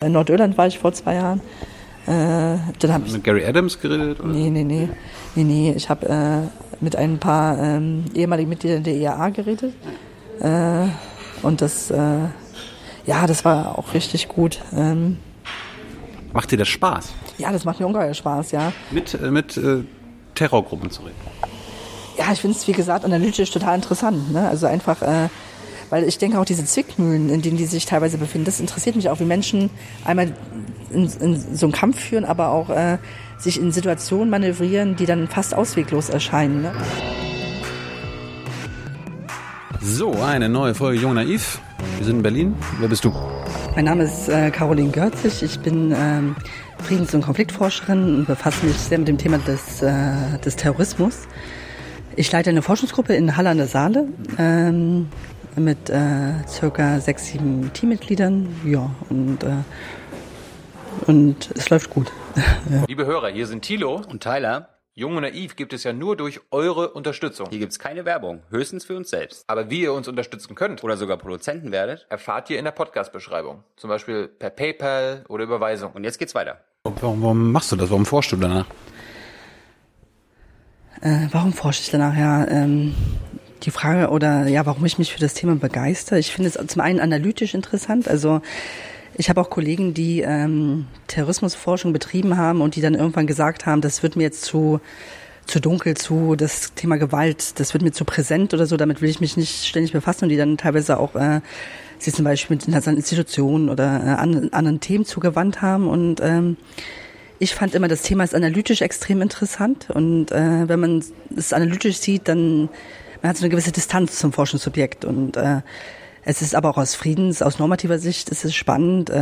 In Nordirland war ich vor zwei Jahren. Äh, dann hab mit Gary Adams geredet? Oder? Nee, nee, nee. nee, nee. Ich habe äh, mit ein paar ähm, ehemaligen Mitgliedern der IAA geredet. Äh, und das, äh, ja, das war auch richtig gut. Ähm, macht dir das Spaß? Ja, das macht mir ungeheuer Spaß, ja. Mit, äh, mit äh, Terrorgruppen zu reden? Ja, ich finde es, wie gesagt, analytisch total interessant. Ne? Also einfach weil ich denke auch diese Zwickmühlen, in denen die sich teilweise befinden, das interessiert mich auch, wie Menschen einmal in, in so einen Kampf führen, aber auch äh, sich in Situationen manövrieren, die dann fast ausweglos erscheinen. Ne? So, eine neue Folge Jung Naiv. Wir sind in Berlin. Wer bist du? Mein Name ist äh, Caroline Görzig. Ich bin ähm, Friedens- und Konfliktforscherin und befasse mich sehr mit dem Thema des, äh, des Terrorismus. Ich leite eine Forschungsgruppe in Halle an der Saale. Ähm, mit äh, circa sechs, sieben Teammitgliedern. Ja, und, äh, und es läuft gut. Liebe Hörer, hier sind Thilo und Tyler. Jung und Naiv gibt es ja nur durch eure Unterstützung. Hier gibt es keine Werbung, höchstens für uns selbst. Aber wie ihr uns unterstützen könnt oder sogar Produzenten werdet, erfahrt ihr in der Podcast-Beschreibung. Zum Beispiel per PayPal oder Überweisung. Und jetzt geht's weiter. Warum, warum machst du das? Warum forschst du danach? Äh, warum forsche ich danach? Ja, ähm, die Frage oder ja, warum ich mich für das Thema begeister. Ich finde es zum einen analytisch interessant. Also ich habe auch Kollegen, die ähm, Terrorismusforschung betrieben haben und die dann irgendwann gesagt haben, das wird mir jetzt zu zu dunkel, zu das Thema Gewalt, das wird mir zu präsent oder so, damit will ich mich nicht ständig befassen und die dann teilweise auch äh, sie zum Beispiel mit internationalen Institutionen oder äh, an, anderen Themen zugewandt haben und ähm, ich fand immer, das Thema ist analytisch extrem interessant und äh, wenn man es analytisch sieht, dann man hat so eine gewisse Distanz zum Forschungsobjekt und äh, es ist aber auch aus Friedens, aus normativer Sicht ist es spannend, äh,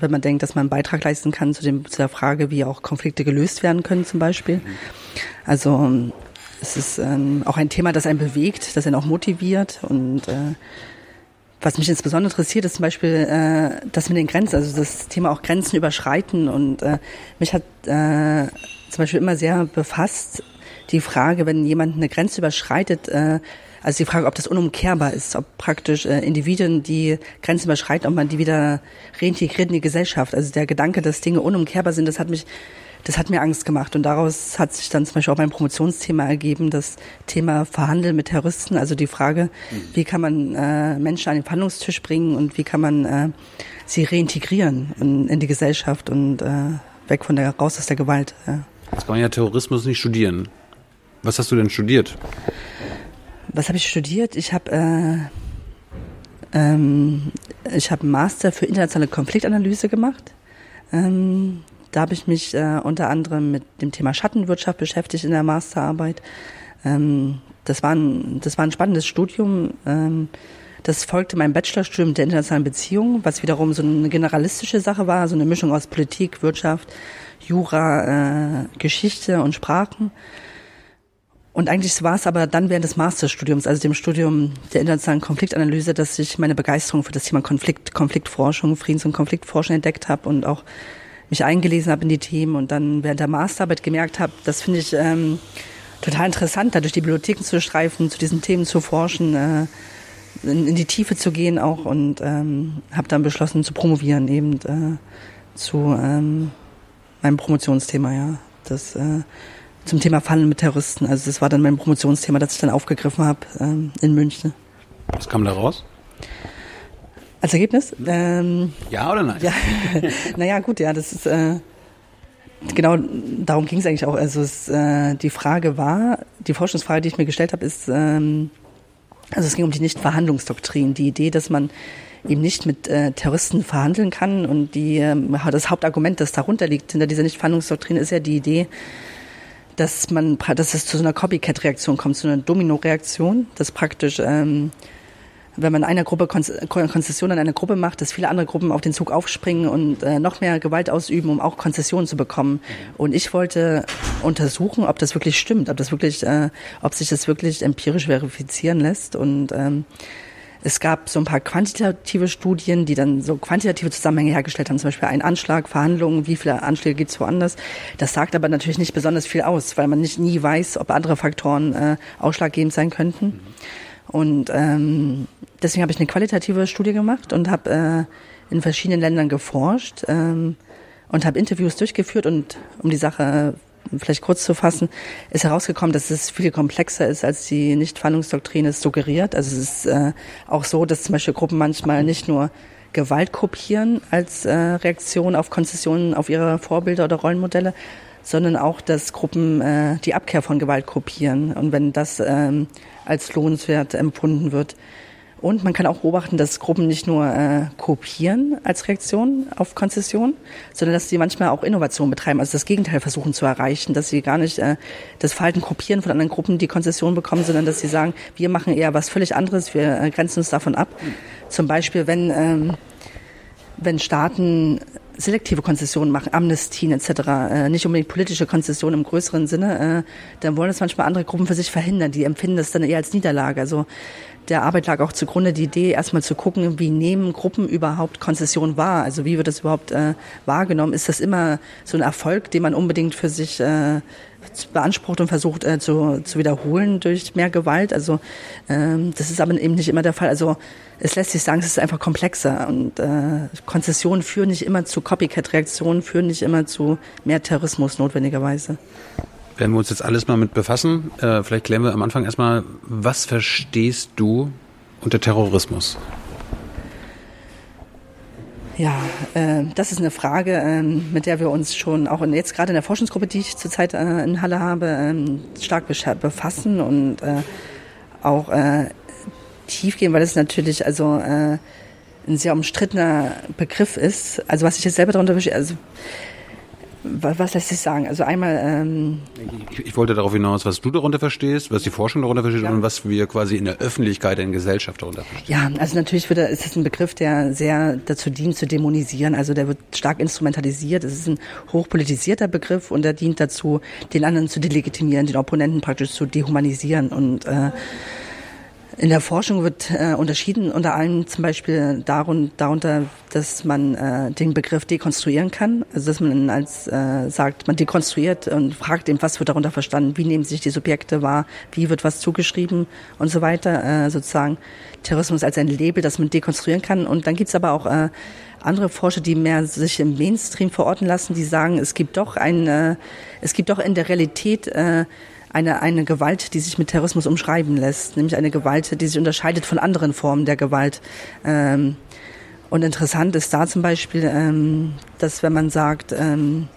wenn man denkt, dass man einen Beitrag leisten kann zu, dem, zu der Frage, wie auch Konflikte gelöst werden können zum Beispiel. Also es ist ähm, auch ein Thema, das einen bewegt, das einen auch motiviert und äh, was mich insbesondere interessiert, ist zum Beispiel äh, das mit den Grenzen, also das Thema auch Grenzen überschreiten und äh, mich hat äh, zum Beispiel immer sehr befasst, die Frage, wenn jemand eine Grenze überschreitet, äh, also die Frage, ob das unumkehrbar ist, ob praktisch äh, Individuen die Grenzen überschreiten, ob man die wieder reintegriert in die Gesellschaft. Also der Gedanke, dass Dinge unumkehrbar sind, das hat mich, das hat mir Angst gemacht. Und daraus hat sich dann zum Beispiel auch mein Promotionsthema ergeben, das Thema Verhandeln mit Terroristen. Also die Frage, mhm. wie kann man äh, Menschen an den Verhandlungstisch bringen und wie kann man äh, sie reintegrieren in, in die Gesellschaft und äh, weg von der, raus aus der Gewalt. Ja. Das kann man ja Terrorismus nicht studieren. Was hast du denn studiert? Was habe ich studiert? Ich habe äh, ähm, ich habe einen Master für internationale Konfliktanalyse gemacht. Ähm, da habe ich mich äh, unter anderem mit dem Thema Schattenwirtschaft beschäftigt in der Masterarbeit. Ähm, das, war ein, das war ein spannendes Studium. Ähm, das folgte meinem Bachelorstudium der internationalen Beziehungen, was wiederum so eine generalistische Sache war, so eine Mischung aus Politik, Wirtschaft, Jura, äh, Geschichte und Sprachen. Und eigentlich war es aber dann während des Masterstudiums, also dem Studium der internationalen Konfliktanalyse, dass ich meine Begeisterung für das Thema Konflikt, Konfliktforschung, Friedens- und Konfliktforschung entdeckt habe und auch mich eingelesen habe in die Themen und dann während der Masterarbeit gemerkt habe, das finde ich ähm, total interessant, da durch die Bibliotheken zu streifen, zu diesen Themen zu forschen, äh, in, in, die Tiefe zu gehen auch und ähm, habe dann beschlossen zu promovieren eben äh, zu ähm, meinem Promotionsthema, ja. Das äh, zum Thema Fallen mit Terroristen. Also das war dann mein Promotionsthema, das ich dann aufgegriffen habe ähm, in München. Was kam da raus? Als Ergebnis? Ähm, ja oder nein? Ja, naja, gut, ja, das ist äh, genau darum ging es eigentlich auch. Also es, äh, die Frage war, die Forschungsfrage, die ich mir gestellt habe, ist, ähm, also es ging um die Nichtverhandlungsdoktrin, die Idee, dass man eben nicht mit äh, Terroristen verhandeln kann und die äh, das Hauptargument, das darunter liegt hinter dieser Nichtverhandlungsdoktrin, ist ja die Idee, dass man, dass es zu so einer Copycat-Reaktion kommt, zu einer Domino-Reaktion, dass praktisch, ähm, wenn man einer Gruppe Konzession an eine Gruppe macht, dass viele andere Gruppen auf den Zug aufspringen und äh, noch mehr Gewalt ausüben, um auch Konzessionen zu bekommen. Mhm. Und ich wollte untersuchen, ob das wirklich stimmt, ob das wirklich, äh, ob sich das wirklich empirisch verifizieren lässt und ähm, es gab so ein paar quantitative Studien, die dann so quantitative Zusammenhänge hergestellt haben, zum Beispiel ein Anschlag, Verhandlungen, wie viele Anschläge gibt es woanders. Das sagt aber natürlich nicht besonders viel aus, weil man nicht nie weiß, ob andere Faktoren äh, ausschlaggebend sein könnten. Und ähm, deswegen habe ich eine qualitative Studie gemacht und habe äh, in verschiedenen Ländern geforscht ähm, und habe Interviews durchgeführt und um die Sache vielleicht kurz zu fassen, ist herausgekommen, dass es viel komplexer ist, als die Nichtfahndungsdoktrin es suggeriert. Also es ist äh, auch so, dass zum Beispiel Gruppen manchmal nicht nur Gewalt kopieren als äh, Reaktion auf Konzessionen auf ihre Vorbilder oder Rollenmodelle, sondern auch, dass Gruppen äh, die Abkehr von Gewalt kopieren. Und wenn das ähm, als lohnenswert empfunden wird, und man kann auch beobachten, dass Gruppen nicht nur äh, kopieren als Reaktion auf Konzession, sondern dass sie manchmal auch Innovation betreiben, also das Gegenteil versuchen zu erreichen, dass sie gar nicht äh, das Verhalten kopieren von anderen Gruppen, die Konzession bekommen, sondern dass sie sagen, wir machen eher was völlig anderes, wir äh, grenzen uns davon ab. Zum Beispiel, wenn, ähm, wenn Staaten selektive Konzessionen machen, Amnestien etc., äh, nicht unbedingt politische Konzessionen im größeren Sinne, äh, dann wollen das manchmal andere Gruppen für sich verhindern. Die empfinden das dann eher als Niederlage. Also der Arbeit lag auch zugrunde die Idee, erstmal zu gucken, wie nehmen Gruppen überhaupt Konzession wahr? Also wie wird das überhaupt äh, wahrgenommen? Ist das immer so ein Erfolg, den man unbedingt für sich äh, beansprucht und versucht äh, zu, zu wiederholen durch mehr Gewalt? Also ähm, das ist aber eben nicht immer der Fall. Also es lässt sich sagen, es ist einfach komplexer und äh, Konzessionen führen nicht immer zu Copycat-Reaktionen, führen nicht immer zu mehr Terrorismus notwendigerweise werden wir uns jetzt alles mal mit befassen. Äh, vielleicht klären wir am Anfang erstmal, was verstehst du unter Terrorismus? Ja, äh, das ist eine Frage, äh, mit der wir uns schon auch in, jetzt gerade in der Forschungsgruppe, die ich zurzeit äh, in Halle habe, ähm, stark befassen und äh, auch äh, tief gehen, weil es natürlich also äh, ein sehr umstrittener Begriff ist. Also was ich jetzt selber darunter verstehe, also was lässt sich sagen? Also einmal. Ähm ich, ich, wollte darauf hinaus, was du darunter verstehst, was die Forschung darunter versteht ja. und was wir quasi in der Öffentlichkeit, in der Gesellschaft darunter verstehen. Ja, also natürlich wird, ist es ein Begriff, der sehr dazu dient, zu dämonisieren. Also der wird stark instrumentalisiert. Es ist ein hochpolitisierter Begriff und der dient dazu, den anderen zu delegitimieren, den Opponenten praktisch zu dehumanisieren und äh, in der Forschung wird äh, unterschieden unter allem zum Beispiel darun, darunter, dass man äh, den Begriff dekonstruieren kann. Also dass man als äh, sagt, man dekonstruiert und fragt eben, was wird darunter verstanden, wie nehmen sich die Subjekte wahr, wie wird was zugeschrieben und so weiter. Äh, sozusagen Terrorismus als ein Label, das man dekonstruieren kann. Und dann gibt's aber auch äh, andere Forscher, die mehr sich im Mainstream verorten lassen, die sagen, es gibt doch ein, äh, es gibt doch in der Realität äh, eine, eine Gewalt, die sich mit Terrorismus umschreiben lässt, nämlich eine Gewalt, die sich unterscheidet von anderen Formen der Gewalt. Ähm, und interessant ist da zum Beispiel, ähm, dass wenn man sagt, ähm,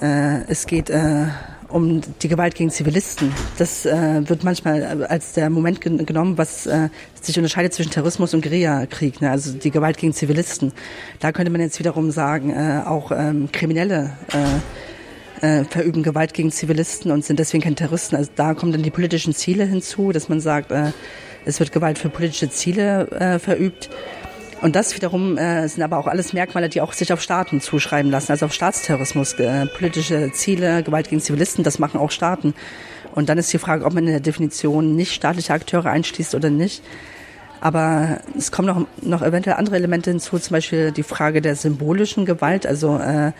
äh, es geht äh, um die Gewalt gegen Zivilisten, das äh, wird manchmal als der Moment gen genommen, was äh, sich unterscheidet zwischen Terrorismus und Guerillakrieg, ne? also die Gewalt gegen Zivilisten. Da könnte man jetzt wiederum sagen, äh, auch ähm, Kriminelle äh, äh, verüben Gewalt gegen Zivilisten und sind deswegen keine Terroristen. Also da kommen dann die politischen Ziele hinzu, dass man sagt, äh, es wird Gewalt für politische Ziele äh, verübt. Und das wiederum äh, sind aber auch alles Merkmale, die auch sich auf Staaten zuschreiben lassen, also auf Staatsterrorismus, äh, politische Ziele, Gewalt gegen Zivilisten, das machen auch Staaten. Und dann ist die Frage, ob man in der Definition nicht staatliche Akteure einschließt oder nicht. Aber es kommen noch, noch eventuell andere Elemente hinzu, zum Beispiel die Frage der symbolischen Gewalt, also äh,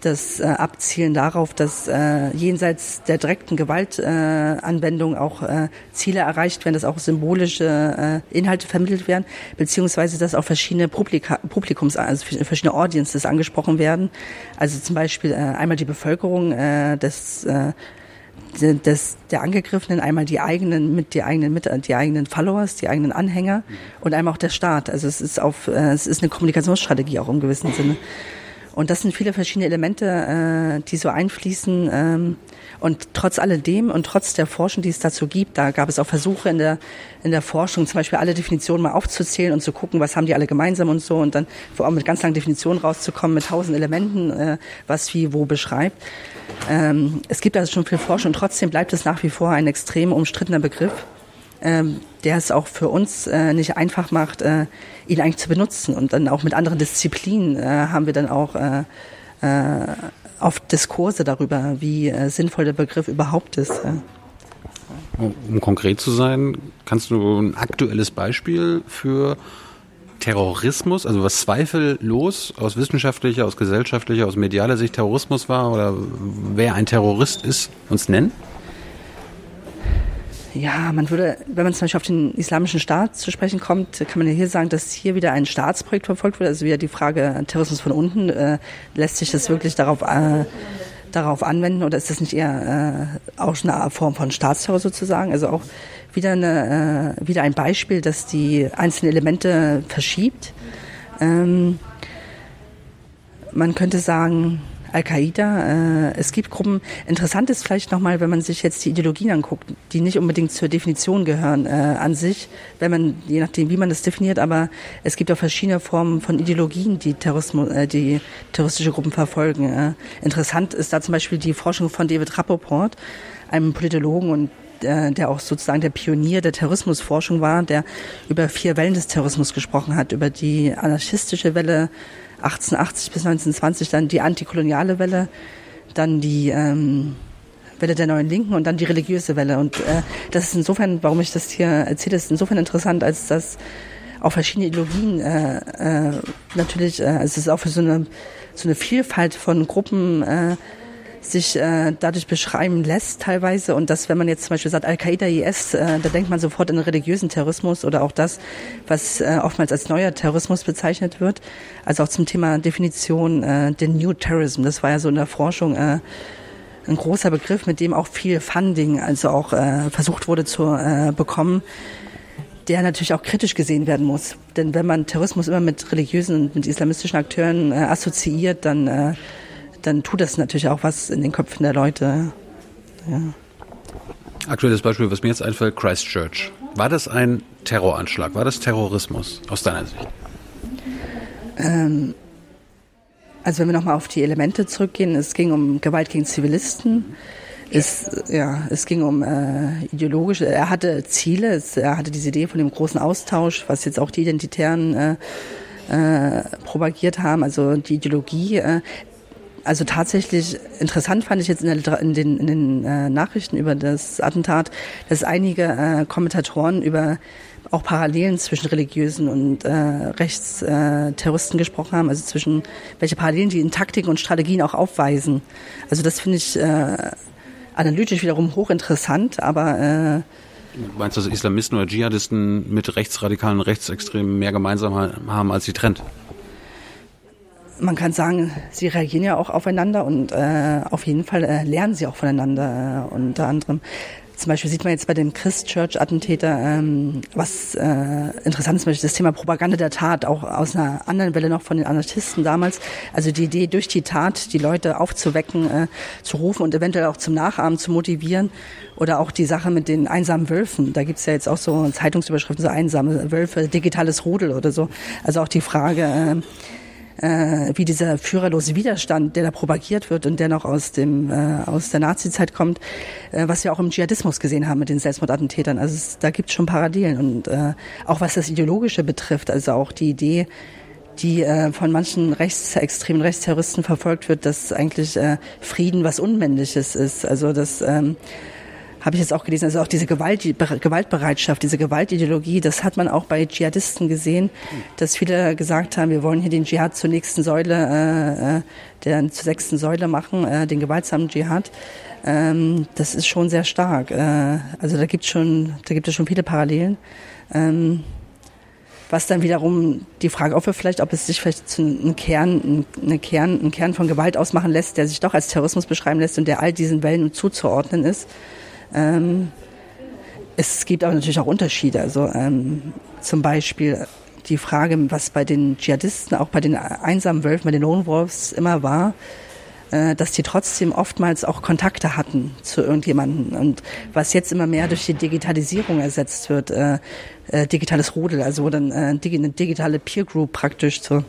das äh, Abzielen darauf, dass äh, jenseits der direkten Gewaltanwendung äh, auch äh, Ziele erreicht werden, dass auch symbolische äh, Inhalte vermittelt werden, beziehungsweise dass auch verschiedene Publika Publikums, also verschiedene Audiences angesprochen werden. Also zum Beispiel äh, einmal die Bevölkerung äh, des äh, des, der Angegriffenen, einmal die eigenen mit die eigenen mit die eigenen Followers, die eigenen Anhänger und einmal auch der Staat. Also es ist auf äh, es ist eine Kommunikationsstrategie auch im gewissen Sinne. Und das sind viele verschiedene Elemente, äh, die so einfließen. Ähm, und trotz alledem und trotz der Forschung, die es dazu gibt, da gab es auch Versuche in der, in der Forschung, zum Beispiel alle Definitionen mal aufzuzählen und zu gucken, was haben die alle gemeinsam und so und dann vor allem mit ganz langen Definitionen rauszukommen, mit tausend Elementen, äh, was wie wo beschreibt. Ähm, es gibt also schon viel Forschung und trotzdem bleibt es nach wie vor ein extrem umstrittener Begriff ähm, der es auch für uns äh, nicht einfach macht, äh, ihn eigentlich zu benutzen. Und dann auch mit anderen Disziplinen äh, haben wir dann auch äh, äh, oft Diskurse darüber, wie äh, sinnvoll der Begriff überhaupt ist. Äh. Um, um konkret zu sein, kannst du ein aktuelles Beispiel für Terrorismus, also was zweifellos aus wissenschaftlicher, aus gesellschaftlicher, aus medialer Sicht Terrorismus war oder wer ein Terrorist ist, uns nennen? Ja, man würde, wenn man zum Beispiel auf den islamischen Staat zu sprechen kommt, kann man ja hier sagen, dass hier wieder ein Staatsprojekt verfolgt wird. Also wieder die Frage Terrorismus von unten. Äh, lässt sich das wirklich darauf, äh, darauf anwenden oder ist das nicht eher äh, auch eine Form von Staatsterror sozusagen? Also auch wieder, eine, äh, wieder ein Beispiel, dass die einzelnen Elemente verschiebt. Ähm, man könnte sagen, Al-Qaida. Äh, es gibt Gruppen. Interessant ist vielleicht nochmal, wenn man sich jetzt die Ideologien anguckt, die nicht unbedingt zur Definition gehören äh, an sich, wenn man, je nachdem, wie man das definiert, aber es gibt auch verschiedene Formen von Ideologien, die Terrorismus, äh, die terroristische Gruppen verfolgen. Äh. Interessant ist da zum Beispiel die Forschung von David Rappaport, einem Politologen und äh, der auch sozusagen der Pionier der Terrorismusforschung war, der über vier Wellen des Terrorismus gesprochen hat, über die anarchistische Welle, 1880 bis 1920 dann die antikoloniale Welle, dann die ähm, Welle der neuen Linken und dann die religiöse Welle. Und äh, das ist insofern, warum ich das hier erzähle, ist insofern interessant, als dass auch verschiedene Ideologien äh, äh, natürlich, äh, es ist auch für so eine so eine Vielfalt von Gruppen äh, sich äh, dadurch beschreiben lässt teilweise. Und dass, wenn man jetzt zum Beispiel sagt Al-Qaida, IS, äh, da denkt man sofort an religiösen Terrorismus oder auch das, was äh, oftmals als neuer Terrorismus bezeichnet wird. Also auch zum Thema Definition, äh, den New Terrorism. Das war ja so in der Forschung äh, ein großer Begriff, mit dem auch viel Funding, also auch äh, versucht wurde zu äh, bekommen der natürlich auch kritisch gesehen werden muss. Denn wenn man Terrorismus immer mit religiösen und mit islamistischen Akteuren äh, assoziiert, dann äh, dann tut das natürlich auch was in den Köpfen der Leute. Ja. Aktuelles Beispiel, was mir jetzt einfällt, Christchurch. War das ein Terroranschlag? War das Terrorismus aus deiner Sicht? Ähm, also wenn wir nochmal auf die Elemente zurückgehen, es ging um Gewalt gegen Zivilisten. Es, ja, es ging um äh, ideologische, er hatte Ziele, es, er hatte diese Idee von dem großen Austausch, was jetzt auch die Identitären äh, äh, propagiert haben, also die Ideologie. Äh, also tatsächlich interessant fand ich jetzt in, der, in den, in den äh, Nachrichten über das Attentat, dass einige äh, Kommentatoren über auch Parallelen zwischen religiösen und äh, Rechtsterroristen gesprochen haben, also zwischen welche Parallelen die in Taktiken und Strategien auch aufweisen. Also das finde ich äh, analytisch wiederum hochinteressant, aber äh, Meinst du, dass Islamisten oder Dschihadisten mit rechtsradikalen Rechtsextremen mehr gemeinsam haben, als sie trennt? Man kann sagen, sie reagieren ja auch aufeinander und äh, auf jeden Fall äh, lernen sie auch voneinander. Äh, unter anderem zum Beispiel sieht man jetzt bei dem Christchurch-Attentäter, ähm, was äh, interessant ist, zum Beispiel das Thema Propaganda der Tat, auch aus einer anderen Welle noch von den Anarchisten damals. Also die Idee, durch die Tat die Leute aufzuwecken, äh, zu rufen und eventuell auch zum Nachahmen zu motivieren. Oder auch die Sache mit den einsamen Wölfen. Da gibt's ja jetzt auch so Zeitungsüberschriften, so einsame Wölfe, digitales Rudel oder so. Also auch die Frage, äh, äh, wie dieser führerlose Widerstand, der da propagiert wird und der noch aus dem äh, aus der Nazizeit kommt, äh, was wir auch im Dschihadismus gesehen haben mit den Selbstmordattentätern. Also es, da gibt es schon Parallelen und äh, auch was das ideologische betrifft, also auch die Idee die äh, von manchen rechtsextremen Rechtsterroristen verfolgt wird, dass eigentlich äh, Frieden was Unmännliches ist. Also dass ähm, habe ich jetzt auch gelesen, also auch diese Gewalt, Gewaltbereitschaft, diese Gewaltideologie, das hat man auch bei Dschihadisten gesehen, dass viele gesagt haben, wir wollen hier den Dschihad zur nächsten Säule, äh, äh der zur sechsten Säule machen, äh, den gewaltsamen Dschihad. Ähm, das ist schon sehr stark. Äh, also da gibt schon, da gibt es schon viele Parallelen. Ähm, was dann wiederum die Frage aufwirft, vielleicht, ob es sich vielleicht zu einem Kern, eine Kern, einen Kern von Gewalt ausmachen lässt, der sich doch als Terrorismus beschreiben lässt und der all diesen Wellen zuzuordnen ist. Ähm, es gibt aber natürlich auch Unterschiede. Also ähm, zum Beispiel die Frage, was bei den Dschihadisten, auch bei den einsamen Wölfen, bei den Lone Wolves immer war, äh, dass die trotzdem oftmals auch Kontakte hatten zu irgendjemanden. Und was jetzt immer mehr durch die Digitalisierung ersetzt wird, äh, äh, digitales Rudel, also wo dann äh, eine digitale Peer Group praktisch zur,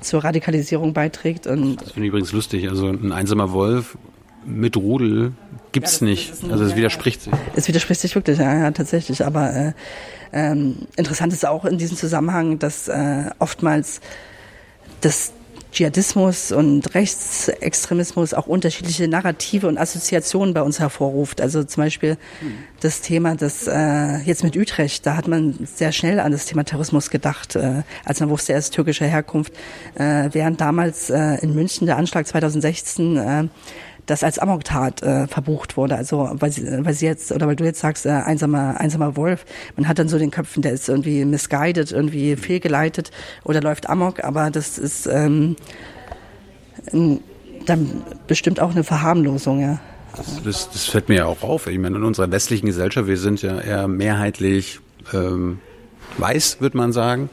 zur Radikalisierung beiträgt. Und das finde ich übrigens lustig. Also ein einsamer Wolf mit Rudel gibt's ja, nicht. Also es widerspricht sich. Es widerspricht sich wirklich, ja, ja tatsächlich. Aber äh, ähm, interessant ist auch in diesem Zusammenhang, dass äh, oftmals das Dschihadismus und Rechtsextremismus auch unterschiedliche Narrative und Assoziationen bei uns hervorruft. Also zum Beispiel das Thema, das äh, jetzt mit Utrecht, da hat man sehr schnell an das Thema Terrorismus gedacht, äh, als man wusste, er ist türkischer Herkunft. Äh, während damals äh, in München der Anschlag 2016 äh, das als Amoktat äh, verbucht wurde. Also weil sie, weil sie jetzt oder weil du jetzt sagst, äh, einsamer, einsamer Wolf, man hat dann so den Köpfen, der ist irgendwie misguided, irgendwie fehlgeleitet oder läuft Amok, aber das ist ähm, dann bestimmt auch eine Verharmlosung, ja. Das, das, das fällt mir ja auch auf. Ich meine, in unserer westlichen Gesellschaft, wir sind ja eher mehrheitlich ähm, weiß, würde man sagen.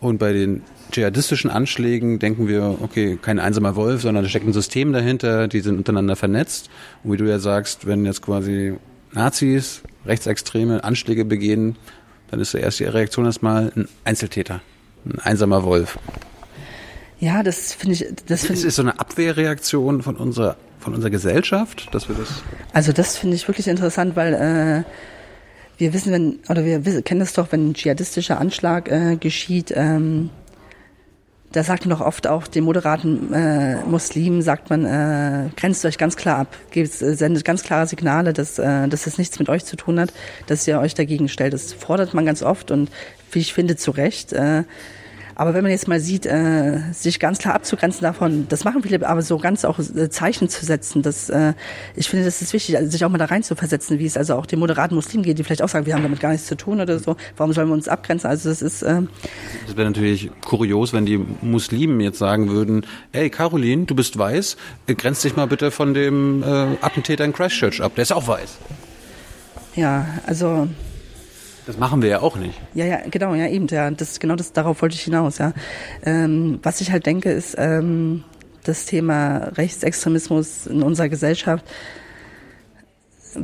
Und bei den dschihadistischen Anschlägen denken wir, okay, kein einsamer Wolf, sondern da steckt ein System dahinter, die sind untereinander vernetzt. Und wie du ja sagst, wenn jetzt quasi Nazis, Rechtsextreme Anschläge begehen, dann ist die erste Reaktion erstmal ein Einzeltäter, ein einsamer Wolf. Ja, das finde ich. Das find ist es so eine Abwehrreaktion von unserer von unserer Gesellschaft, dass wir das. Also das finde ich wirklich interessant, weil äh, wir wissen, wenn oder wir wissen, kennen das doch, wenn ein dschihadistischer Anschlag äh, geschieht. Ähm, da sagt man doch oft auch den moderaten äh, Muslimen, sagt man, äh, grenzt euch ganz klar ab, Gebt, äh, sendet ganz klare Signale, dass, äh, dass es nichts mit euch zu tun hat, dass ihr euch dagegen stellt. Das fordert man ganz oft und wie ich finde zu Recht. Äh, aber wenn man jetzt mal sieht, äh, sich ganz klar abzugrenzen davon, das machen viele, aber so ganz auch äh, Zeichen zu setzen, das, äh, ich finde, das ist wichtig, also sich auch mal da rein zu versetzen, wie es also auch den moderaten Muslimen geht, die vielleicht auch sagen, wir haben damit gar nichts zu tun oder so. Warum sollen wir uns abgrenzen? Also das ist. Äh, das wäre natürlich kurios, wenn die Muslimen jetzt sagen würden, ey Caroline, du bist weiß, äh, grenz dich mal bitte von dem äh, Attentäter in Christchurch ab. Der ist auch weiß. Ja, also das machen wir ja auch nicht. Ja, ja, genau, ja, eben, ja. Das, genau das, darauf wollte ich hinaus, ja. Ähm, was ich halt denke, ist ähm, das Thema Rechtsextremismus in unserer Gesellschaft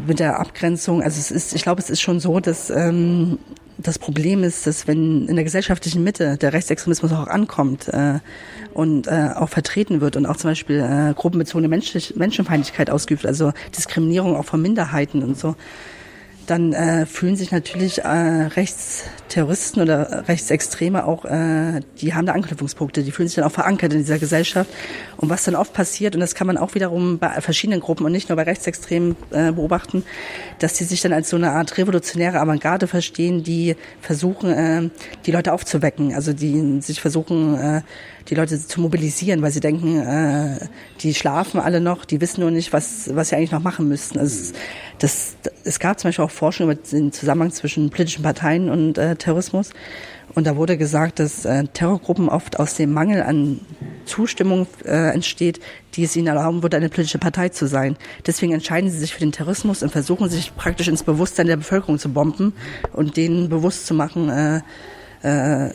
mit der Abgrenzung. Also es ist, ich glaube, es ist schon so, dass ähm, das Problem ist, dass wenn in der gesellschaftlichen Mitte der Rechtsextremismus auch ankommt äh, und äh, auch vertreten wird und auch zum Beispiel äh, gruppenbezogene Menschlich Menschenfeindlichkeit ausgeübt, also Diskriminierung auch von Minderheiten und so, dann äh, fühlen sich natürlich äh, Rechtsterroristen oder Rechtsextreme auch, äh, die haben da Anknüpfungspunkte, die fühlen sich dann auch verankert in dieser Gesellschaft. Und was dann oft passiert, und das kann man auch wiederum bei verschiedenen Gruppen und nicht nur bei Rechtsextremen äh, beobachten, dass die sich dann als so eine Art revolutionäre Avantgarde verstehen, die versuchen, äh, die Leute aufzuwecken, also die sich versuchen, äh, die Leute zu mobilisieren, weil sie denken, äh, die schlafen alle noch, die wissen nur nicht, was, was sie eigentlich noch machen müssten. Also das, es gab zum Beispiel auch Forschung über den Zusammenhang zwischen politischen Parteien und äh, Terrorismus. Und da wurde gesagt, dass äh, Terrorgruppen oft aus dem Mangel an Zustimmung äh, entsteht, die es ihnen erlauben würde, eine politische Partei zu sein. Deswegen entscheiden sie sich für den Terrorismus und versuchen sich praktisch ins Bewusstsein der Bevölkerung zu bomben und denen bewusst zu machen, äh, äh,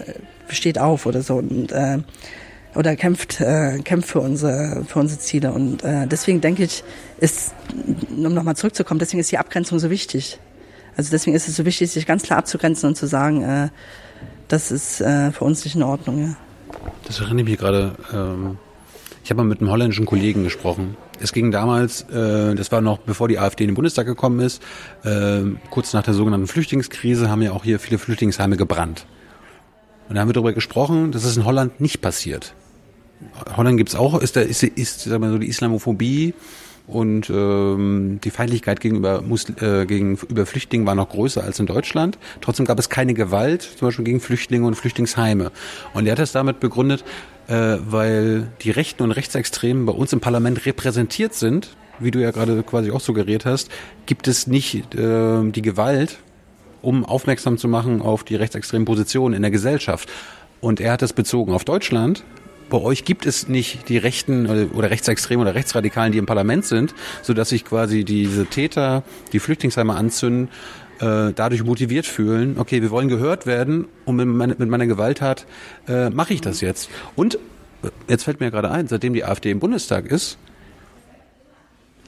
steht auf oder so und äh, oder kämpft äh, kämpft für unsere für unsere Ziele und äh, deswegen denke ich ist um nochmal zurückzukommen deswegen ist die Abgrenzung so wichtig also deswegen ist es so wichtig sich ganz klar abzugrenzen und zu sagen äh, das ist äh, für uns nicht in Ordnung ja. das erinnert mich gerade ähm, ich habe mal mit einem holländischen Kollegen gesprochen es ging damals, äh, das war noch bevor die AfD in den Bundestag gekommen ist, äh, kurz nach der sogenannten Flüchtlingskrise haben ja auch hier viele Flüchtlingsheime gebrannt. Und da haben wir darüber gesprochen, dass es in Holland nicht passiert. Holland gibt's auch, ist, da, ist, ist sagen wir so die Islamophobie und ähm, die Feindlichkeit gegenüber, Musl äh, gegenüber Flüchtlingen war noch größer als in Deutschland. Trotzdem gab es keine Gewalt, zum Beispiel gegen Flüchtlinge und Flüchtlingsheime. Und er hat das damit begründet, äh, weil die Rechten und Rechtsextremen bei uns im Parlament repräsentiert sind, wie du ja gerade quasi auch suggeriert hast, gibt es nicht äh, die Gewalt, um aufmerksam zu machen auf die rechtsextremen Positionen in der Gesellschaft. Und er hat das bezogen auf Deutschland. Bei euch gibt es nicht die Rechten oder Rechtsextremen oder Rechtsradikalen, die im Parlament sind, sodass sich quasi diese Täter, die Flüchtlingsheime anzünden, äh, dadurch motiviert fühlen, okay, wir wollen gehört werden und mit, meine, mit meiner Gewalttat äh, mache ich das jetzt. Und äh, jetzt fällt mir gerade ein, seitdem die AfD im Bundestag ist,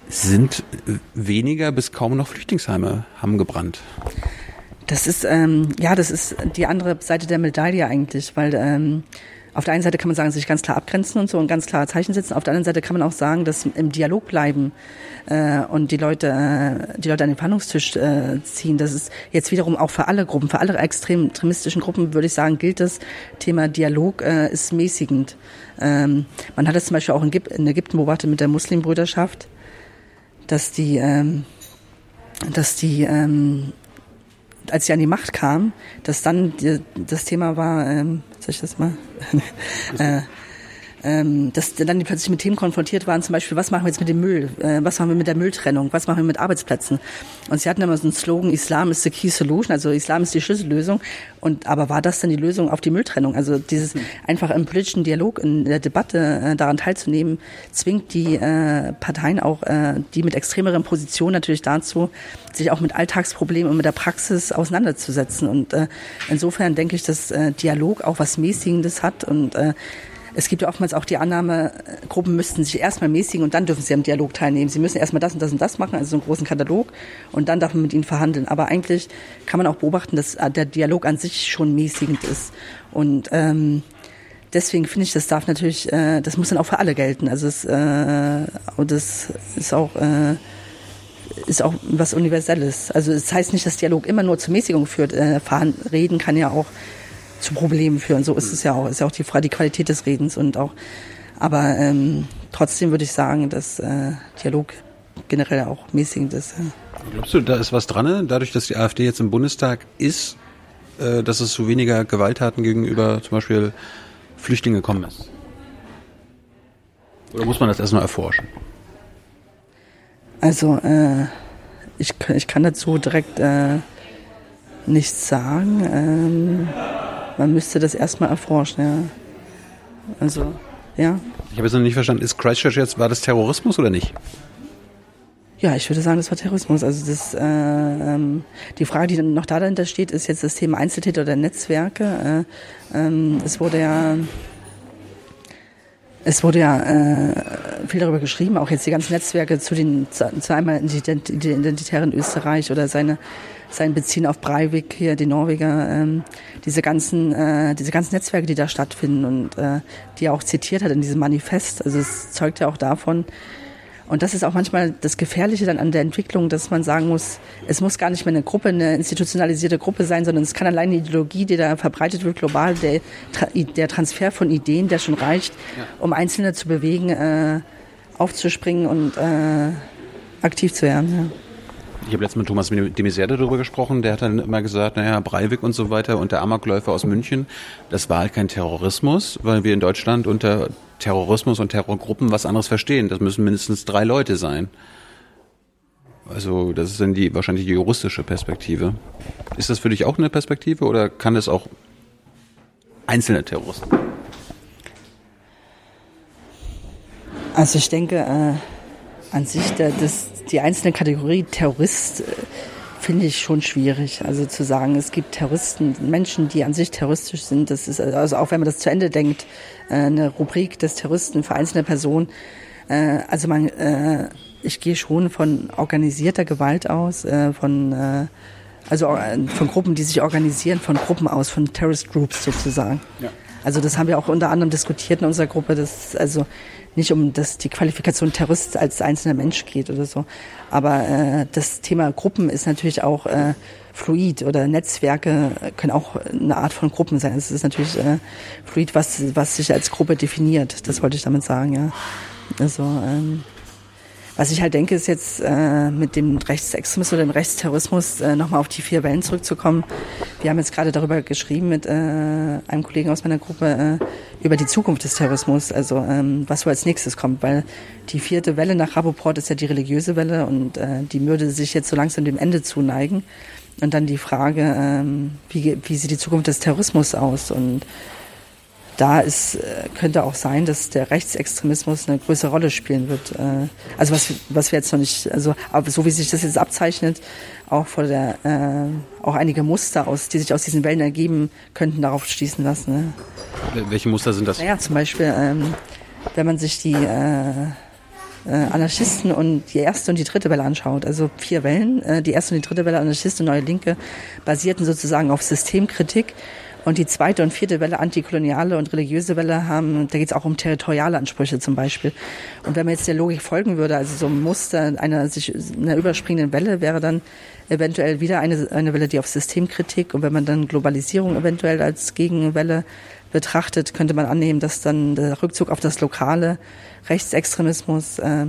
sind weniger bis kaum noch Flüchtlingsheime haben gebrannt. Das ist, ähm, ja, das ist die andere Seite der Medaille eigentlich, weil ähm, auf der einen Seite kann man sagen, sich ganz klar abgrenzen und so und ganz klar Zeichen setzen. Auf der anderen Seite kann man auch sagen, dass im Dialog bleiben äh, und die Leute, äh, die Leute an den Verhandlungstisch äh, ziehen. Das ist jetzt wiederum auch für alle Gruppen, für alle extremistischen Gruppen würde ich sagen, gilt das Thema Dialog äh, ist mäßigend. Ähm, man hat es zum Beispiel auch in, in Ägypten beobachtet mit der Muslimbrüderschaft, dass die, ähm, dass die ähm, als sie an die Macht kam, dass dann die, das Thema war, ähm, soll ich das mal? äh, ähm, dass dann die plötzlich mit Themen konfrontiert waren, zum Beispiel, was machen wir jetzt mit dem Müll, äh, was machen wir mit der Mülltrennung, was machen wir mit Arbeitsplätzen. Und sie hatten immer so einen Slogan, Islam ist the key solution, also Islam ist die Schlüssellösung. Und aber war das dann die Lösung auf die Mülltrennung? Also dieses einfach im politischen Dialog, in der Debatte äh, daran teilzunehmen, zwingt die äh, Parteien auch, äh, die mit extremeren Positionen natürlich dazu, sich auch mit Alltagsproblemen und mit der Praxis auseinanderzusetzen. Und äh, insofern denke ich, dass äh, Dialog auch was Mäßigendes hat und äh, es gibt ja oftmals auch die Annahme, Gruppen müssten sich erstmal mäßigen und dann dürfen sie am Dialog teilnehmen. Sie müssen erstmal das und das und das machen, also so einen großen Katalog und dann darf man mit ihnen verhandeln. Aber eigentlich kann man auch beobachten, dass der Dialog an sich schon mäßigend ist. Und ähm, deswegen finde ich, das darf natürlich, äh, das muss dann auch für alle gelten. Also es, äh, und das ist auch äh, ist auch was Universelles. Also es das heißt nicht, dass Dialog immer nur zur Mäßigung führt. Äh, Reden kann ja auch zu Problemen führen. So ist es ja auch. Ist ja auch die, die Qualität des Redens und auch. Aber ähm, trotzdem würde ich sagen, dass äh, Dialog generell auch mäßigend ist. Ja. Glaubst du, da ist was dran, dadurch, dass die AfD jetzt im Bundestag ist, äh, dass es zu weniger Gewalttaten gegenüber zum Beispiel Flüchtlingen gekommen ist? Oder muss man das erstmal erforschen? Also, äh, ich, ich kann dazu direkt äh, nichts sagen. Ähm, man müsste das erstmal erforschen, ja. Also, ja. Ich habe jetzt noch nicht verstanden, ist Christchurch jetzt, war das Terrorismus oder nicht? Ja, ich würde sagen, das war Terrorismus. Also das, äh, ähm, die Frage, die dann noch da dahinter steht, ist jetzt das Thema Einzeltäter oder Netzwerke. Äh, ähm, es wurde ja es wurde ja äh, viel darüber geschrieben, auch jetzt die ganzen Netzwerke zu den zu, zu einmal identitären Österreich oder seine sein Beziehen auf Breivik hier, die Norweger, ähm, diese ganzen, äh, diese ganzen Netzwerke, die da stattfinden und äh, die er auch zitiert hat in diesem Manifest. Also es zeugt ja auch davon. Und das ist auch manchmal das Gefährliche dann an der Entwicklung, dass man sagen muss, es muss gar nicht mehr eine Gruppe, eine institutionalisierte Gruppe sein, sondern es kann allein die Ideologie, die da verbreitet wird, global, der, der Transfer von Ideen, der schon reicht, ja. um Einzelne zu bewegen, äh, aufzuspringen und äh, aktiv zu werden. Ja. Ich habe letztens mit Thomas de Maizière darüber gesprochen, der hat dann immer gesagt, naja, Breivik und so weiter und der Amokläufer aus München, das war halt kein Terrorismus, weil wir in Deutschland unter Terrorismus und Terrorgruppen was anderes verstehen. Das müssen mindestens drei Leute sein. Also das ist dann die wahrscheinlich die juristische Perspektive. Ist das für dich auch eine Perspektive oder kann es auch einzelne Terroristen? Also ich denke, äh, an sich, der, das, die einzelne Kategorie Terrorist äh, finde ich schon schwierig. Also zu sagen, es gibt Terroristen, Menschen, die an sich terroristisch sind, das ist, also auch wenn man das zu Ende denkt, äh, eine Rubrik des Terroristen für einzelne Personen. Äh, also man, ich gehe schon von organisierter Gewalt aus, von also von Gruppen, die sich organisieren, von Gruppen aus, von Terrorist Groups sozusagen. Ja. Also das haben wir auch unter anderem diskutiert in unserer Gruppe, dass also nicht um das, die Qualifikation Terrorist als einzelner Mensch geht oder so. Aber äh, das Thema Gruppen ist natürlich auch äh, fluid oder Netzwerke können auch eine Art von Gruppen sein. Es ist natürlich äh, fluid, was, was sich als Gruppe definiert. Das wollte ich damit sagen, ja. Also ähm, was ich halt denke, ist jetzt äh, mit dem Rechtsextremismus oder dem Rechtsterrorismus äh, nochmal auf die vier Wellen zurückzukommen. Wir haben jetzt gerade darüber geschrieben mit äh, einem Kollegen aus meiner Gruppe äh, über die Zukunft des Terrorismus, also ähm, was so als nächstes kommt, weil die vierte Welle nach Rapoport ist ja die religiöse Welle und äh, die würde sich jetzt so langsam dem Ende zuneigen. Und dann die Frage, ähm, wie, wie sieht die Zukunft des Terrorismus aus und da ist, äh, könnte auch sein, dass der Rechtsextremismus eine größere Rolle spielen wird. Äh, also was, was wir jetzt noch nicht, also aber so wie sich das jetzt abzeichnet, auch vor der, äh, auch einige Muster aus, die sich aus diesen Wellen ergeben, könnten darauf schließen lassen. Ne? Welche Muster sind das? Naja, zum Beispiel, ähm, wenn man sich die äh, äh, Anarchisten und die erste und die dritte Welle anschaut, also vier Wellen, die erste und die dritte Welle Anarchisten und Neue Linke basierten sozusagen auf Systemkritik und die zweite und vierte Welle, antikoloniale und religiöse Welle, haben, da geht es auch um territoriale Ansprüche zum Beispiel. Und wenn man jetzt der Logik folgen würde, also so ein Muster einer sich einer überspringenden Welle wäre dann eventuell wieder eine, eine Welle, die auf Systemkritik und wenn man dann Globalisierung eventuell als Gegenwelle betrachtet, könnte man annehmen, dass dann der Rückzug auf das lokale Rechtsextremismus äh,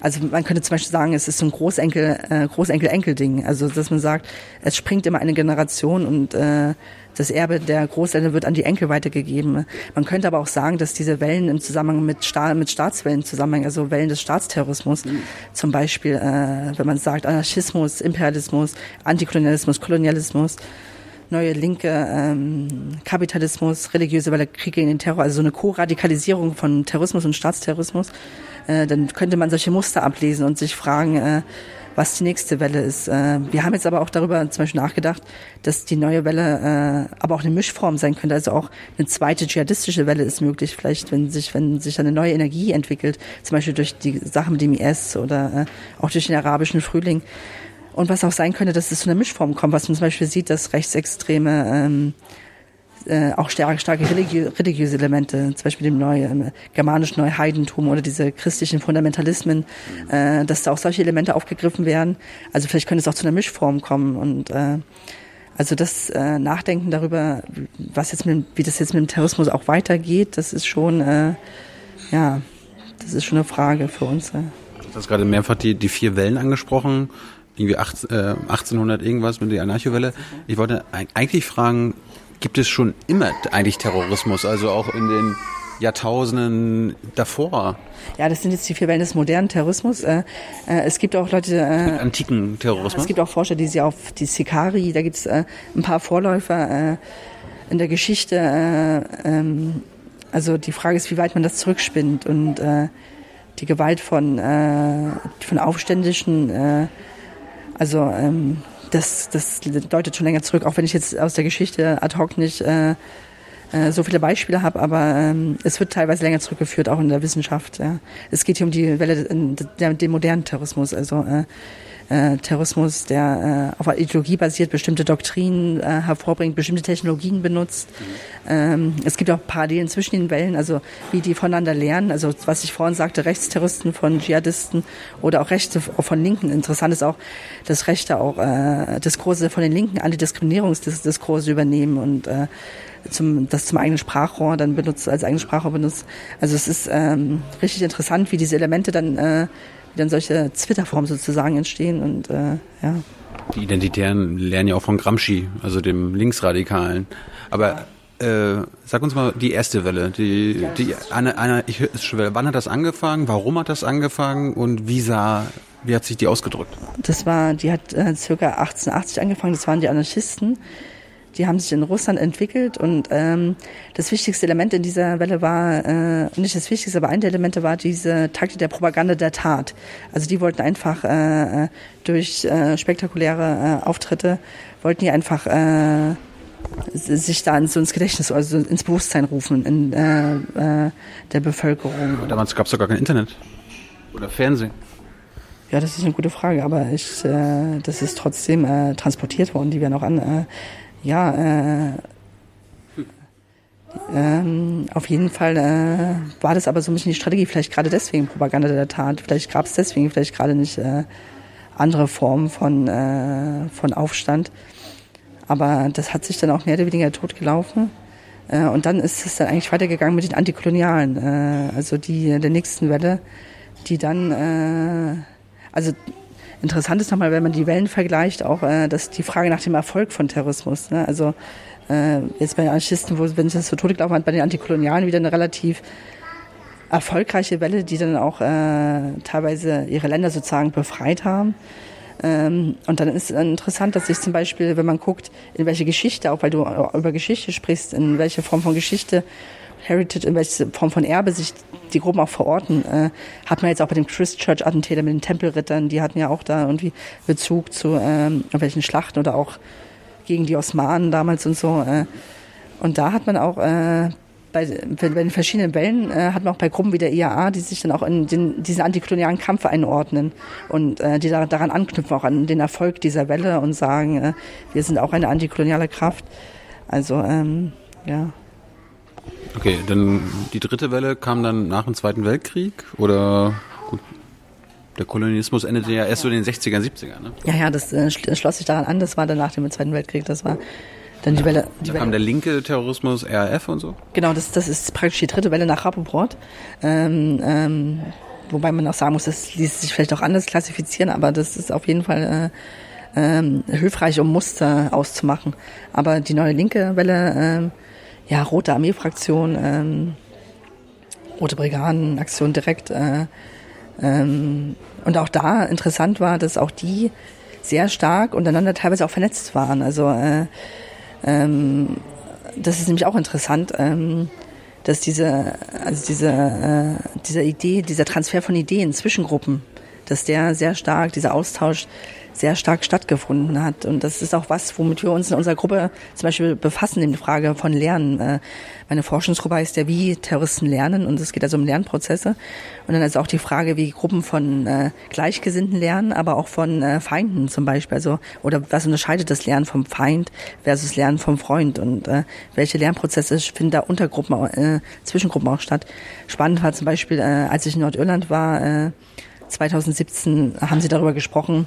Also man könnte zum Beispiel sagen, es ist so ein Großenkel, äh, Großenkel-Enkel-Ding. Also dass man sagt, es springt immer eine Generation und äh, das Erbe der Großeltern wird an die Enkel weitergegeben. Man könnte aber auch sagen, dass diese Wellen im Zusammenhang mit, Sta mit Staatswellen zusammenhängen, also Wellen des Staatsterrorismus, mhm. zum Beispiel, äh, wenn man sagt Anarchismus, Imperialismus, Antikolonialismus, Kolonialismus, neue linke ähm, Kapitalismus, religiöse Welle, Kriege in den Terror, also so eine Co-Radikalisierung von Terrorismus und Staatsterrorismus, äh, dann könnte man solche Muster ablesen und sich fragen, äh, was die nächste Welle ist. Äh, wir haben jetzt aber auch darüber zum Beispiel nachgedacht, dass die neue Welle äh, aber auch eine Mischform sein könnte. Also auch eine zweite dschihadistische Welle ist möglich, vielleicht wenn sich, wenn sich eine neue Energie entwickelt, zum Beispiel durch die Sache mit dem IS oder äh, auch durch den arabischen Frühling. Und was auch sein könnte, dass es zu einer Mischform kommt, was man zum Beispiel sieht, dass Rechtsextreme ähm, äh, auch starke, starke religiö religiöse Elemente, zum Beispiel dem neu, äh, germanischen Neuheidentum oder diese christlichen Fundamentalismen, äh, dass da auch solche Elemente aufgegriffen werden. Also vielleicht könnte es auch zu einer Mischform kommen und äh, also das äh, Nachdenken darüber, was jetzt mit, wie das jetzt mit dem Terrorismus auch weitergeht, das ist schon, äh, ja, das ist schon eine Frage für uns. Äh. Du hast gerade mehrfach die, die vier Wellen angesprochen, irgendwie 18, äh, 1800 irgendwas mit der Anarchowelle. Ich wollte eigentlich fragen, gibt es schon immer eigentlich Terrorismus, also auch in den Jahrtausenden davor. Ja, das sind jetzt die vier Wellen des modernen Terrorismus. Äh, äh, es gibt auch Leute. Äh, antiken Terrorismus. Es gibt auch Forscher, die sie auf die Sikari, da gibt es äh, ein paar Vorläufer in der Geschichte. Äh, ähm, also die Frage ist, wie weit man das zurückspinnt und die Gewalt von, von Aufständischen. Also ähm, das, das deutet schon länger zurück, auch wenn ich jetzt aus der Geschichte ad hoc nicht äh, äh, so viele Beispiele habe, aber ähm, es wird teilweise länger zurückgeführt, auch in der Wissenschaft. Ja. Es geht hier um die Welle, der, den modernen Terrorismus, also äh, äh, Terrorismus, der äh, auf Ideologie basiert, bestimmte Doktrinen äh, hervorbringt, bestimmte Technologien benutzt. Ähm, es gibt auch Parallelen zwischen den Wellen, also wie die voneinander lernen. Also was ich vorhin sagte, Rechtsterroristen von Dschihadisten oder auch Rechte von Linken. Interessant ist auch, dass Rechte auch äh, Diskurse von den Linken, Antidiskriminierungsdiskurse übernehmen und äh, zum, das zum eigenen Sprachrohr dann benutzt, als eigenes Sprachrohr benutzt. Also es ist ähm, richtig interessant, wie diese Elemente dann äh, dann solche Zwitterformen sozusagen entstehen und äh, ja. Die Identitären lernen ja auch von Gramsci, also dem Linksradikalen. Aber äh, sag uns mal die erste Welle, die, die eine, eine, ich, wann hat das angefangen, warum hat das angefangen und wie sah, wie hat sich die ausgedrückt? Das war, die hat äh, circa 1880 angefangen, das waren die Anarchisten, die haben sich in Russland entwickelt und ähm, das wichtigste Element in dieser Welle war, äh, nicht das wichtigste, aber ein der Elemente war diese Taktik der Propaganda der Tat. Also die wollten einfach äh, durch äh, spektakuläre äh, Auftritte, wollten die einfach äh, sich da so ins Gedächtnis, also ins Bewusstsein rufen in äh, äh, der Bevölkerung. Damals gab es doch gar kein Internet oder Fernsehen. Ja, das ist eine gute Frage, aber ich, äh, das ist trotzdem äh, transportiert worden. Die werden auch an, äh, ja, äh, ähm, auf jeden Fall äh, war das aber so ein bisschen die Strategie, vielleicht gerade deswegen Propaganda der Tat, vielleicht gab es deswegen vielleicht gerade nicht äh, andere Formen von, äh, von Aufstand. Aber das hat sich dann auch mehr oder weniger totgelaufen. Äh, und dann ist es dann eigentlich weitergegangen mit den Antikolonialen, äh, also die der nächsten Welle, die dann, äh, also Interessant ist nochmal, wenn man die Wellen vergleicht, auch äh, dass die Frage nach dem Erfolg von Terrorismus. Ne? Also äh, jetzt bei den Anarchisten, wo, wenn es das so totgelaufen hat, bei den Antikolonialen wieder eine relativ erfolgreiche Welle, die dann auch äh, teilweise ihre Länder sozusagen befreit haben. Ähm, und dann ist interessant, dass sich zum Beispiel, wenn man guckt, in welche Geschichte, auch weil du über Geschichte sprichst, in welche Form von Geschichte Heritage, in welche Form von Erbe sich die Gruppen auch verorten, äh, hat man jetzt auch bei dem Christchurch-Attentäter mit den Tempelrittern, die hatten ja auch da irgendwie Bezug zu ähm, irgendwelchen Schlachten oder auch gegen die Osmanen damals und so. Äh. Und da hat man auch äh, bei, bei den verschiedenen Wellen äh, hat man auch bei Gruppen wie der IAA, die sich dann auch in den, diesen antikolonialen Kampf einordnen und äh, die da, daran anknüpfen, auch an den Erfolg dieser Welle und sagen, äh, wir sind auch eine antikoloniale Kraft. Also ähm, ja. Okay, dann die dritte Welle kam dann nach dem Zweiten Weltkrieg oder gut, der Kolonialismus endete ja erst so in den 60er, 70er, ne? Ja, ja, das äh, schloss sich daran an, das war dann nach dem Zweiten Weltkrieg, das war dann die Welle. Die da Welle. kam der linke Terrorismus, RAF und so? Genau, das, das ist praktisch die dritte Welle nach Rapoport. Ähm, ähm, wobei man auch sagen muss, das ließ sich vielleicht auch anders klassifizieren, aber das ist auf jeden Fall äh, ähm, hilfreich, um Muster auszumachen. Aber die neue linke Welle, äh, ja, Rote Armee-Fraktion, ähm, Rote Brigaden-Aktion direkt, äh, ähm, und auch da interessant war, dass auch die sehr stark untereinander teilweise auch vernetzt waren. Also äh, ähm, das ist nämlich auch interessant, ähm, dass diese, also diese, äh, diese Idee, dieser Transfer von Ideen zwischen Gruppen, dass der sehr stark, dieser Austausch sehr stark stattgefunden hat. Und das ist auch was, womit wir uns in unserer Gruppe zum Beispiel befassen, in der Frage von Lernen. Äh, meine Forschungsgruppe heißt ja, wie Terroristen lernen. Und es geht also um Lernprozesse. Und dann ist auch die Frage, wie Gruppen von äh, Gleichgesinnten lernen, aber auch von äh, Feinden zum Beispiel. Also, oder was unterscheidet das Lernen vom Feind versus Lernen vom Freund? Und welche Lernprozesse finden da Untergruppen, Zwischengruppen auch statt? Spannend war zum Beispiel, als ich in Nordirland war, äh, 2017 haben sie darüber gesprochen,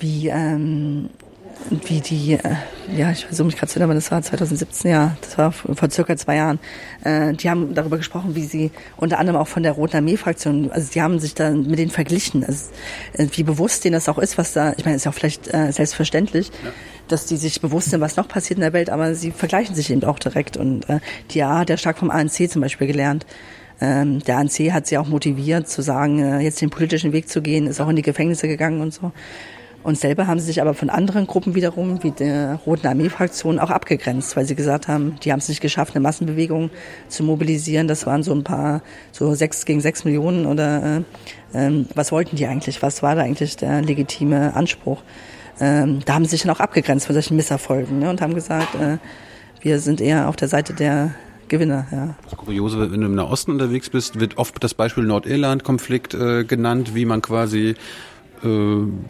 wie, ähm, wie die, äh, ja, ich versuche mich gerade zu erinnern, das war 2017, ja, das war vor circa zwei Jahren. Äh, die haben darüber gesprochen, wie sie unter anderem auch von der Roten Armee-Fraktion, also die haben sich da mit denen verglichen, also äh, wie bewusst denen das auch ist, was da, ich meine, ist ja auch vielleicht äh, selbstverständlich, ja. dass die sich bewusst sind, was noch passiert in der Welt, aber sie vergleichen sich eben auch direkt und äh, die A hat ja stark vom ANC zum Beispiel gelernt. Ähm, der ANC hat sie auch motiviert zu sagen, äh, jetzt den politischen Weg zu gehen, ist auch in die Gefängnisse gegangen und so. Und selber haben sie sich aber von anderen Gruppen wiederum, wie der Roten Armee-Fraktion, auch abgegrenzt, weil sie gesagt haben, die haben es nicht geschafft, eine Massenbewegung zu mobilisieren. Das waren so ein paar, so sechs gegen sechs Millionen oder äh, äh, was wollten die eigentlich? Was war da eigentlich der legitime Anspruch? Ähm, da haben sie sich dann auch abgegrenzt von solchen Misserfolgen ne, und haben gesagt, äh, wir sind eher auf der Seite der Gewinner, ja. Das Kuriose, wenn du im Nahosten unterwegs bist, wird oft das Beispiel Nordirland-Konflikt äh, genannt, wie man quasi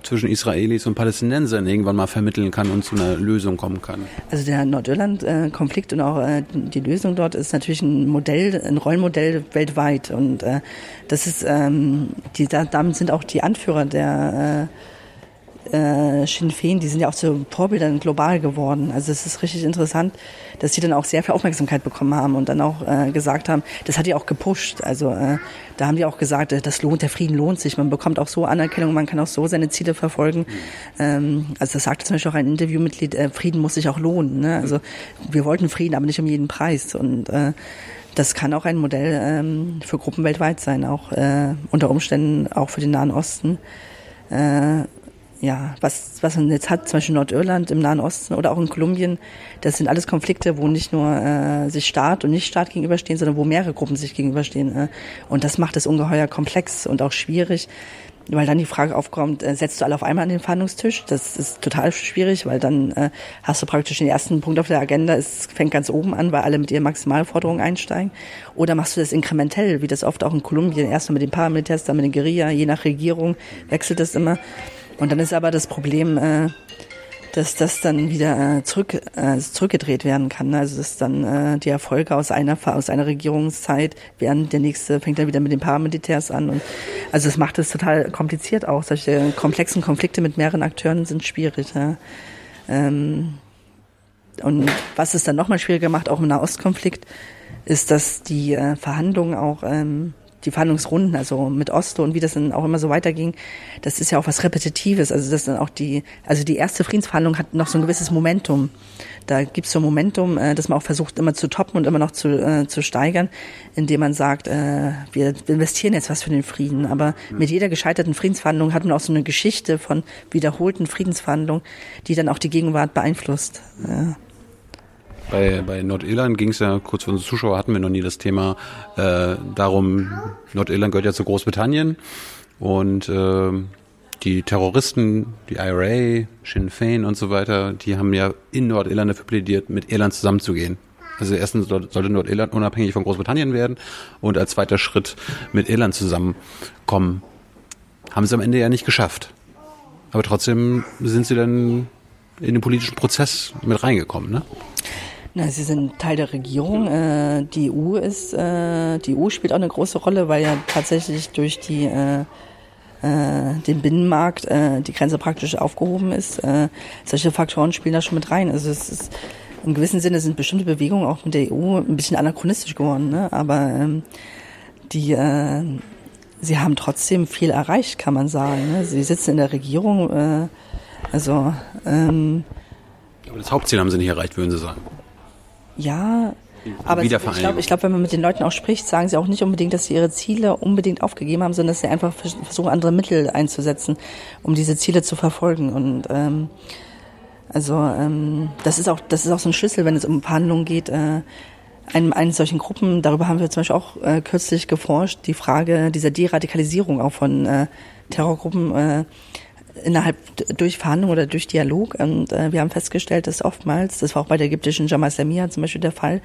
zwischen Israelis und Palästinensern irgendwann mal vermitteln kann und zu einer Lösung kommen kann. Also der Nordirland-Konflikt und auch äh, die Lösung dort ist natürlich ein Modell, ein Rollenmodell weltweit und äh, das ist, ähm, die, damit sind auch die Anführer der äh, Sinn Féin, die sind ja auch zu Vorbildern global geworden. Also es ist richtig interessant, dass sie dann auch sehr viel Aufmerksamkeit bekommen haben und dann auch äh, gesagt haben, das hat die auch gepusht. Also äh, da haben die auch gesagt, äh, das lohnt, der Frieden lohnt sich. Man bekommt auch so Anerkennung, man kann auch so seine Ziele verfolgen. Ähm, also das sagte zum Beispiel auch ein Interviewmitglied, äh, Frieden muss sich auch lohnen. Ne? Also wir wollten Frieden, aber nicht um jeden Preis. Und äh, das kann auch ein Modell ähm, für Gruppen weltweit sein, auch äh, unter Umständen auch für den Nahen Osten. Äh, ja, was, was man jetzt hat, zum Beispiel Nordirland im Nahen Osten oder auch in Kolumbien, das sind alles Konflikte, wo nicht nur äh, sich Staat und Nicht-Staat gegenüberstehen, sondern wo mehrere Gruppen sich gegenüberstehen. Äh, und das macht es ungeheuer komplex und auch schwierig, weil dann die Frage aufkommt, äh, setzt du alle auf einmal an den Verhandlungstisch? Das ist total schwierig, weil dann äh, hast du praktisch den ersten Punkt auf der Agenda, es fängt ganz oben an, weil alle mit ihren Maximalforderungen einsteigen. Oder machst du das inkrementell, wie das oft auch in Kolumbien, erstmal mit den Paramilitärs, dann mit den Guerilla, je nach Regierung wechselt das immer. Und dann ist aber das Problem, äh, dass das dann wieder äh, zurück, äh, zurückgedreht werden kann. Ne? Also dass dann äh, die Erfolge aus einer aus einer Regierungszeit während der nächste fängt dann wieder mit den Paramilitärs an und also das macht es total kompliziert auch. Solche komplexen Konflikte mit mehreren Akteuren sind schwierig. Ja? Ähm, und was es dann nochmal schwieriger macht, auch im Nahostkonflikt, ist, dass die äh, Verhandlungen auch ähm, die Verhandlungsrunden, also mit Oslo und wie das dann auch immer so weiterging, das ist ja auch was Repetitives. Also das dann auch die, also die erste Friedensverhandlung hat noch so ein gewisses Momentum. Da gibt's so ein Momentum, äh, dass man auch versucht, immer zu toppen und immer noch zu, äh, zu steigern, indem man sagt, äh, wir investieren jetzt was für den Frieden. Aber mit jeder gescheiterten Friedensverhandlung hat man auch so eine Geschichte von wiederholten Friedensverhandlungen, die dann auch die Gegenwart beeinflusst. Ja. Bei, bei Nordirland ging es ja, kurz für unsere Zuschauer hatten wir noch nie das Thema, äh, darum, Nordirland gehört ja zu Großbritannien und äh, die Terroristen, die IRA, Sinn Fein und so weiter, die haben ja in Nordirland dafür plädiert, mit Irland zusammenzugehen. Also erstens sollte Nordirland unabhängig von Großbritannien werden und als zweiter Schritt mit Irland zusammenkommen. Haben sie am Ende ja nicht geschafft. Aber trotzdem sind sie dann in den politischen Prozess mit reingekommen, ne? Na, sie sind Teil der Regierung. Äh, die EU ist, äh, die EU spielt auch eine große Rolle, weil ja tatsächlich durch die äh, äh, den Binnenmarkt äh, die Grenze praktisch aufgehoben ist. Äh, solche Faktoren spielen da schon mit rein. Also es ist im gewissen Sinne sind bestimmte Bewegungen auch mit der EU ein bisschen anachronistisch geworden, ne? aber ähm, die sie haben trotzdem viel erreicht, kann man sagen. Ne? Sie sitzen in der Regierung, also ähm, aber das Hauptziel haben sie nicht erreicht, würden Sie sagen. Ja, aber ich glaube, ich glaub, wenn man mit den Leuten auch spricht, sagen sie auch nicht unbedingt, dass sie ihre Ziele unbedingt aufgegeben haben, sondern dass sie einfach versuchen, andere Mittel einzusetzen, um diese Ziele zu verfolgen. Und ähm, also ähm, das ist auch das ist auch so ein Schlüssel, wenn es um Verhandlungen geht. Äh, einen, einen solchen Gruppen, darüber haben wir zum Beispiel auch äh, kürzlich geforscht, die Frage dieser Deradikalisierung auch von äh, Terrorgruppen. Äh, innerhalb durch Verhandlungen oder durch Dialog. Und äh, wir haben festgestellt, dass oftmals, das war auch bei der ägyptischen Jama Islamia zum Beispiel der Fall,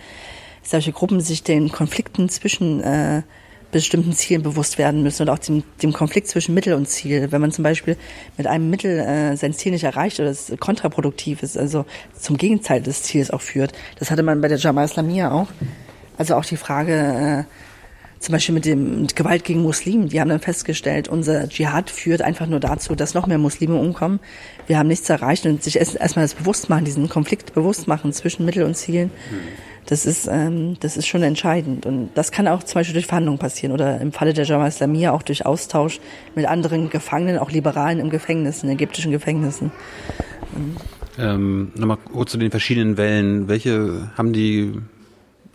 solche Gruppen sich den Konflikten zwischen äh, bestimmten Zielen bewusst werden müssen und auch dem, dem Konflikt zwischen Mittel und Ziel. Wenn man zum Beispiel mit einem Mittel äh, sein Ziel nicht erreicht oder es kontraproduktiv ist, also zum Gegenteil des Ziels auch führt. Das hatte man bei der Jama Islamia auch. Also auch die Frage, äh, zum Beispiel mit dem mit Gewalt gegen Muslimen, die haben dann festgestellt, unser Dschihad führt einfach nur dazu, dass noch mehr Muslime umkommen. Wir haben nichts erreicht und sich erst, erstmal das Bewusstmachen, diesen Konflikt bewusst machen zwischen Mittel und Zielen, das ist, ähm, das ist schon entscheidend. Und das kann auch zum Beispiel durch Verhandlungen passieren oder im Falle der Jama Islamia auch durch Austausch mit anderen Gefangenen, auch Liberalen im Gefängnis, in ägyptischen Gefängnissen. Ähm, Nochmal kurz zu den verschiedenen Wellen. Welche haben die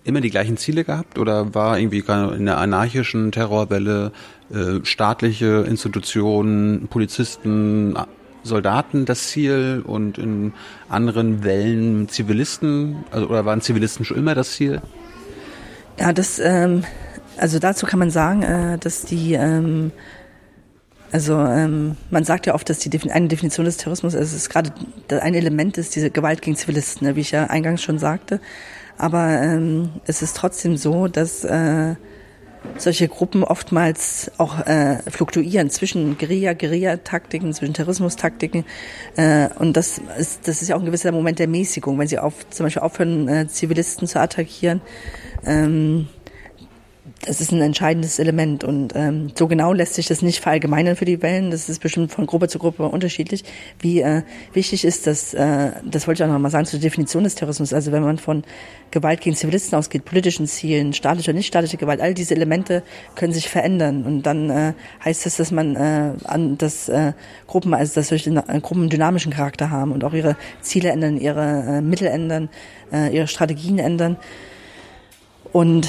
immer die gleichen Ziele gehabt oder war irgendwie in der anarchischen Terrorwelle äh, staatliche Institutionen, Polizisten, Soldaten das Ziel und in anderen Wellen Zivilisten, also oder waren Zivilisten schon immer das Ziel? Ja, das, ähm, also dazu kann man sagen, äh, dass die, ähm, also ähm, man sagt ja oft, dass die eine Definition des Terrorismus, also es ist gerade ein Element ist diese Gewalt gegen Zivilisten, ne, wie ich ja eingangs schon sagte. Aber ähm, es ist trotzdem so, dass äh, solche Gruppen oftmals auch äh, fluktuieren zwischen Guerilla, Guerilla-Taktiken, zwischen Terrorismustaktiken. Äh, und das ist, das ist ja auch ein gewisser Moment der Mäßigung, wenn sie auf, zum Beispiel aufhören, äh, Zivilisten zu attackieren. Ähm, das ist ein entscheidendes Element und ähm, so genau lässt sich das nicht verallgemeinern für die Wellen. Das ist bestimmt von Gruppe zu Gruppe unterschiedlich. Wie äh, wichtig ist das, äh, das wollte ich auch noch mal sagen, zur Definition des Terrorismus. Also wenn man von Gewalt gegen Zivilisten ausgeht, politischen Zielen, staatliche und nicht staatliche Gewalt, all diese Elemente können sich verändern. Und dann äh, heißt das, dass man äh, an das äh, Gruppen, also dass solche äh, Gruppen dynamischen Charakter haben und auch ihre Ziele ändern, ihre äh, Mittel ändern, äh, ihre Strategien ändern. Und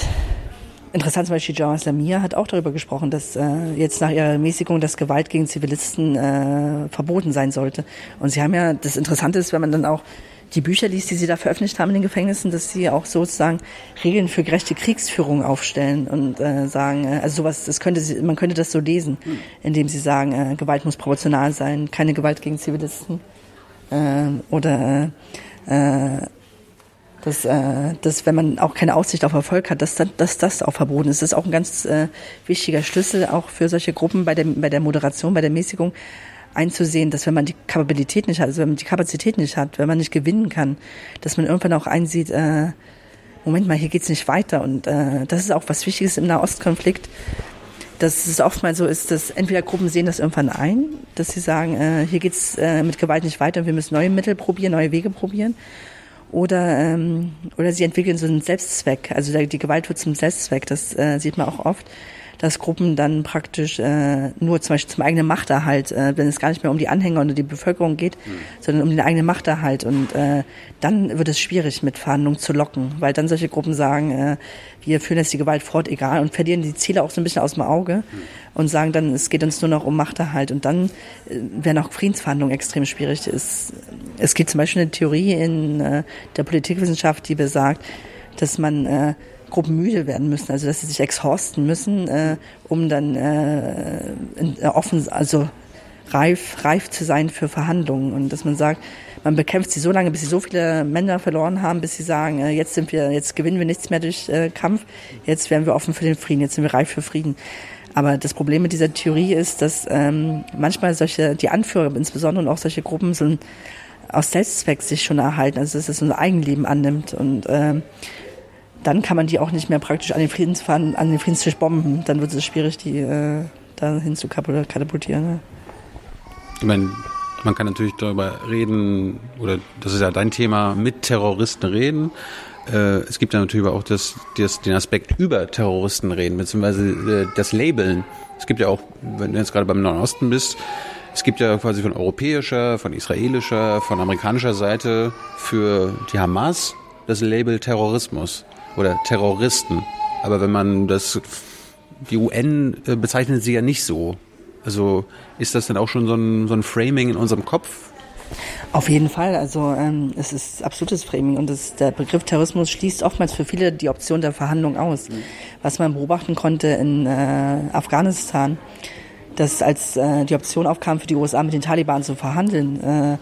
Interessant zum Beispiel Jawad Lamir hat auch darüber gesprochen, dass äh, jetzt nach ihrer Mäßigung das Gewalt gegen Zivilisten äh, verboten sein sollte. Und sie haben ja, das Interessante ist, wenn man dann auch die Bücher liest, die sie da veröffentlicht haben in den Gefängnissen, dass sie auch sozusagen Regeln für gerechte Kriegsführung aufstellen und äh, sagen, äh, also sowas, das könnte sie, man könnte das so lesen, indem sie sagen, äh, Gewalt muss proportional sein, keine Gewalt gegen Zivilisten äh, oder äh, dass, äh, dass wenn man auch keine Aussicht auf Erfolg hat, dass, dass das auch verboten ist. Das ist auch ein ganz äh, wichtiger Schlüssel auch für solche Gruppen bei der, bei der Moderation, bei der Mäßigung einzusehen, dass wenn man die Kapabilität nicht hat, also wenn man die Kapazität nicht hat, wenn man nicht gewinnen kann, dass man irgendwann auch einsieht, äh, Moment mal, hier geht's nicht weiter. Und äh, das ist auch was Wichtiges im Nahostkonflikt, dass es oftmals so ist, dass entweder Gruppen sehen das irgendwann ein, dass sie sagen, äh, hier geht's äh, mit Gewalt nicht weiter, wir müssen neue Mittel probieren, neue Wege probieren oder ähm, oder sie entwickeln so einen Selbstzweck. Also die Gewalt wird zum Selbstzweck. Das äh, sieht man auch oft, dass Gruppen dann praktisch äh, nur zum Beispiel zum eigenen Machterhalt, äh, wenn es gar nicht mehr um die Anhänger oder die Bevölkerung geht, mhm. sondern um den eigenen Machterhalt. Und äh, dann wird es schwierig, mit Verhandlungen zu locken, weil dann solche Gruppen sagen, äh, wir führen jetzt die Gewalt fort, egal, und verlieren die Ziele auch so ein bisschen aus dem Auge mhm. und sagen dann, es geht uns nur noch um Machterhalt. Und dann äh, werden auch Friedensverhandlungen extrem schwierig. Es, es gibt zum Beispiel eine Theorie in äh, der Politikwissenschaft, die besagt, dass man äh, Gruppen müde werden müssen, also dass sie sich exhausten müssen, äh, um dann äh, äh, offen, also reif, reif zu sein für Verhandlungen. Und dass man sagt, man bekämpft sie so lange, bis sie so viele Männer verloren haben, bis sie sagen, äh, jetzt sind wir, jetzt gewinnen wir nichts mehr durch äh, Kampf, jetzt werden wir offen für den Frieden, jetzt sind wir reif für Frieden. Aber das Problem mit dieser Theorie ist, dass ähm, manchmal solche, die Anführer insbesondere und auch solche Gruppen so aus Selbstzweck sich schon erhalten, also dass es ein Eigenleben annimmt. Und ähm, dann kann man die auch nicht mehr praktisch an den Friedensfahren, an den Friedenstisch bomben. Dann wird es schwierig, die äh, dahin zu katapultieren. Ne? Ich meine, man kann natürlich darüber reden, oder das ist ja dein Thema, mit Terroristen reden. Äh, es gibt ja natürlich auch das, das, den Aspekt über Terroristen reden, beziehungsweise äh, das Labeln. Es gibt ja auch, wenn du jetzt gerade beim Nahen Osten bist, es gibt ja quasi von europäischer, von israelischer, von amerikanischer Seite für die Hamas das Label Terrorismus oder Terroristen. Aber wenn man das, die UN äh, bezeichnet sie ja nicht so. Also ist das dann auch schon so ein, so ein Framing in unserem Kopf? Auf jeden Fall. Also ähm, es ist absolutes Framing und das, der Begriff Terrorismus schließt oftmals für viele die Option der Verhandlung aus. Mhm. Was man beobachten konnte in äh, Afghanistan, dass als äh, die Option aufkam für die USA mit den Taliban zu verhandeln, äh,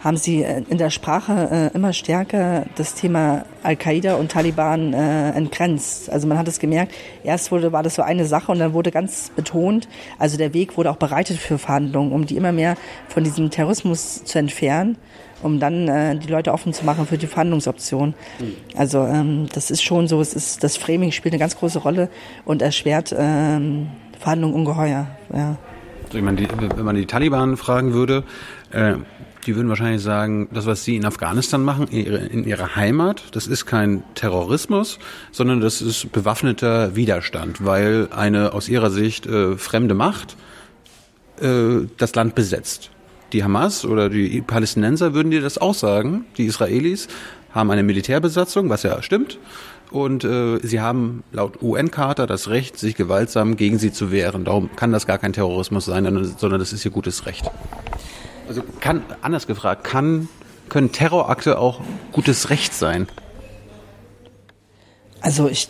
haben sie äh, in der Sprache äh, immer stärker das Thema Al-Qaida und Taliban äh, entgrenzt. Also man hat es gemerkt, erst wurde, war das so eine Sache und dann wurde ganz betont, also der Weg wurde auch bereitet für Verhandlungen, um die immer mehr von diesem Terrorismus zu entfernen, um dann äh, die Leute offen zu machen für die Verhandlungsoption. Mhm. Also ähm, das ist schon so, es ist, das Framing spielt eine ganz große Rolle und erschwert ähm, Verhandlungen ungeheuer. Ja. Also ich meine, die, wenn man die Taliban fragen würde, äh, die würden wahrscheinlich sagen, das, was sie in Afghanistan machen, in, ihre, in ihrer Heimat, das ist kein Terrorismus, sondern das ist bewaffneter Widerstand, weil eine aus ihrer Sicht äh, fremde Macht äh, das Land besetzt. Die Hamas oder die Palästinenser würden dir das auch sagen. Die Israelis haben eine Militärbesatzung, was ja stimmt. Und äh, sie haben laut UN-Charta das Recht, sich gewaltsam gegen sie zu wehren. Darum kann das gar kein Terrorismus sein, sondern das ist ihr gutes Recht. Also kann, anders gefragt, kann, können Terrorakte auch gutes Recht sein? Also ich,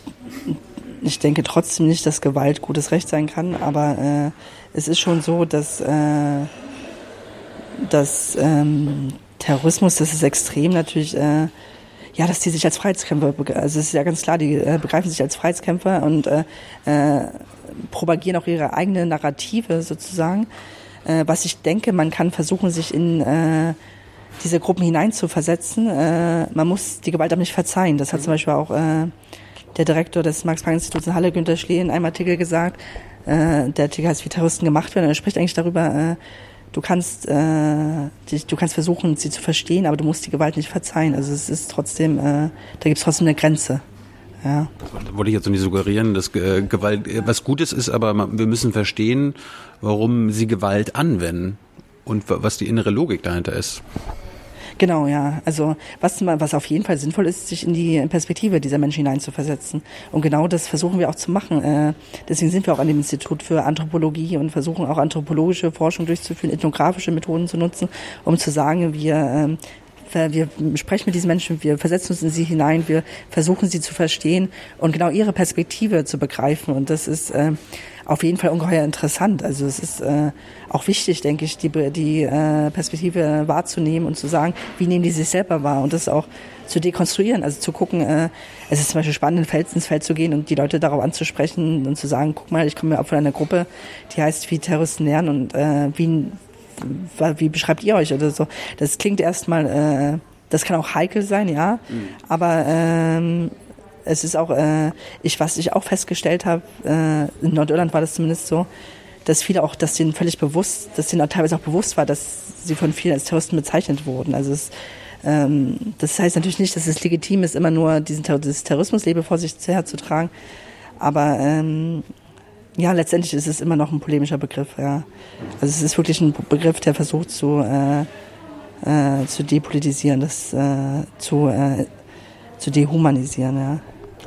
ich denke trotzdem nicht, dass Gewalt gutes Recht sein kann, aber äh, es ist schon so, dass, äh, dass ähm, Terrorismus, das ist extrem natürlich, äh, ja, dass die sich als Freiheitskämpfer, also es ist ja ganz klar, die äh, begreifen sich als Freiheitskämpfer und äh, äh, propagieren auch ihre eigene Narrative sozusagen. Äh, was ich denke, man kann versuchen, sich in äh, diese Gruppen hineinzuversetzen. Äh, man muss die Gewalt aber nicht verzeihen. Das hat zum Beispiel auch äh, der Direktor des Max-Planck-Instituts in Halle, Günter Schlee, in einem Artikel gesagt. Äh, der Artikel heißt, wie Terroristen gemacht werden. Er spricht eigentlich darüber, äh, du kannst, äh, dich, du kannst versuchen, sie zu verstehen, aber du musst die Gewalt nicht verzeihen. Also es ist trotzdem, äh, da gibt es trotzdem eine Grenze. Ja. Das wollte ich jetzt nicht suggerieren, dass äh, Gewalt äh, was Gutes ist, aber wir müssen verstehen, warum sie Gewalt anwenden und was die innere Logik dahinter ist. Genau, ja. Also was, was auf jeden Fall sinnvoll ist, sich in die Perspektive dieser Menschen hineinzuversetzen. Und genau das versuchen wir auch zu machen. Äh, deswegen sind wir auch an dem Institut für Anthropologie und versuchen auch anthropologische Forschung durchzuführen, ethnografische Methoden zu nutzen, um zu sagen, wir ähm, wir sprechen mit diesen Menschen, wir versetzen uns in sie hinein, wir versuchen sie zu verstehen und genau ihre Perspektive zu begreifen. Und das ist äh, auf jeden Fall ungeheuer interessant. Also es ist äh, auch wichtig, denke ich, die, die äh, Perspektive wahrzunehmen und zu sagen, wie nehmen die sich selber wahr und das auch zu dekonstruieren, also zu gucken, äh, es ist zum Beispiel spannend, ins Feld zu gehen und die Leute darauf anzusprechen und zu sagen, guck mal, ich komme ja auch von einer Gruppe, die heißt wie Terroristen lernen und äh, wie wie beschreibt ihr euch oder so? Das klingt erstmal, äh, das kann auch heikel sein, ja, mhm. aber ähm, es ist auch, äh, ich was ich auch festgestellt habe, äh, in Nordirland war das zumindest so, dass viele auch, dass denen völlig bewusst, dass denen auch teilweise auch bewusst war, dass sie von vielen als Terroristen bezeichnet wurden. Also es, ähm, das heißt natürlich nicht, dass es legitim ist, immer nur diesen Terrorismuslebe vor sich herzutragen, aber ähm, ja, letztendlich ist es immer noch ein polemischer Begriff, ja. Also es ist wirklich ein Begriff, der versucht zu, äh, äh, zu depolitisieren, das äh, zu, äh, zu dehumanisieren, ja.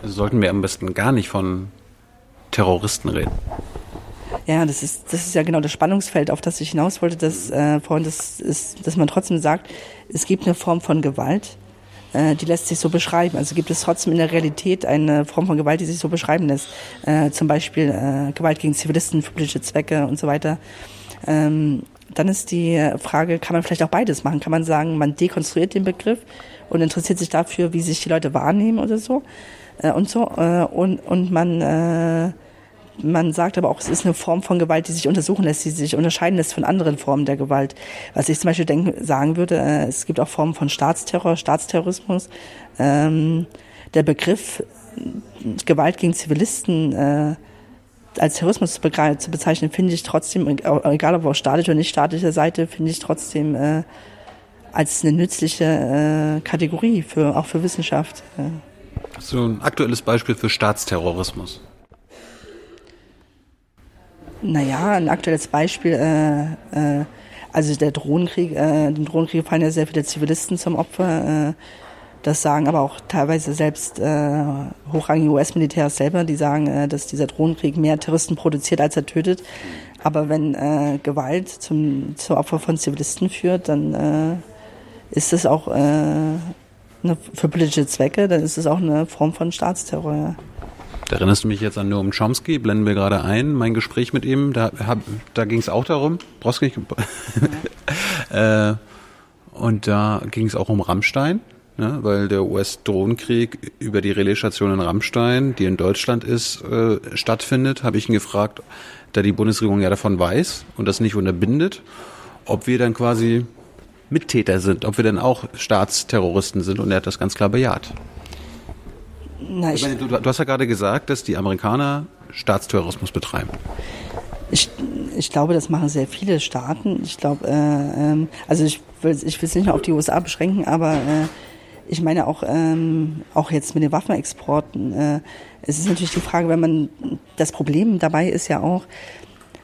Also sollten wir am besten gar nicht von Terroristen reden. Ja, das ist, das ist ja genau das Spannungsfeld, auf das ich hinaus wollte, dass äh, vorhin das ist, dass man trotzdem sagt, es gibt eine Form von Gewalt, die lässt sich so beschreiben. Also gibt es trotzdem in der Realität eine Form von Gewalt, die sich so beschreiben lässt. Äh, zum Beispiel äh, Gewalt gegen Zivilisten für politische Zwecke und so weiter. Ähm, dann ist die Frage, kann man vielleicht auch beides machen? Kann man sagen, man dekonstruiert den Begriff und interessiert sich dafür, wie sich die Leute wahrnehmen oder so äh, und so äh, und und man äh, man sagt aber auch, es ist eine Form von Gewalt, die sich untersuchen lässt, die sich unterscheiden lässt von anderen Formen der Gewalt. Was ich zum Beispiel denken, sagen würde, äh, es gibt auch Formen von Staatsterror, Staatsterrorismus. Ähm, der Begriff Gewalt gegen Zivilisten äh, als Terrorismus zu, bezeichnen, finde ich trotzdem, egal ob auf staatlicher oder nicht staatlicher Seite, finde ich trotzdem äh, als eine nützliche Kategorie für auch für Wissenschaft. So ein aktuelles Beispiel für Staatsterrorismus. Naja, ein aktuelles Beispiel, äh, äh, also der Drohnenkrieg, äh, dem Drohnenkrieg fallen ja sehr viele Zivilisten zum Opfer. Äh, das sagen aber auch teilweise selbst äh, hochrangige US-Militärs selber, die sagen, äh, dass dieser Drohnenkrieg mehr Terroristen produziert, als er tötet. Aber wenn äh, Gewalt zum, zum Opfer von Zivilisten führt, dann äh, ist es auch äh, eine, für politische Zwecke, dann ist es auch eine Form von Staatsterror. Ja. Da erinnerst du mich jetzt an Noam Chomsky, blenden wir gerade ein, mein Gespräch mit ihm, da, da ging es auch darum, brauchst ja. äh, und da ging es auch um Rammstein, ne, weil der US-Drohnenkrieg über die Relaisstation in Rammstein, die in Deutschland ist, äh, stattfindet, habe ich ihn gefragt, da die Bundesregierung ja davon weiß und das nicht unterbindet, ob wir dann quasi Mittäter sind, ob wir dann auch Staatsterroristen sind und er hat das ganz klar bejaht. Na, ich, meine, du, du, hast ja gerade gesagt, dass die Amerikaner Staatsterrorismus betreiben. Ich, ich glaube, das machen sehr viele Staaten. Ich glaube, äh, äh, also ich will ich will es nicht nur auf die USA beschränken, aber äh, ich meine auch ähm, auch jetzt mit den Waffenexporten. Äh, es ist natürlich die Frage, wenn man das Problem dabei ist ja auch,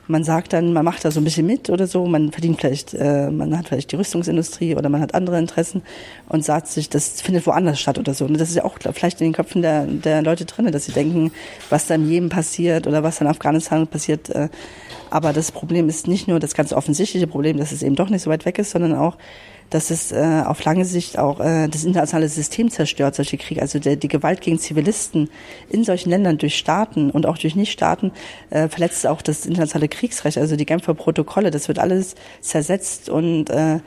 man sagt dann, man macht da so ein bisschen mit oder so, man verdient vielleicht, äh, man hat vielleicht die Rüstungsindustrie oder man hat andere Interessen und sagt sich, das findet woanders statt oder so. Und das ist ja auch vielleicht in den Köpfen der, der Leute drin, dass sie denken, was da im Jemen passiert oder was in Afghanistan passiert. Äh, aber das Problem ist nicht nur das ganz offensichtliche Problem, dass es eben doch nicht so weit weg ist, sondern auch, dass es äh, auf lange Sicht auch äh, das internationale System zerstört, solche Kriege. Also der, die Gewalt gegen Zivilisten in solchen Ländern durch Staaten und auch durch Nichtstaaten äh, verletzt auch das internationale Kriegsrecht, also die Genfer Protokolle. Das wird alles zersetzt und äh,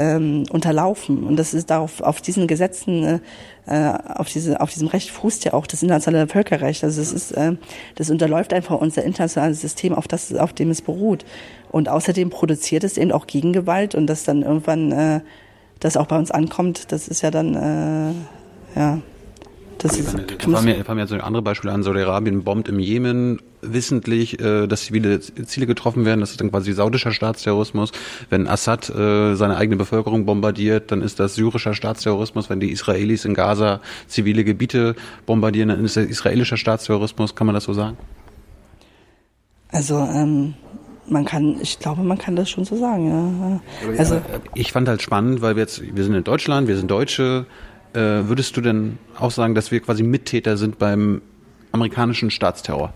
ähm, unterlaufen. Und das ist darauf, auf diesen Gesetzen, äh, auf, diese, auf diesem Recht fußt ja auch das internationale Völkerrecht. Also es ist, äh, das unterläuft einfach unser internationales System, auf das, auf dem es beruht. Und außerdem produziert es eben auch Gegengewalt und das dann irgendwann, äh, das auch bei uns ankommt, das ist ja dann, äh, ja, das ist, fallen mir, fallen mir jetzt andere Beispiele an. Saudi-Arabien bombt im Jemen wissentlich, äh, dass zivile Ziele getroffen werden. Das ist dann quasi saudischer Staatsterrorismus. Wenn Assad äh, seine eigene Bevölkerung bombardiert, dann ist das syrischer Staatsterrorismus. Wenn die Israelis in Gaza zivile Gebiete bombardieren, dann ist das israelischer Staatsterrorismus. Kann man das so sagen? Also ähm, man kann, ich glaube, man kann das schon so sagen. Ja. Also ich fand halt spannend, weil wir jetzt, wir sind in Deutschland, wir sind Deutsche. Äh, würdest du denn auch sagen, dass wir quasi Mittäter sind beim amerikanischen Staatsterror?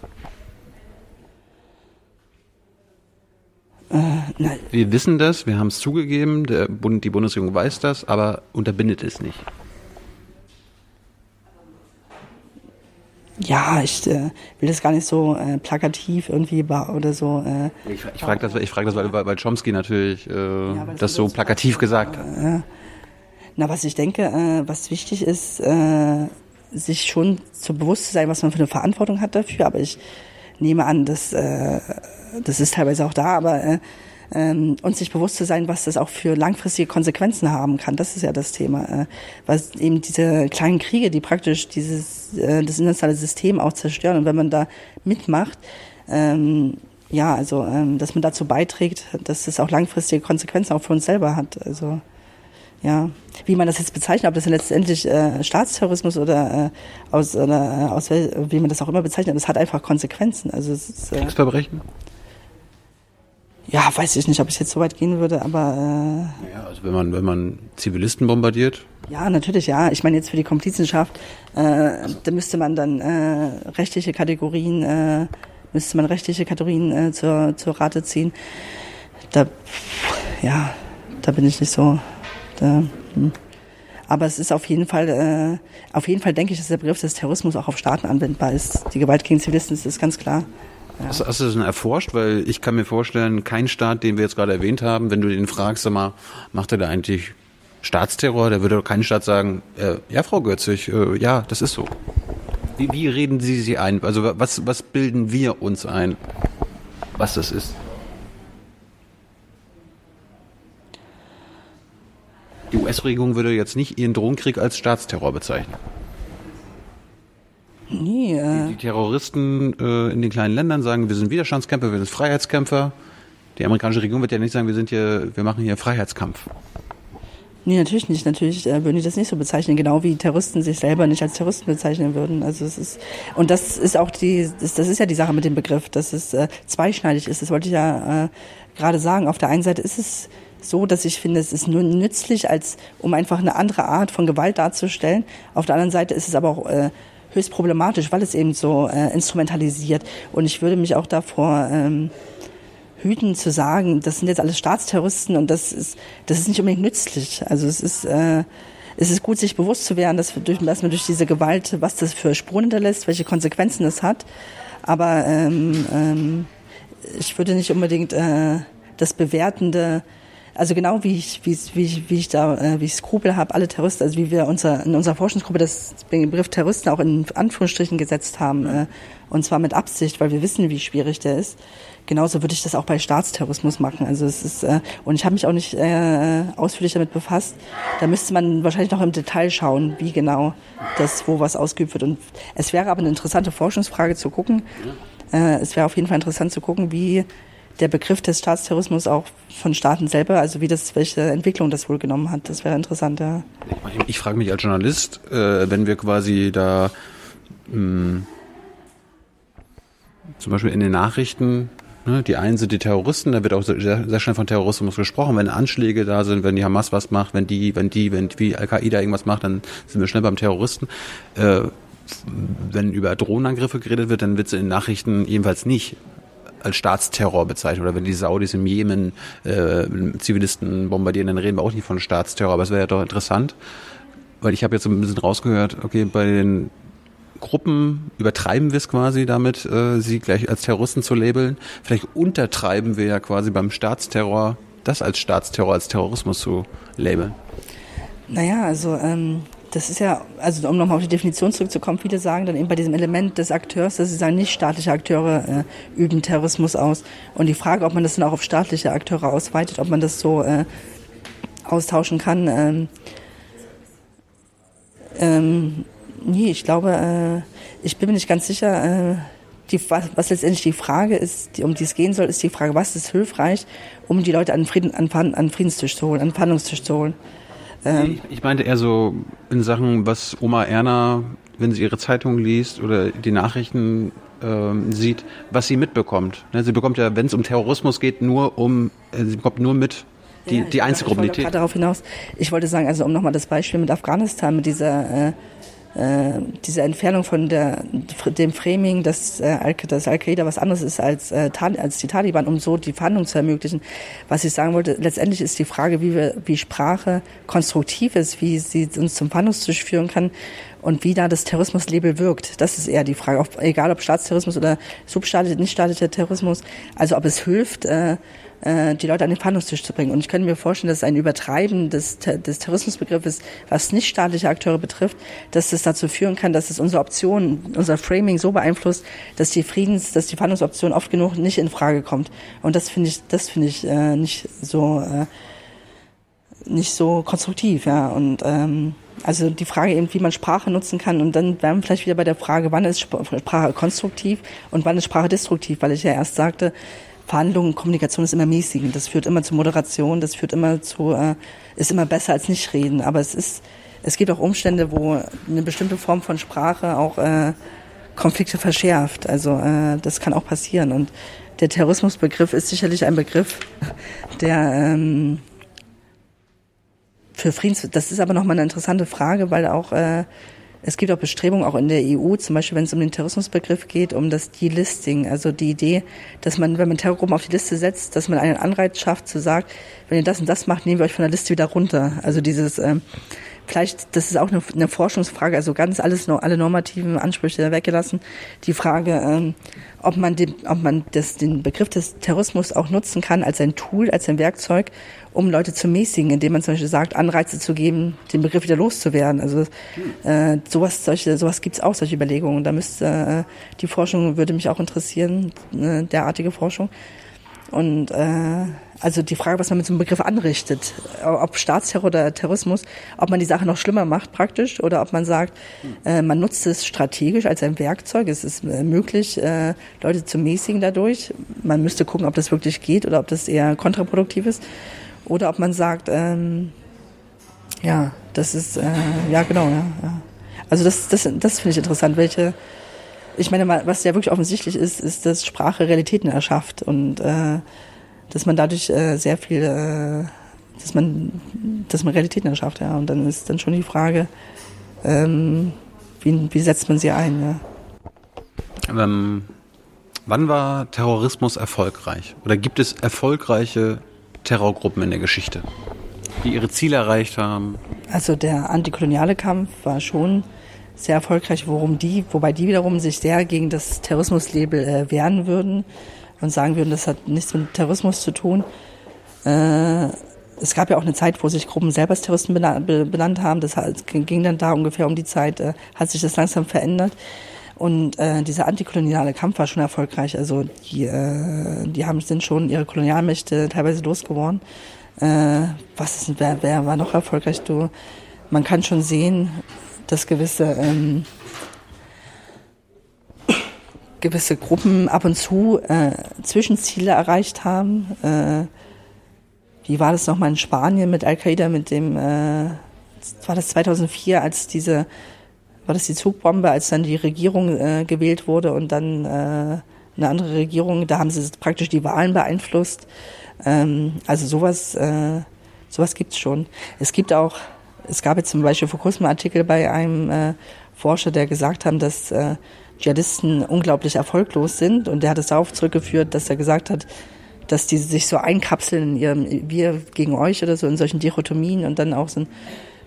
Äh, wir wissen das, wir haben es zugegeben, der Bund, die Bundesregierung weiß das, aber unterbindet es nicht. Ja, ich äh, will das gar nicht so äh, plakativ irgendwie oder so. Äh, ich ich frage das, ich frag das weil, weil Chomsky natürlich äh, ja, das so plakativ gesagt hat. Na, was ich denke, äh, was wichtig ist, äh, sich schon zu bewusst zu sein, was man für eine Verantwortung hat dafür. Aber ich nehme an, dass äh, das ist teilweise auch da, aber äh, ähm, und sich bewusst zu sein, was das auch für langfristige Konsequenzen haben kann. Das ist ja das Thema, äh, was eben diese kleinen Kriege, die praktisch dieses äh, das internationale System auch zerstören. Und wenn man da mitmacht, ähm, ja, also ähm, dass man dazu beiträgt, dass es auch langfristige Konsequenzen auch für uns selber hat. Also ja, wie man das jetzt bezeichnet, ob das letztendlich äh, Staatsterrorismus oder äh, aus oder äh, aus wie man das auch immer bezeichnet, das hat einfach Konsequenzen. Also es ist, äh, Kriegsverbrechen? Ja, weiß ich nicht, ob ich jetzt so weit gehen würde, aber äh, ja, also wenn man wenn man Zivilisten bombardiert. Ja, natürlich, ja. Ich meine jetzt für die Komplizenschaft, äh, da müsste man dann äh, rechtliche Kategorien, äh, müsste man rechtliche Kategorien äh, zur zur Rate ziehen. Da, ja, da bin ich nicht so da, hm. Aber es ist auf jeden Fall, äh, auf jeden Fall denke ich, dass der Begriff des Terrorismus auch auf Staaten anwendbar ist. Die Gewalt gegen Zivilisten ist, ist ganz klar. Ja. Hast, hast, du das denn erforscht? Weil ich kann mir vorstellen, kein Staat, den wir jetzt gerade erwähnt haben, wenn du den fragst, sag mal, macht er da eigentlich Staatsterror? Der würde doch kein Staat sagen, äh, ja, Frau Götzig, äh, ja, das ist so. Wie, wie reden Sie sie ein? Also was, was bilden wir uns ein, was das ist? Die US-Regierung würde jetzt nicht ihren Drohnenkrieg als Staatsterror bezeichnen. Nee, äh die, die Terroristen äh, in den kleinen Ländern sagen, wir sind Widerstandskämpfer, wir sind Freiheitskämpfer. Die amerikanische Regierung wird ja nicht sagen, wir sind hier, wir machen hier Freiheitskampf. Nee, natürlich nicht. Natürlich äh, würden die das nicht so bezeichnen, genau wie Terroristen sich selber nicht als Terroristen bezeichnen würden. Also es ist und das ist auch die, das, das ist ja die Sache mit dem Begriff, dass es äh, zweischneidig ist. Das wollte ich ja äh, gerade sagen. Auf der einen Seite ist es so, dass ich finde, es ist nur nützlich, als um einfach eine andere Art von Gewalt darzustellen. Auf der anderen Seite ist es aber auch äh, höchst problematisch, weil es eben so äh, instrumentalisiert. Und ich würde mich auch davor ähm, hüten zu sagen, das sind jetzt alles Staatsterroristen und das ist, das ist nicht unbedingt nützlich. Also es ist, äh, es ist gut, sich bewusst zu werden, dass, durch, dass man durch diese Gewalt, was das für Spuren hinterlässt, welche Konsequenzen es hat. Aber ähm, ähm, ich würde nicht unbedingt äh, das Bewertende also genau wie ich, wie, wie, wie ich da, äh, wie ich Skrupel habe, alle Terroristen, also wie wir unser, in unserer Forschungsgruppe das den Begriff Terroristen auch in Anführungsstrichen gesetzt haben, äh, und zwar mit Absicht, weil wir wissen, wie schwierig der ist. Genauso würde ich das auch bei Staatsterrorismus machen. Also es ist äh, und ich habe mich auch nicht äh, ausführlich damit befasst. Da müsste man wahrscheinlich noch im Detail schauen, wie genau das, wo was ausgeübt wird. Und es wäre aber eine interessante Forschungsfrage zu gucken. Äh, es wäre auf jeden Fall interessant zu gucken, wie der Begriff des Staatsterrorismus auch von Staaten selber, also wie das, welche Entwicklung das wohl genommen hat. Das wäre interessant, ja. Ich, ich frage mich als Journalist, äh, wenn wir quasi da mh, hm, zum Beispiel in den Nachrichten Ne, die einen sind die Terroristen, da wird auch sehr, sehr schnell von Terrorismus gesprochen. Wenn Anschläge da sind, wenn die Hamas was macht, wenn die, wenn die, wenn wie Al-Qaida irgendwas macht, dann sind wir schnell beim Terroristen. Äh, wenn über Drohnenangriffe geredet wird, dann wird es in den Nachrichten jedenfalls nicht als Staatsterror bezeichnet. Oder wenn die Saudis im Jemen äh, Zivilisten bombardieren, dann reden wir auch nicht von Staatsterror. Aber es wäre ja doch interessant, weil ich habe jetzt ein bisschen rausgehört, okay, bei den Gruppen übertreiben wir es quasi damit, äh, sie gleich als Terroristen zu labeln. Vielleicht untertreiben wir ja quasi beim Staatsterror, das als Staatsterror, als Terrorismus zu labeln. Naja, also ähm, das ist ja, also um nochmal auf die Definition zurückzukommen, viele sagen dann eben bei diesem Element des Akteurs, dass sie sagen, nicht staatliche Akteure äh, üben Terrorismus aus. Und die Frage, ob man das dann auch auf staatliche Akteure ausweitet, ob man das so äh, austauschen kann, ähm, ähm, Nee, ich glaube, äh, ich bin mir nicht ganz sicher. Äh, die, was, was letztendlich die Frage ist, die, um die es gehen soll, ist die Frage, was ist hilfreich, um die Leute an, Frieden, an, an Friedenstisch zu holen, an Verhandlungstisch zu holen. Ähm, ich, ich meinte eher so in Sachen, was Oma Erna, wenn sie ihre Zeitung liest oder die Nachrichten ähm, sieht, was sie mitbekommt. Ne, sie bekommt ja, wenn es um Terrorismus geht, nur um, äh, sie bekommt nur mit die, ja, die Einzelgruppen. Ich wollte darauf hinaus. Ich wollte sagen, also um nochmal das Beispiel mit Afghanistan, mit dieser äh, äh, diese Entfernung von der, dem Framing, dass, äh, Al-Qaida was anderes ist als, äh, als die Taliban, um so die Verhandlungen zu ermöglichen. Was ich sagen wollte, letztendlich ist die Frage, wie, wir, wie Sprache konstruktiv ist, wie sie uns zum Verhandlungstisch führen kann und wie da das Terrorismuslabel wirkt. Das ist eher die Frage, ob, egal ob Staatsterrorismus oder substaatlicher, nicht staatlicher Terrorismus, also ob es hilft, äh, äh, die Leute an den Verhandlungstisch zu bringen. Und ich könnte mir vorstellen, dass ein Übertreiben des, des Terrorismusbegriffes, was nicht staatliche Akteure betrifft, dass das dazu führen kann, dass es unsere Optionen, unser Framing so beeinflusst, dass die Friedens, dass die Verhandlungsoption oft genug nicht in Frage kommt. Und das finde ich, das finde ich äh, nicht so äh, nicht so konstruktiv, ja. Und ähm, also die Frage eben, wie man Sprache nutzen kann. Und dann wären wir vielleicht wieder bei der Frage, wann ist Sprache konstruktiv und wann ist Sprache destruktiv, weil ich ja erst sagte, Verhandlungen, Kommunikation ist immer mäßigend. Das führt immer zu Moderation, das führt immer zu, äh, ist immer besser als nicht reden. Aber es ist, es gibt auch Umstände, wo eine bestimmte Form von Sprache auch äh, Konflikte verschärft. Also äh, das kann auch passieren. Und der Terrorismusbegriff ist sicherlich ein Begriff, der ähm, für Friedens, das ist aber nochmal eine interessante Frage, weil auch äh, es gibt auch Bestrebungen auch in der EU, zum Beispiel wenn es um den Terrorismusbegriff geht, um das Delisting, also die Idee, dass man, wenn man Terrorgruppen auf die Liste setzt, dass man einen Anreiz schafft, zu sagen, wenn ihr das und das macht, nehmen wir euch von der Liste wieder runter. Also dieses ähm, vielleicht, das ist auch eine, eine Forschungsfrage, also ganz alles, alle normativen Ansprüche weggelassen. Die Frage, ähm, ob man, den, ob man das, den Begriff des Terrorismus auch nutzen kann als ein Tool, als ein Werkzeug, um Leute zu mäßigen, indem man zum Beispiel sagt, Anreize zu geben, den Begriff wieder loszuwerden. Also äh, sowas, solche, sowas gibt's auch, solche Überlegungen. Da müsste äh, die Forschung würde mich auch interessieren, äh, derartige Forschung. Und äh, also die Frage, was man mit so einem Begriff anrichtet, ob Staatsterror oder Terrorismus, ob man die Sache noch schlimmer macht praktisch oder ob man sagt, äh, man nutzt es strategisch als ein Werkzeug. Es ist äh, möglich, äh, Leute zu mäßigen dadurch. Man müsste gucken, ob das wirklich geht oder ob das eher kontraproduktiv ist. Oder ob man sagt, ähm, Ja, das ist, äh, ja genau, ja. ja. Also das, das, das finde ich interessant, welche, ich meine, was ja wirklich offensichtlich ist, ist, dass Sprache Realitäten erschafft und äh, dass man dadurch äh, sehr viel, äh, dass man, dass man Realitäten erschafft, ja. Und dann ist dann schon die Frage, ähm, wie, wie setzt man sie ein, ja. Ähm, wann war Terrorismus erfolgreich? Oder gibt es erfolgreiche Terrorgruppen in der Geschichte, die ihre Ziele erreicht haben? Also der antikoloniale Kampf war schon sehr erfolgreich, worum die, wobei die wiederum sich sehr gegen das Terrorismuslabel äh, wehren würden und sagen würden, das hat nichts mit Terrorismus zu tun. Äh, es gab ja auch eine Zeit, wo sich Gruppen selber als Terroristen benannt haben. Das ging dann da ungefähr um die Zeit, äh, hat sich das langsam verändert. Und äh, dieser antikoloniale Kampf war schon erfolgreich. Also die, äh, die haben, sind schon ihre Kolonialmächte teilweise losgeworden. Äh, was ist, wer, wer war noch erfolgreich? Du, man kann schon sehen, dass gewisse ähm, gewisse Gruppen ab und zu äh, Zwischenziele erreicht haben. Äh, wie war das nochmal in Spanien mit Al-Qaida, mit dem, äh, war das 2004, als diese, war das die Zugbombe, als dann die Regierung äh, gewählt wurde und dann äh, eine andere Regierung, da haben sie praktisch die Wahlen beeinflusst. Ähm, also sowas, äh, sowas gibt's schon. Es gibt auch, es gab jetzt zum Beispiel vor kurzem einen Artikel bei einem äh, Forscher, der gesagt haben, dass äh, Dschihadisten unglaublich erfolglos sind. Und der hat es darauf zurückgeführt, dass er gesagt hat, dass die sich so einkapseln in ihrem Wir gegen euch oder so in solchen Dichotomien und dann auch so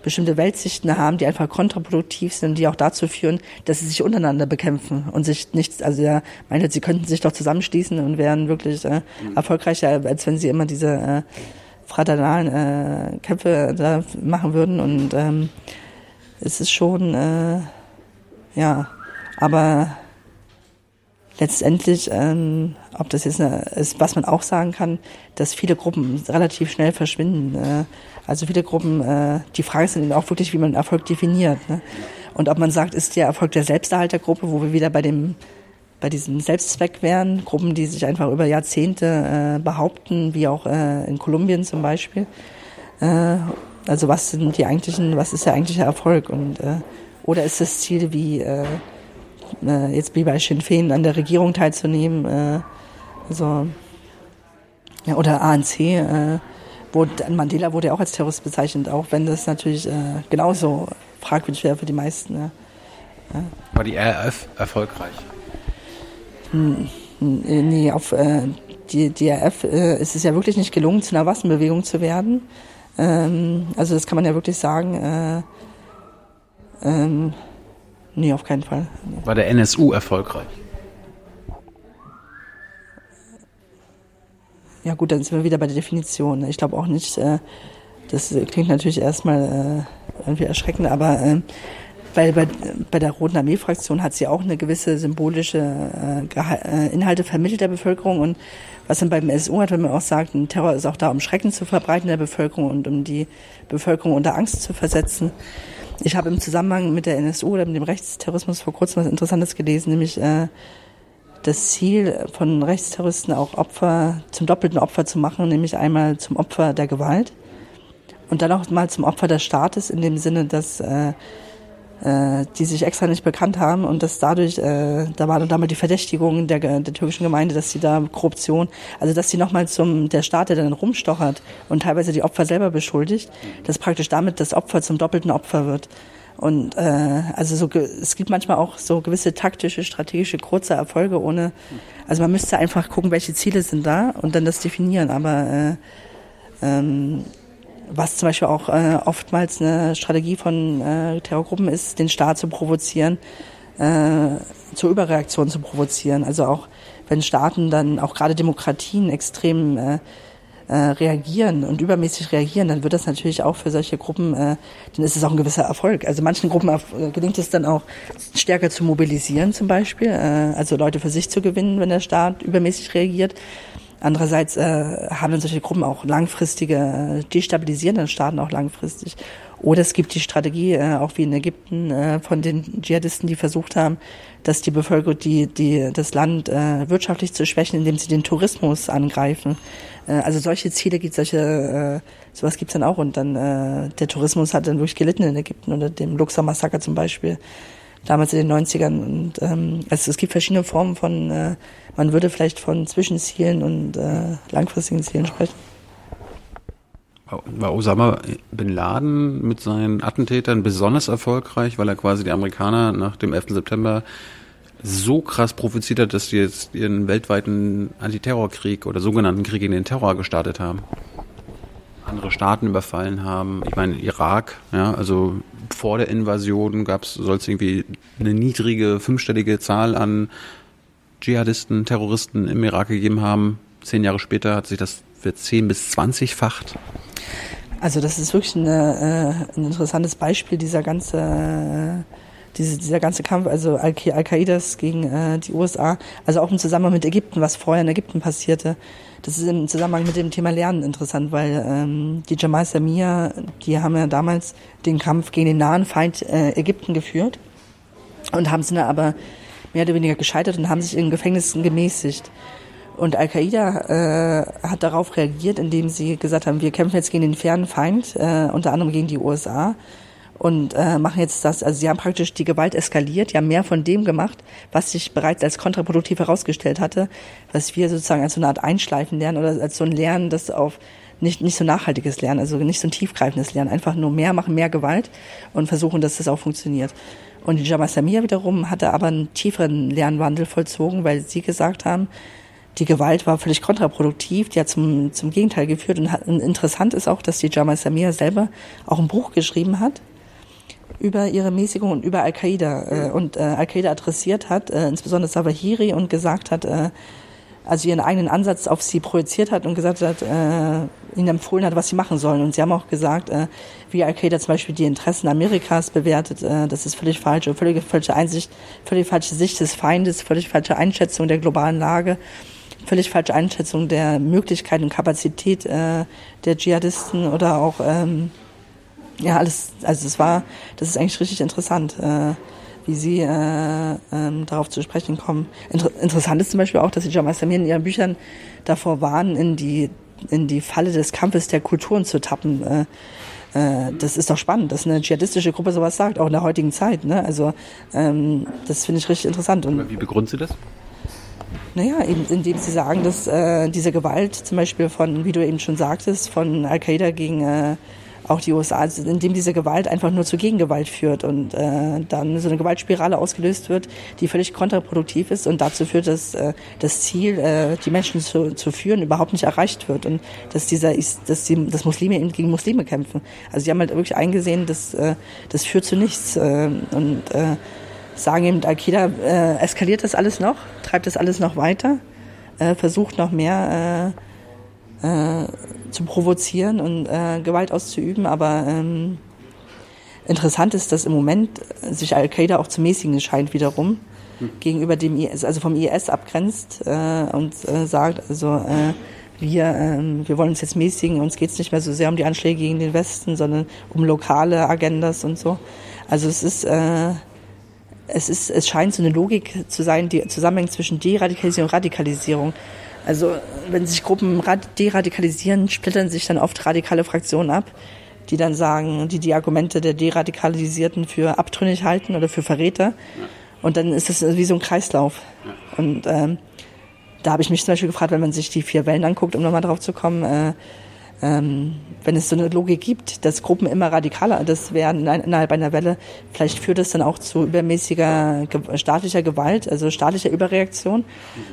bestimmte Weltsichten haben, die einfach kontraproduktiv sind, die auch dazu führen, dass sie sich untereinander bekämpfen und sich nichts, also er meinte, sie könnten sich doch zusammenschließen und wären wirklich äh, erfolgreicher, als wenn sie immer diese äh, fraternalen äh, Kämpfe da machen würden. Und ähm, es ist schon, äh, ja, aber letztendlich, ähm, ob das jetzt eine, ist, was man auch sagen kann, dass viele Gruppen relativ schnell verschwinden. Äh, also viele Gruppen, äh, die Frage ist dann auch wirklich, wie man Erfolg definiert. Ne? Und ob man sagt, ist der Erfolg der Selbsterhaltergruppe, wo wir wieder bei dem bei diesem Selbstzweck wären, Gruppen, die sich einfach über Jahrzehnte äh, behaupten, wie auch äh, in Kolumbien zum Beispiel. Äh, also was sind die eigentlichen, was ist der eigentliche Erfolg? Und äh, oder ist das Ziel wie äh, äh, jetzt wie bei Sinn Féin an der Regierung teilzunehmen, äh, also, ja, oder ANC, äh, wo Mandela wurde ja auch als Terrorist bezeichnet, auch wenn das natürlich äh, genauso fragwürdig wäre für die meisten. Ja. Ja. War die RAF erfolgreich? Hm, nee, auf äh, die, die RAF äh, ist es ja wirklich nicht gelungen, zu einer Wassenbewegung zu werden. Ähm, also das kann man ja wirklich sagen. Äh, ähm, Nee, auf keinen Fall. War der NSU erfolgreich? Ja gut, dann sind wir wieder bei der Definition. Ich glaube auch nicht, äh, das klingt natürlich erstmal äh, irgendwie erschreckend, aber äh, weil bei, bei der Roten Armee-Fraktion hat sie auch eine gewisse symbolische Inhalte vermittelt der Bevölkerung und was dann beim SU hat, wenn man auch sagt, ein Terror ist auch da, um Schrecken zu verbreiten der Bevölkerung und um die Bevölkerung unter Angst zu versetzen. Ich habe im Zusammenhang mit der NSU oder mit dem Rechtsterrorismus vor kurzem was Interessantes gelesen, nämlich äh, das Ziel von Rechtsterroristen auch Opfer zum doppelten Opfer zu machen, nämlich einmal zum Opfer der Gewalt und dann auch mal zum Opfer des Staates in dem Sinne, dass äh, äh, die sich extra nicht bekannt haben und dass dadurch, äh, da war dann damals die Verdächtigung der, der türkischen Gemeinde, dass sie da Korruption, also dass sie nochmal zum, der Staat, der dann rumstochert und teilweise die Opfer selber beschuldigt, dass praktisch damit das Opfer zum doppelten Opfer wird. Und äh, also so es gibt manchmal auch so gewisse taktische, strategische kurze Erfolge ohne, also man müsste einfach gucken, welche Ziele sind da und dann das definieren. Aber äh, ähm, was zum Beispiel auch äh, oftmals eine Strategie von äh, Terrorgruppen ist, den Staat zu provozieren, äh, zur Überreaktion zu provozieren. Also auch wenn Staaten dann, auch gerade Demokratien, extrem äh, äh, reagieren und übermäßig reagieren, dann wird das natürlich auch für solche Gruppen, äh, dann ist es auch ein gewisser Erfolg. Also manchen Gruppen äh, gelingt es dann auch stärker zu mobilisieren zum Beispiel, äh, also Leute für sich zu gewinnen, wenn der Staat übermäßig reagiert. Andererseits äh, haben dann solche Gruppen auch langfristige, äh, destabilisieren dann Staaten auch langfristig. Oder es gibt die Strategie, äh, auch wie in Ägypten, äh, von den Dschihadisten, die versucht haben, dass die Bevölkerung, die, die, das Land äh, wirtschaftlich zu schwächen, indem sie den Tourismus angreifen. Äh, also solche Ziele gibt solche, äh, sowas gibt's dann auch. Und dann äh, der Tourismus hat dann wirklich gelitten in Ägypten unter dem Luxor-Massaker zum Beispiel damals in den 90ern. Und ähm, also es gibt verschiedene Formen von, äh, man würde vielleicht von Zwischenzielen und äh, langfristigen Zielen sprechen. War Osama bin Laden mit seinen Attentätern besonders erfolgreich, weil er quasi die Amerikaner nach dem 11. September so krass provoziert hat, dass sie jetzt ihren weltweiten Antiterrorkrieg oder sogenannten Krieg gegen den Terror gestartet haben? Andere Staaten überfallen haben. Ich meine, Irak, ja, also vor der Invasion gab's, soll es irgendwie eine niedrige fünfstellige Zahl an Dschihadisten, Terroristen im Irak gegeben haben. Zehn Jahre später hat sich das für zehn bis zwanzigfacht. Also das ist wirklich eine, äh, ein interessantes Beispiel dieser ganze äh, diese, dieser ganze Kampf, also Al-Qaidas gegen äh, die USA, also auch im Zusammenhang mit Ägypten, was vorher in Ägypten passierte. Das ist im Zusammenhang mit dem Thema Lernen interessant, weil ähm, die Jamal Samia, die haben ja damals den Kampf gegen den nahen Feind äh, Ägypten geführt und haben sind aber mehr oder weniger gescheitert und haben sich in Gefängnissen gemäßigt. Und Al-Qaida äh, hat darauf reagiert, indem sie gesagt haben, wir kämpfen jetzt gegen den fernen Feind, äh, unter anderem gegen die USA und äh, machen jetzt das, also sie haben praktisch die Gewalt eskaliert, haben mehr von dem gemacht, was sich bereits als kontraproduktiv herausgestellt hatte, was wir sozusagen als so eine Art Einschleifen lernen oder als so ein Lernen, das auf nicht, nicht so nachhaltiges Lernen, also nicht so ein tiefgreifendes Lernen, einfach nur mehr machen, mehr Gewalt und versuchen, dass das auch funktioniert. Und die Jama Samia wiederum hatte aber einen tieferen Lernwandel vollzogen, weil sie gesagt haben, die Gewalt war völlig kontraproduktiv, die hat zum, zum Gegenteil geführt. Und, hat, und interessant ist auch, dass die Jamal Samia selber auch ein Buch geschrieben hat über ihre Mäßigung und über Al-Qaida äh, und äh, Al-Qaida adressiert hat, äh, insbesondere Zawahiri und gesagt hat, äh, also ihren eigenen Ansatz auf sie projiziert hat und gesagt hat, äh, ihnen empfohlen hat, was sie machen sollen. Und sie haben auch gesagt, äh, wie Al-Qaida zum Beispiel die Interessen Amerikas bewertet, äh, das ist völlig falsch, völlig falsche Einsicht, völlig falsche Sicht des Feindes, völlig falsche Einschätzung der globalen Lage völlig falsche Einschätzung der Möglichkeit und Kapazität äh, der Dschihadisten oder auch ähm, ja alles, also es war, das ist eigentlich richtig interessant, äh, wie Sie äh, ähm, darauf zu sprechen kommen. Inter interessant ist zum Beispiel auch, dass die Jamal Samir in ihren Büchern davor warnen, in die in die Falle des Kampfes der Kulturen zu tappen. Äh, äh, das ist doch spannend, dass eine dschihadistische Gruppe sowas sagt, auch in der heutigen Zeit. Ne? Also ähm, das finde ich richtig interessant. Und wie begründet Sie das? Naja, eben indem sie sagen, dass äh, diese Gewalt zum Beispiel von, wie du eben schon sagtest, von Al-Qaida gegen äh, auch die USA, also indem diese Gewalt einfach nur zur Gegengewalt führt und äh, dann so eine Gewaltspirale ausgelöst wird, die völlig kontraproduktiv ist und dazu führt, dass äh, das Ziel, äh, die Menschen zu, zu führen, überhaupt nicht erreicht wird und dass dieser dass die, dass Muslime eben gegen Muslime kämpfen. Also sie haben halt wirklich eingesehen, dass äh, das führt zu nichts äh, und äh, sagen eben, Al-Qaida äh, eskaliert das alles noch, treibt das alles noch weiter, äh, versucht noch mehr äh, äh, zu provozieren und äh, Gewalt auszuüben. Aber ähm, interessant ist, dass im Moment sich Al-Qaida auch zu mäßigen scheint wiederum hm. gegenüber dem IS, also vom IS abgrenzt äh, und äh, sagt, also äh, wir, ähm, wir wollen uns jetzt mäßigen, uns geht es nicht mehr so sehr um die Anschläge gegen den Westen, sondern um lokale Agendas und so. Also es ist äh, es ist, es scheint so eine Logik zu sein, die Zusammenhänge zwischen Deradikalisierung und Radikalisierung. Also wenn sich Gruppen deradikalisieren, splittern sich dann oft radikale Fraktionen ab, die dann sagen, die die Argumente der Deradikalisierten für abtrünnig halten oder für Verräter. Und dann ist es wie so ein Kreislauf. Und ähm, da habe ich mich zum Beispiel gefragt, wenn man sich die vier Wellen anguckt, um nochmal drauf zu kommen, äh, ähm, wenn es so eine Logik gibt, dass Gruppen immer radikaler das werden innerhalb einer Welle, vielleicht führt das dann auch zu übermäßiger staatlicher Gewalt, also staatlicher Überreaktion,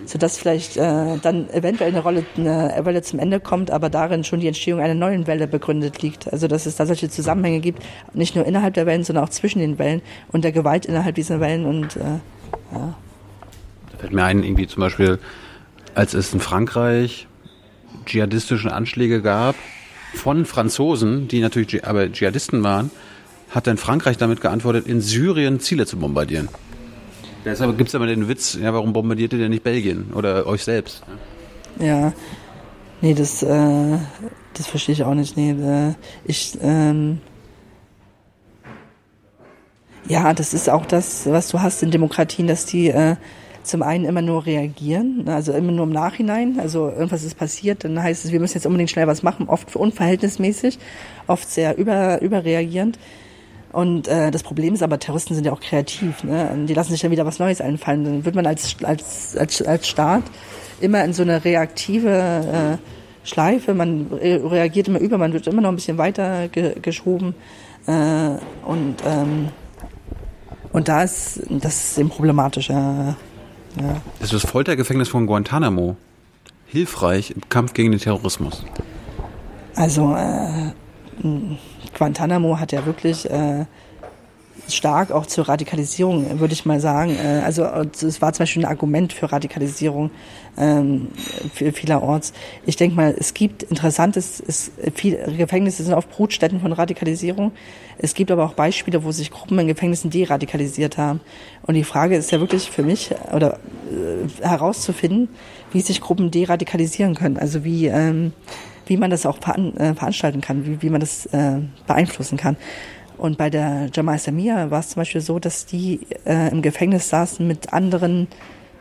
sodass vielleicht äh, dann eventuell eine Rolle, eine Welle zum Ende kommt, aber darin schon die Entstehung einer neuen Welle begründet liegt. Also dass es da solche Zusammenhänge gibt, nicht nur innerhalb der Wellen, sondern auch zwischen den Wellen und der Gewalt innerhalb dieser Wellen und äh, ja. Da fällt mir ein, irgendwie zum Beispiel, als es in Frankreich dschihadistischen Anschläge gab von Franzosen, die natürlich aber Dschihadisten waren, hat dann Frankreich damit geantwortet, in Syrien Ziele zu bombardieren. Deshalb gibt es aber den Witz, ja, warum bombardiert ihr denn nicht Belgien oder euch selbst? Ja, nee, das, äh, das verstehe ich auch nicht. Nee, äh, ich, ähm, Ja, das ist auch das, was du hast in Demokratien, dass die äh, zum einen immer nur reagieren, ne, also immer nur im Nachhinein, also irgendwas ist passiert, dann heißt es, wir müssen jetzt unbedingt schnell was machen, oft unverhältnismäßig, oft sehr über, überreagierend. Und äh, das Problem ist aber, Terroristen sind ja auch kreativ, ne? Die lassen sich ja wieder was Neues einfallen. Dann wird man als, als, als, als Staat immer in so eine reaktive äh, Schleife, man reagiert immer über, man wird immer noch ein bisschen weiter ge geschoben. Äh, und ähm, und da ist das ist eben problematisch. Ja. Das ist das Foltergefängnis von Guantanamo. Hilfreich im Kampf gegen den Terrorismus. Also äh, Guantanamo hat ja wirklich äh, stark auch zur Radikalisierung, würde ich mal sagen. Äh, also es war zum Beispiel ein Argument für Radikalisierung ähm, vielerorts. Ich denke mal, es gibt interessantes, es, viele Gefängnisse sind oft Brutstätten von Radikalisierung. Es gibt aber auch Beispiele, wo sich Gruppen in Gefängnissen deradikalisiert haben. Und die Frage ist ja wirklich für mich oder äh, herauszufinden, wie sich Gruppen deradikalisieren können. Also wie ähm, wie man das auch veran, äh, veranstalten kann, wie, wie man das äh, beeinflussen kann. Und bei der Jamal Samia war es zum Beispiel so, dass die äh, im Gefängnis saßen mit anderen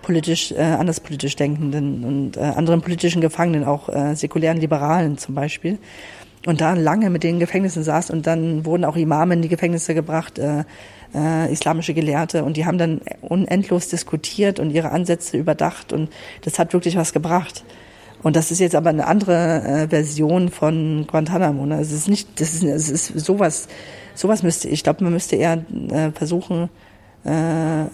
politisch, äh, anders politisch Denkenden und äh, anderen politischen Gefangenen, auch äh, säkulären Liberalen zum Beispiel. Und da lange mit den Gefängnissen saß und dann wurden auch Imame in die Gefängnisse gebracht, äh, äh, islamische Gelehrte und die haben dann unendlos diskutiert und ihre Ansätze überdacht und das hat wirklich was gebracht. Und das ist jetzt aber eine andere äh, Version von Guantanamo. Ne? Es ist nicht, das ist, es ist sowas, sowas müsste, ich glaube, man müsste eher äh, versuchen, äh,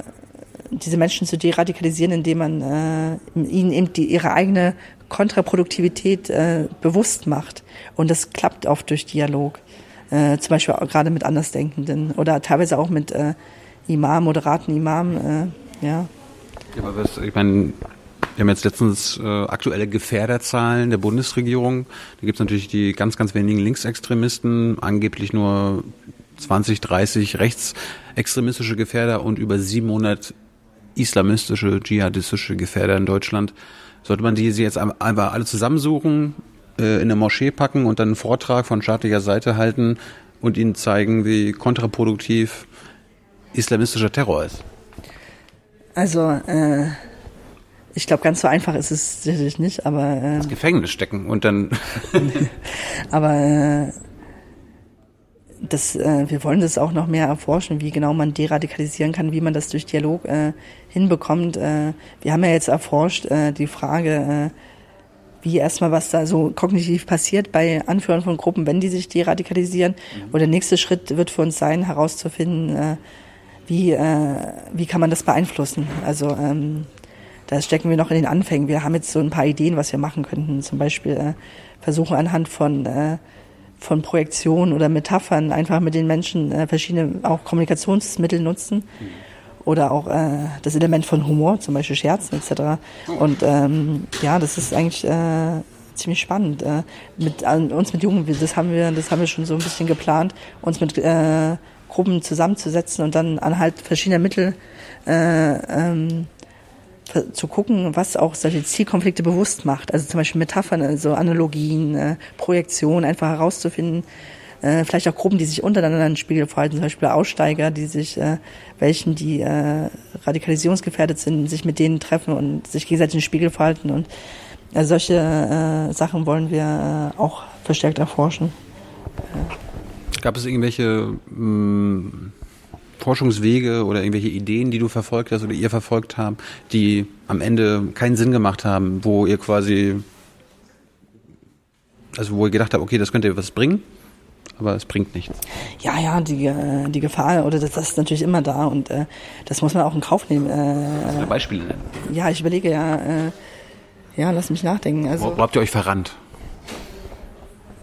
diese Menschen zu deradikalisieren, indem man äh, ihnen eben die, ihre eigene Kontraproduktivität äh, bewusst macht. Und das klappt oft durch Dialog. Äh, zum Beispiel gerade mit Andersdenkenden oder teilweise auch mit äh, Imam, moderaten Imam, äh, ja. Ja, aber was, ich meine, wir haben jetzt letztens äh, aktuelle Gefährderzahlen der Bundesregierung. Da gibt es natürlich die ganz, ganz wenigen Linksextremisten, angeblich nur 20, 30 rechtsextremistische Gefährder und über 700 islamistische, dschihadistische Gefährder in Deutschland. Sollte man diese jetzt einfach alle zusammensuchen, äh, in eine Moschee packen und dann einen Vortrag von staatlicher Seite halten und ihnen zeigen, wie kontraproduktiv islamistischer Terror ist? Also, äh, ich glaube, ganz so einfach ist es sicherlich nicht, aber. Äh, ins Gefängnis stecken und dann. aber äh, das, äh, wir wollen das auch noch mehr erforschen, wie genau man deradikalisieren kann, wie man das durch Dialog äh, hinbekommt. Äh, wir haben ja jetzt erforscht äh, die Frage, äh, wie erstmal was da so kognitiv passiert bei Anführern von Gruppen, wenn die sich deradikalisieren. Mhm. Und der nächste Schritt wird für uns sein, herauszufinden, äh, wie, äh, wie kann man das beeinflussen. Also ähm, da stecken wir noch in den Anfängen. Wir haben jetzt so ein paar Ideen, was wir machen könnten. Zum Beispiel äh, versuchen anhand von, äh, von Projektionen oder Metaphern einfach mit den Menschen äh, verschiedene auch Kommunikationsmittel nutzen. Oder auch äh, das Element von Humor, zum Beispiel Scherzen etc. Und ähm, ja, das ist eigentlich äh, ziemlich spannend. Äh, mit uns mit Jungen, das haben wir, das haben wir schon so ein bisschen geplant, uns mit äh, Gruppen zusammenzusetzen und dann anhand verschiedener Mittel äh, ähm, zu gucken, was auch solche Zielkonflikte bewusst macht. Also zum Beispiel Metaphern, also Analogien, äh, Projektionen, einfach herauszufinden, äh, vielleicht auch Gruppen, die sich untereinander in Spiegel verhalten, zum Beispiel Aussteiger, die sich, äh, welchen, die äh, radikalisierungsgefährdet sind, sich mit denen treffen und sich gegenseitig in den Spiegel verhalten. Und äh, solche äh, Sachen wollen wir äh, auch verstärkt erforschen. Gab es irgendwelche mh, mm, Forschungswege oder irgendwelche Ideen, die du verfolgt hast oder ihr verfolgt habt, die am Ende keinen Sinn gemacht haben, wo ihr quasi, also wo ihr gedacht habt, okay, das könnte was bringen, aber es bringt nichts. Ja, ja, die, äh, die Gefahr oder das, das ist natürlich immer da und äh, das muss man auch in Kauf nehmen. Äh, Beispiele nennen. Ja, ich überlege ja, äh, ja, lass mich nachdenken. Also, wo, wo habt ihr euch verrannt?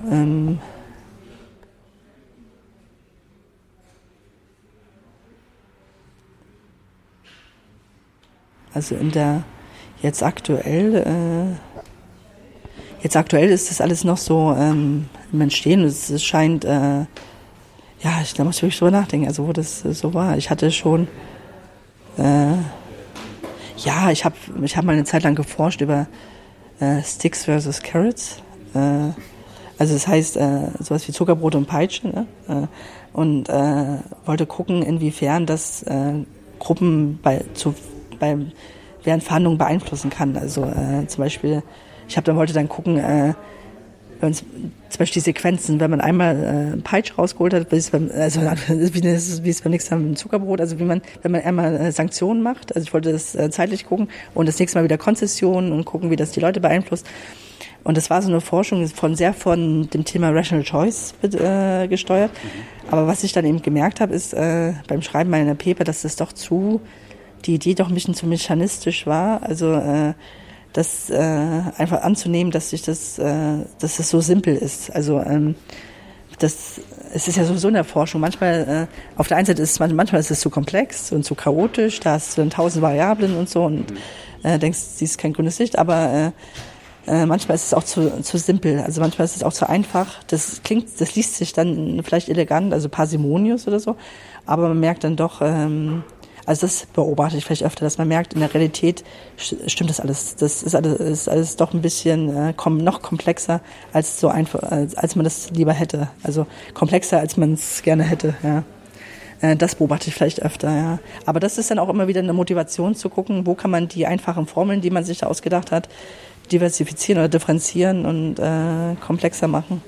Ähm, Also in der jetzt aktuell, äh, jetzt aktuell ist das alles noch so ähm, im Entstehen. Es, es scheint, äh, ja, ich, da muss ich wirklich drüber nachdenken, also wo das so war. Ich hatte schon, äh, ja, ich habe ich hab mal eine Zeit lang geforscht über äh, Sticks versus Carrots. Äh, Also das heißt äh, sowas wie Zuckerbrot und Peitsche. Ne? Und wollte gucken, inwiefern das Gruppen bei, zu, bei, während Verhandlungen beeinflussen kann. Also äh, zum Beispiel, ich habe dann wollte dann gucken, äh, wenn zum Beispiel die Sequenzen, wenn man einmal äh, Peitsch rausgeholt hat, wie es beim, also wie es, wie es beim nächsten Mal mit dem Zuckerbrot, also wie man, wenn man einmal äh, Sanktionen macht, also ich wollte das äh, zeitlich gucken und das nächste Mal wieder Konzessionen und gucken, wie das die Leute beeinflusst. Und das war so eine Forschung von sehr von dem Thema Rational Choice äh, gesteuert. Mhm. Aber was ich dann eben gemerkt habe, ist äh, beim Schreiben meiner Paper, dass das doch zu, die Idee doch ein bisschen zu mechanistisch war. Also äh, das äh, einfach anzunehmen, dass sich das, äh, dass das so simpel ist. Also ähm, das, es ist ja sowieso in der Forschung. Manchmal, äh, auf der einen Seite ist es manchmal ist es zu komplex und zu chaotisch. Da hast du dann tausend Variablen und so und äh, denkst, siehst kein grünes Licht. Aber äh, äh, manchmal ist es auch zu, zu simpel. Also manchmal ist es auch zu einfach. Das klingt, das liest sich dann vielleicht elegant, also parsimonius oder so. Aber man merkt dann doch, ähm, also das beobachte ich vielleicht öfter, dass man merkt, in der Realität stimmt das alles. Das ist alles, ist alles doch ein bisschen äh, kom noch komplexer als so einfach, als, als man das lieber hätte. Also komplexer, als man es gerne hätte. Ja. Äh, das beobachte ich vielleicht öfter, ja. Aber das ist dann auch immer wieder eine Motivation zu gucken, wo kann man die einfachen Formeln, die man sich da ausgedacht hat, diversifizieren oder differenzieren und äh, komplexer machen.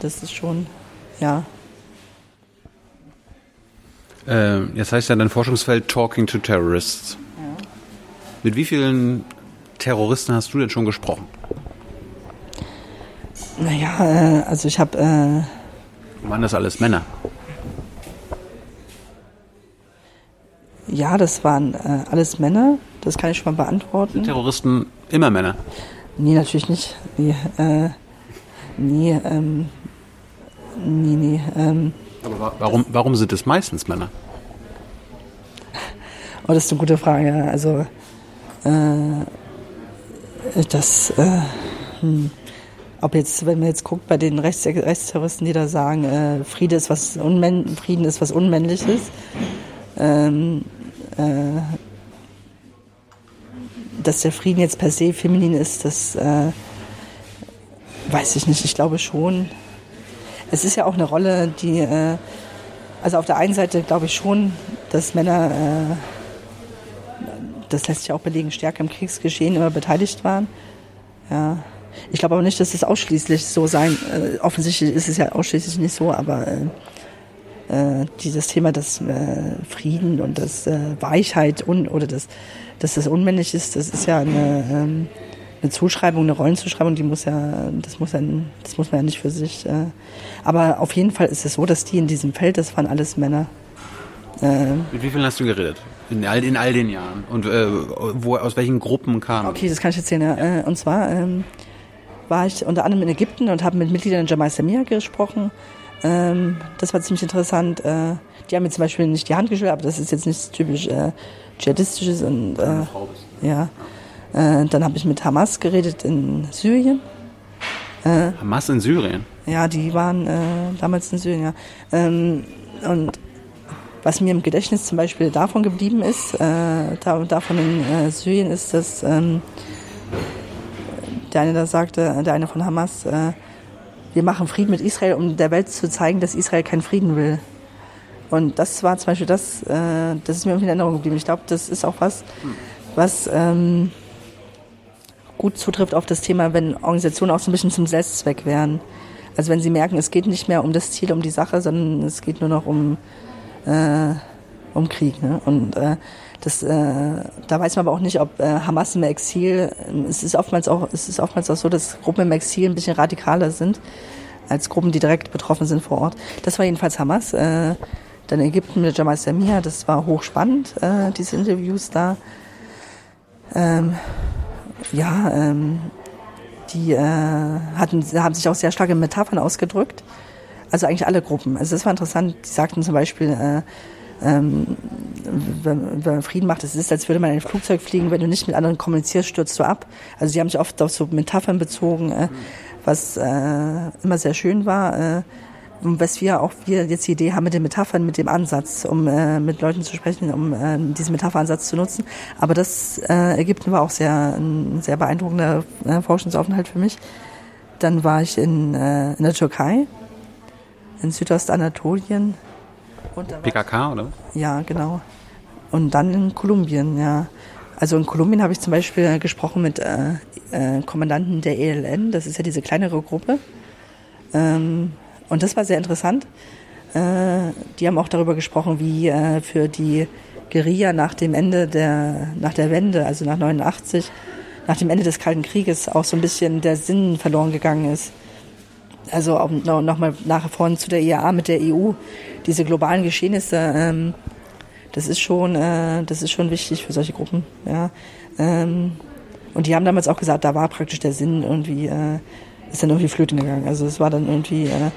Das ist schon, ja. Äh, jetzt heißt ja dein Forschungsfeld Talking to Terrorists. Ja. Mit wie vielen Terroristen hast du denn schon gesprochen? Naja, äh, also ich habe. Äh, Waren das alles Männer? Ja, das waren äh, alles Männer. Das kann ich schon mal beantworten. Sind Terroristen immer Männer? Nee, natürlich nicht. Nee, äh, nee, ähm, nee, nee. Ähm, aber warum, warum sind es meistens Männer? Oh, das ist eine gute Frage. Also, äh, das, äh, hm. ob jetzt, wenn man jetzt guckt bei den Rechts Rechtsterroristen, die da sagen, äh, Friede ist was Unmänn Frieden ist was Unmännliches, ähm, äh, dass der Frieden jetzt per se feminin ist, das äh, weiß ich nicht. Ich glaube schon, es ist ja auch eine Rolle, die, äh, also auf der einen Seite glaube ich schon, dass Männer, äh, das lässt sich auch belegen, stärker im Kriegsgeschehen immer beteiligt waren. Ja. Ich glaube aber nicht, dass es ausschließlich so sein, äh, offensichtlich ist es ja ausschließlich nicht so, aber äh, äh, dieses Thema des äh, Frieden und das äh, Weichheit und oder das, dass das unmännlich ist, das ist ja eine, ähm, eine Zuschreibung, eine Rollenzuschreibung, die muss ja, das muss ja, das muss man ja nicht für sich. Äh, aber auf jeden Fall ist es so, dass die in diesem Feld, das waren alles Männer. Äh, Mit wie vielen hast du geredet? In all, in all den Jahren? Und äh, wo, aus welchen Gruppen kamen? Okay, das kann ich erzählen. Ja. Äh, und zwar ähm, war ich unter anderem in Ägypten und habe mit Mitgliedern der Jamal Samia gesprochen. Ähm, das war ziemlich interessant. Äh, die haben mir zum Beispiel nicht die Hand geschüttelt, aber das ist jetzt nichts typisch äh, dschihadistisches. Und, äh, ja. Äh, dann habe ich mit Hamas geredet in Syrien. Äh, Hamas in Syrien? Ja, die waren äh, damals in Syrien, ja. Ähm, und was mir im Gedächtnis zum Beispiel davon geblieben ist, äh, da, davon in äh, Syrien, ist, dass ähm, der eine da sagte, der eine von Hamas, äh, wir machen Frieden mit Israel, um der Welt zu zeigen, dass Israel keinen Frieden will. Und das war zum Beispiel das, das ist mir irgendwie in Erinnerung geblieben. Ich glaube, das ist auch was, was ähm, gut zutrifft auf das Thema, wenn Organisationen auch so ein bisschen zum Selbstzweck wären. Also wenn sie merken, es geht nicht mehr um das Ziel, um die Sache, sondern es geht nur noch um, äh, um Krieg. Ne? Und äh, das, äh, da weiß man aber auch nicht, ob äh, Hamas im Exil, es ist oftmals auch, es ist oftmals auch so, dass Gruppen im Exil ein bisschen radikaler sind als Gruppen, die direkt betroffen sind vor Ort. Das war jedenfalls Hamas. Äh, dann Ägypten mit Jamal Samia, das war hochspannend, äh, diese Interviews da. Ähm, ja, ähm, die äh, hatten, haben sich auch sehr stark in Metaphern ausgedrückt. Also eigentlich alle Gruppen. Also das war interessant. Die sagten zum Beispiel, äh, ähm, wenn, wenn man Frieden macht, es ist, als würde man in ein Flugzeug fliegen, wenn du nicht mit anderen kommunizierst, stürzt du ab. Also die haben sich oft auf so Metaphern bezogen, äh, was äh, immer sehr schön war. Was wir auch wir jetzt die Idee haben mit den Metaphern, mit dem Ansatz, um äh, mit Leuten zu sprechen, um äh, diesen Metapheransatz zu nutzen. Aber das äh, Ägypten war auch sehr ein sehr beeindruckender äh, Forschungsaufenthalt für mich dann war ich in, äh, in der Türkei, in Südostanatolien. PKK, oder? Ja, genau. Und dann in Kolumbien, ja. Also in Kolumbien habe ich zum Beispiel gesprochen mit äh, äh, Kommandanten der ELN, das ist ja diese kleinere Gruppe. Ähm, und das war sehr interessant. Äh, die haben auch darüber gesprochen, wie äh, für die Guerilla nach dem Ende der, nach der Wende, also nach 89, nach dem Ende des Kalten Krieges auch so ein bisschen der Sinn verloren gegangen ist. Also nochmal nach vorne zu der IAA mit der EU, diese globalen Geschehnisse, ähm, das ist schon, äh, das ist schon wichtig für solche Gruppen. Ja. Ähm, und die haben damals auch gesagt, da war praktisch der Sinn irgendwie, ist dann irgendwie flöten gegangen. Also es war dann irgendwie, äh,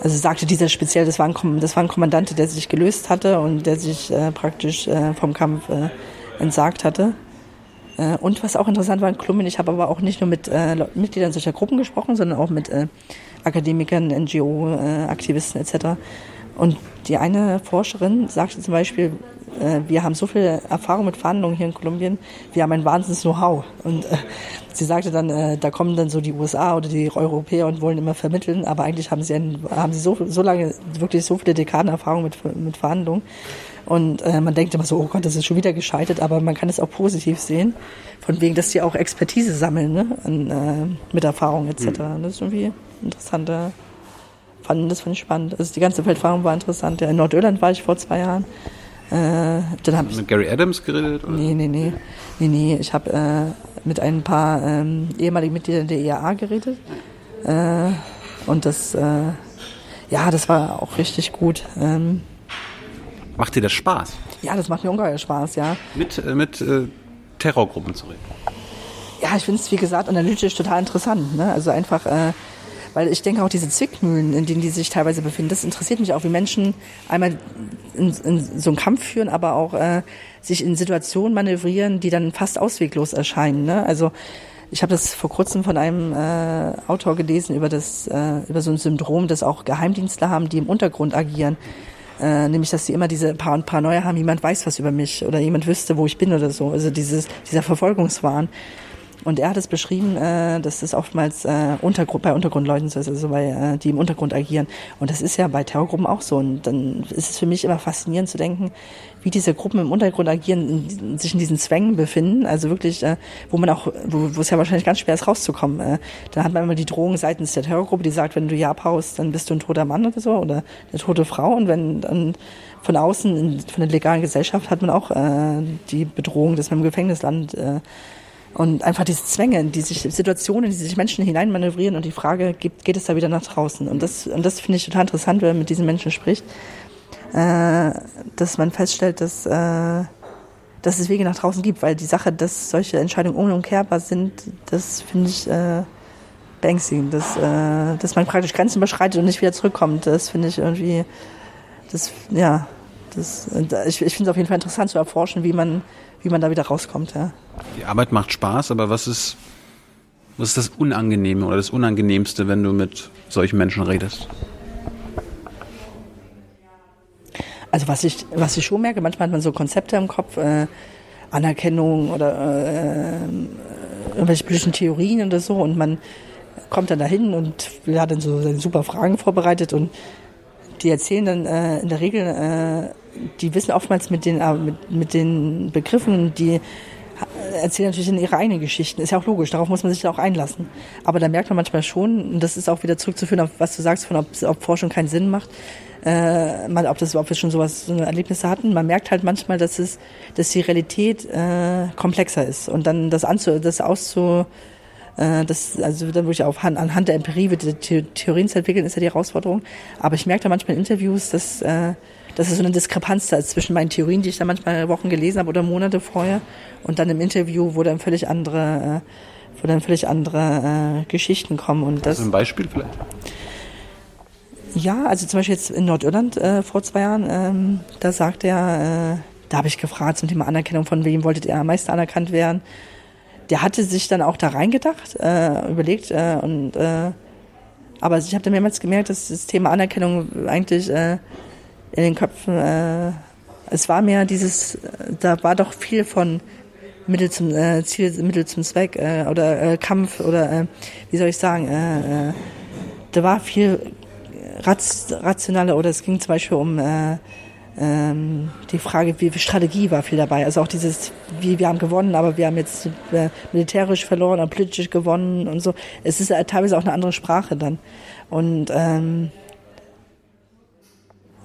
also sagte dieser speziell, das war ein, das war ein Kommandant, der sich gelöst hatte und der sich äh, praktisch äh, vom Kampf äh, entsagt hatte. Äh, und was auch interessant war in Kolumbien, ich habe aber auch nicht nur mit äh, Mitgliedern solcher Gruppen gesprochen, sondern auch mit äh, Akademikern, NGO-Aktivisten äh, etc. Und die eine Forscherin sagte zum Beispiel, äh, wir haben so viel Erfahrung mit Verhandlungen hier in Kolumbien, wir haben ein wahnsinniges Know-how. Und äh, sie sagte dann, äh, da kommen dann so die USA oder die Europäer und wollen immer vermitteln, aber eigentlich haben sie, ein, haben sie so, so lange, wirklich so viele Dekaden Erfahrung mit, mit Verhandlungen. Und äh, man denkt immer so, oh Gott, das ist schon wieder gescheitert, aber man kann es auch positiv sehen, von wegen, dass die auch Expertise sammeln, ne? An, äh, mit Erfahrung etc. Mhm. Das ist irgendwie interessant. Äh, fand, das fand ich spannend. Also die ganze Weltfahrung war interessant. Ja, in Nordirland war ich vor zwei Jahren. Äh, dann hab ich, mit Gary Adams geredet? Oder? Nee, nee, nee. Nee, nee. Ich habe äh, mit ein paar ähm, ehemaligen Mitgliedern der IAA geredet. Äh, und das, äh, ja, das war auch richtig gut. Ähm, macht dir das Spaß? Ja, das macht mir ungeheuer Spaß, ja. Mit, äh, mit äh, Terrorgruppen zu reden? Ja, ich finde es, wie gesagt, analytisch total interessant. Ne? Also einfach weil ich denke auch diese Zwickmühlen, in denen die sich teilweise befinden, das interessiert mich auch, wie Menschen einmal in, in so einen Kampf führen, aber auch äh, sich in Situationen manövrieren, die dann fast ausweglos erscheinen. Ne? Also ich habe das vor kurzem von einem äh, Autor gelesen über das äh, über so ein Syndrom, das auch Geheimdienstler haben, die im Untergrund agieren. Äh, nämlich, dass sie immer diese Par Paranoia haben, jemand weiß was über mich oder jemand wüsste, wo ich bin oder so. Also dieses, dieser Verfolgungswahn. Und er hat es beschrieben, äh, dass das oftmals äh, Untergrund, bei Untergrundleuten so ist, also bei, äh, die im Untergrund agieren. Und das ist ja bei Terrorgruppen auch so. Und dann ist es für mich immer faszinierend zu denken, wie diese Gruppen im Untergrund agieren, in, sich in diesen Zwängen befinden. Also wirklich, äh, wo man auch, wo, wo es ja wahrscheinlich ganz schwer ist, rauszukommen. Äh, dann hat man immer die Drohung seitens der Terrorgruppe, die sagt, wenn du hier abhaust, dann bist du ein toter Mann oder so oder eine tote Frau. Und wenn dann von außen, von der legalen Gesellschaft, hat man auch äh, die Bedrohung, dass man im Gefängnis landet. Äh, und einfach diese Zwänge, die sich Situationen, die sich Menschen hineinmanövrieren und die Frage, geht, geht es da wieder nach draußen? Und das, und das finde ich total interessant, wenn man mit diesen Menschen spricht, äh, dass man feststellt, dass, äh, dass es Wege nach draußen gibt, weil die Sache, dass solche Entscheidungen unumkehrbar sind, das finde ich äh, beängstigend, dass, äh, dass man praktisch Grenzen überschreitet und nicht wieder zurückkommt. Das finde ich irgendwie, das, ja, das, ich, ich finde es auf jeden Fall interessant zu erforschen, wie man wie man da wieder rauskommt. Ja. Die Arbeit macht Spaß, aber was ist, was ist das Unangenehme oder das Unangenehmste, wenn du mit solchen Menschen redest? Also was ich, was ich schon merke, manchmal hat man so Konzepte im Kopf, äh, Anerkennung oder äh, irgendwelche politischen Theorien oder so und man kommt dann dahin und hat dann so seine super Fragen vorbereitet und die erzählen dann äh, in der Regel, äh, die wissen oftmals mit den, äh, mit, mit den Begriffen, die erzählen natürlich in ihre eigenen Geschichten. Ist ja auch logisch, darauf muss man sich auch einlassen. Aber da merkt man manchmal schon, und das ist auch wieder zurückzuführen auf was du sagst, von ob, ob Forschung keinen Sinn macht, äh, man, ob, das, ob wir schon sowas, so Erlebnisse hatten. Man merkt halt manchmal, dass es, dass die Realität äh, komplexer ist. Und dann das anzu, das auszu, äh, das, also dann wirklich auf anhand der Empirie die Theorien zu entwickeln, ist ja die Herausforderung. Aber ich merke da manchmal in Interviews, dass, äh, dass es so eine Diskrepanz da ist zwischen meinen Theorien, die ich da manchmal Wochen gelesen habe oder Monate vorher, und dann im Interview, wo dann völlig andere, äh, wo dann völlig andere äh, Geschichten kommen. Und das, also ein Beispiel vielleicht? Ja, also zum Beispiel jetzt in Nordirland äh, vor zwei Jahren, ähm, da sagt er, äh, da habe ich gefragt zum Thema Anerkennung, von wem wolltet ihr am meisten anerkannt werden? der hatte sich dann auch da reingedacht, äh, überlegt äh, und äh, aber ich habe dann mehrmals gemerkt, dass das Thema Anerkennung eigentlich äh, in den Köpfen, äh, es war mehr dieses, da war doch viel von Mittel zum äh, Ziel, Mittel zum Zweck äh, oder äh, Kampf oder äh, wie soll ich sagen, äh, äh, da war viel rationale oder es ging zum Beispiel um äh, ähm, die Frage, wie, Strategie war viel dabei. Also auch dieses, wie wir haben gewonnen, aber wir haben jetzt äh, militärisch verloren oder politisch gewonnen und so. Es ist äh, teilweise auch eine andere Sprache dann. Und ähm,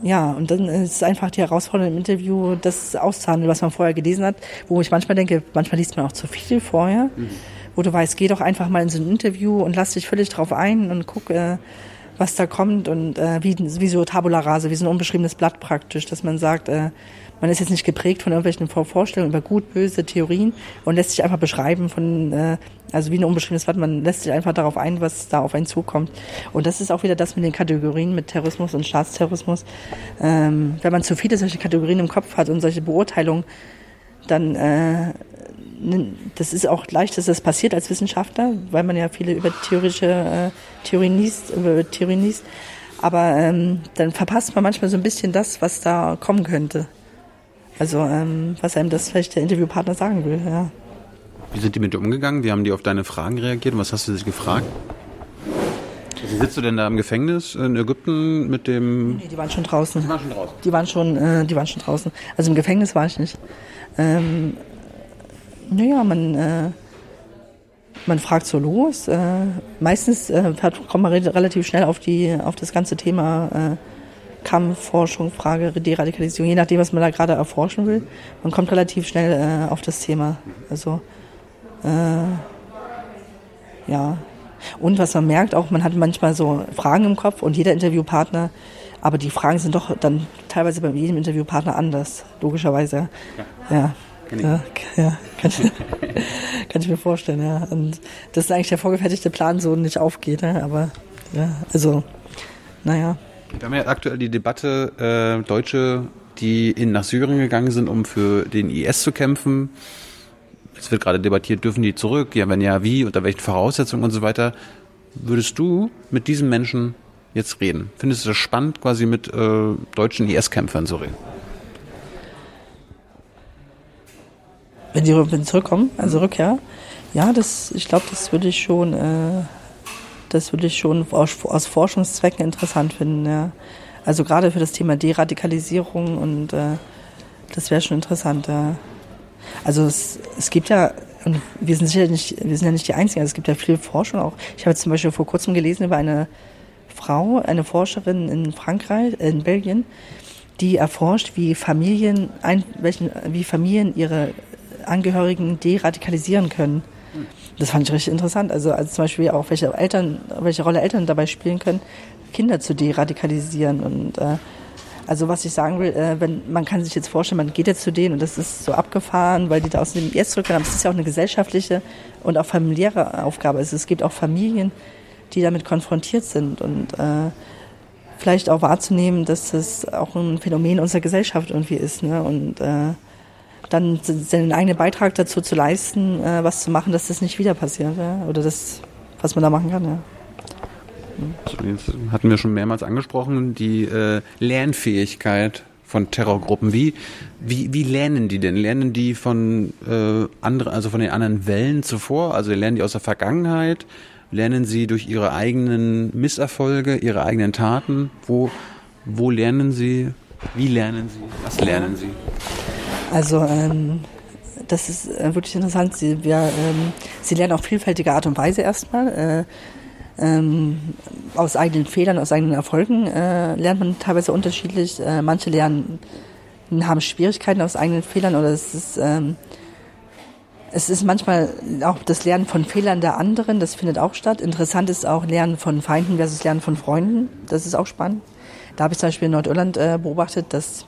ja, und dann ist es einfach die Herausforderung im Interview, das auszuhandeln, was man vorher gelesen hat, wo ich manchmal denke, manchmal liest man auch zu viel vorher, mhm. wo du weißt, geh doch einfach mal in so ein Interview und lass dich völlig drauf ein und guck, äh, was da kommt und äh, wie, wie so Tabula Rase, wie so ein unbeschriebenes Blatt praktisch, dass man sagt, äh, man ist jetzt nicht geprägt von irgendwelchen Vorstellungen über gut, böse Theorien und lässt sich einfach beschreiben von, äh, also wie ein unbeschriebenes Blatt, man lässt sich einfach darauf ein, was da auf einen zukommt. Und das ist auch wieder das mit den Kategorien mit Terrorismus und Staatsterrorismus. Ähm, wenn man zu viele solche Kategorien im Kopf hat und solche Beurteilungen, dann äh, das ist auch leicht, dass das passiert als Wissenschaftler, weil man ja viele über theoretische äh, Theorien liest, über Theorien liest. Aber ähm, dann verpasst man manchmal so ein bisschen das, was da kommen könnte. Also ähm, was einem das vielleicht der Interviewpartner sagen will. Ja. Wie sind die mit dir umgegangen? Wie haben die auf deine Fragen reagiert? was hast du sich gefragt? Also sitzt du denn da im Gefängnis in Ägypten mit dem? Nee, die waren schon draußen. Die waren schon draußen. Die waren schon, äh, die waren schon draußen. Also im Gefängnis war ich nicht. Ähm, naja, man, äh, man fragt so los. Äh, meistens äh, kommt man relativ schnell auf, die, auf das ganze Thema äh, Kampfforschung, Frage Deradikalisierung, je nachdem, was man da gerade erforschen will. Man kommt relativ schnell äh, auf das Thema. Also, äh, ja. Und was man merkt, auch man hat manchmal so Fragen im Kopf und jeder Interviewpartner, aber die Fragen sind doch dann teilweise bei jedem Interviewpartner anders, logischerweise. Ja. ja. Ja, ja kann, ich, kann ich mir vorstellen, ja. Und das ist eigentlich der vorgefertigte Plan so nicht aufgeht, ne? aber ja, also, naja. Wir haben ja aktuell die Debatte, äh, Deutsche, die in, nach Syrien gegangen sind, um für den IS zu kämpfen. Es wird gerade debattiert, dürfen die zurück? Ja, wenn ja, wie, unter welchen Voraussetzungen und so weiter. Würdest du mit diesen Menschen jetzt reden? Findest du das spannend, quasi mit äh, deutschen IS-Kämpfern zu reden? Wenn die zurückkommen, also Rückkehr, ja, das, ich glaube, das würde ich schon, äh, das würde ich schon aus, aus Forschungszwecken interessant finden, ja. Also gerade für das Thema Deradikalisierung und äh, das wäre schon interessant, ja. Also es, es gibt ja, und wir sind sicher nicht, wir sind ja nicht die Einzigen, also es gibt ja viel Forschung auch. Ich habe zum Beispiel vor kurzem gelesen über eine Frau, eine Forscherin in Frankreich, in Belgien, die erforscht, wie Familien, ein, welchen, wie Familien ihre Angehörigen deradikalisieren können. Das fand ich richtig interessant. Also, also zum Beispiel auch, welche Eltern, welche Rolle Eltern dabei spielen können, Kinder zu deradikalisieren. Und äh, also was ich sagen will, äh, wenn man kann sich jetzt vorstellen, man geht jetzt zu denen und das ist so abgefahren, weil die da aus dem jetzt zurückkommen. Es ist ja auch eine gesellschaftliche und auch familiäre Aufgabe. Also es gibt auch Familien, die damit konfrontiert sind und äh, vielleicht auch wahrzunehmen, dass das auch ein Phänomen unserer Gesellschaft irgendwie ist. Ne? Und äh, dann seinen eigenen Beitrag dazu zu leisten, äh, was zu machen, dass das nicht wieder passiert. Ja? Oder das, was man da machen kann. Ja. Jetzt hatten wir schon mehrmals angesprochen, die äh, Lernfähigkeit von Terrorgruppen. Wie, wie, wie lernen die denn? Lernen die von äh, anderen, also von den anderen Wellen zuvor? Also lernen die aus der Vergangenheit? Lernen sie durch ihre eigenen Misserfolge, ihre eigenen Taten? Wo, wo lernen sie? Wie lernen sie? Was lernen sie? Also ähm, das ist äh, wirklich interessant. Sie, wir, ähm, sie lernen auf vielfältige Art und Weise erstmal. Äh, ähm, aus eigenen Fehlern, aus eigenen Erfolgen äh, lernt man teilweise unterschiedlich. Äh, manche lernen, haben Schwierigkeiten aus eigenen Fehlern oder es ist, ähm, es ist manchmal auch das Lernen von Fehlern der anderen, das findet auch statt. Interessant ist auch Lernen von Feinden versus Lernen von Freunden. Das ist auch spannend. Da habe ich zum Beispiel in Nordirland äh, beobachtet, dass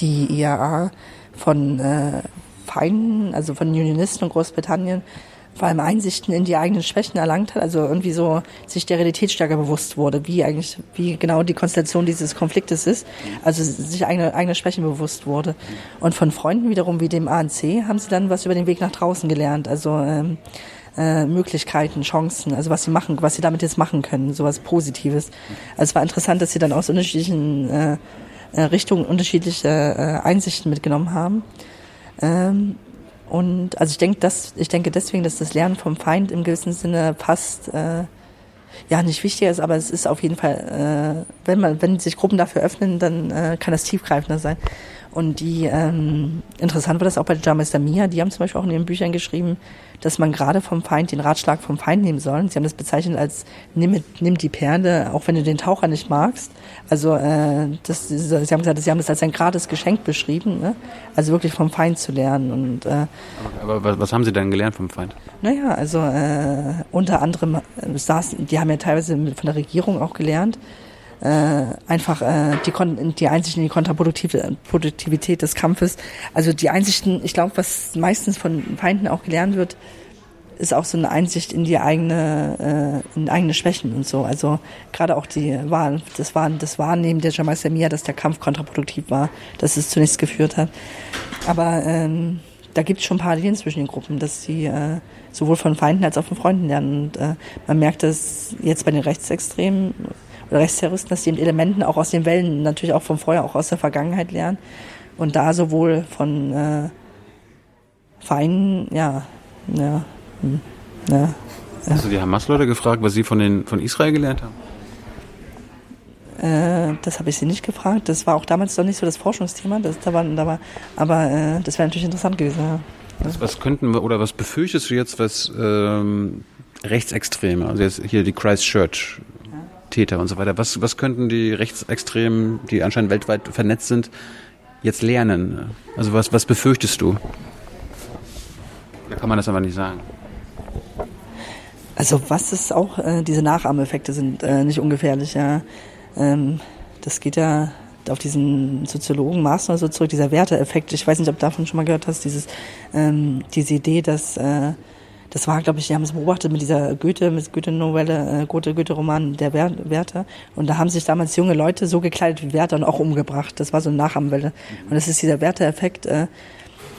die IAA von äh, Feinden, also von Unionisten und Großbritannien, vor allem Einsichten in die eigenen Schwächen erlangt hat, also irgendwie so sich der Realität stärker bewusst wurde, wie eigentlich, wie genau die Konstellation dieses Konfliktes ist, also sich eigene, eigene Schwächen bewusst wurde. Und von Freunden wiederum wie dem ANC haben sie dann was über den Weg nach draußen gelernt, also ähm, äh, Möglichkeiten, Chancen, also was sie machen, was sie damit jetzt machen können, sowas Positives. Also es war interessant, dass sie dann aus unterschiedlichen äh, äh, Richtungen unterschiedliche äh, Einsichten mitgenommen haben. Ähm, Und also ich denke, dass ich denke deswegen, dass das Lernen vom Feind im gewissen Sinne fast äh, ja nicht wichtiger ist, aber es ist auf jeden Fall, äh, wenn man, wenn sich Gruppen dafür öffnen, dann äh, kann das tiefgreifender sein. Und die ähm, interessant war das auch bei Jamaister Mia, die haben zum Beispiel auch in ihren Büchern geschrieben, dass man gerade vom Feind den Ratschlag vom Feind nehmen soll. Sie haben das bezeichnet als nimm, nimm die Perle, auch wenn du den Taucher nicht magst. Also äh, das, Sie haben gesagt, Sie haben das als ein gratis Geschenk beschrieben, ne? also wirklich vom Feind zu lernen. Und, äh, aber, aber was haben Sie denn gelernt vom Feind? Naja, also äh, unter anderem, äh, saß, die haben ja teilweise von der Regierung auch gelernt, einfach äh, die, die Einsicht in die Kontraproduktivität des Kampfes. Also die Einsichten, ich glaube, was meistens von Feinden auch gelernt wird, ist auch so eine Einsicht in die eigene, äh, in eigene Schwächen und so. Also gerade auch die Wahl, das war das Wahrnehmen der Jamaica Mia, dass der Kampf kontraproduktiv war, dass es zunächst geführt hat. Aber ähm, da gibt es schon Parallelen zwischen den Gruppen, dass sie äh, sowohl von Feinden als auch von Freunden lernen. Und äh, man merkt das jetzt bei den Rechtsextremen oder Rechtsterroristen, dass sie mit Elementen auch aus den Wellen, natürlich auch vom Feuer, auch aus der Vergangenheit lernen. Und da sowohl von äh, Feinden, ja, ja, hm, ja, du die Hamas-Leute gefragt, was sie von, den, von Israel gelernt haben? Äh, das habe ich sie nicht gefragt. Das war auch damals noch nicht so das Forschungsthema. Das, da war, da war, aber äh, das wäre natürlich interessant gewesen. Ja. Was, was, könnten wir oder was befürchtest du jetzt, was ähm, Rechtsextreme, also jetzt hier die Christchurch Täter und so weiter, was, was könnten die Rechtsextremen, die anscheinend weltweit vernetzt sind, jetzt lernen? Also was, was befürchtest du? Da kann man das aber nicht sagen. Also was ist auch, äh, diese Nachahmeffekte sind äh, nicht ungefährlich, ja. Ähm, das geht ja auf diesen Soziologen Maßnahme so zurück, dieser Werteeffekt. Ich weiß nicht, ob du davon schon mal gehört hast, dieses, ähm, diese Idee, dass, äh, das war, glaube ich, die haben es beobachtet mit dieser Goethe, mit Goethe-Novelle, äh, Goethe, Goethe-Roman, der Werther. Und da haben sich damals junge Leute so gekleidet wie Werther und auch umgebracht. Das war so eine Nachahmwelle. Und das ist dieser Werther-Effekt. Äh,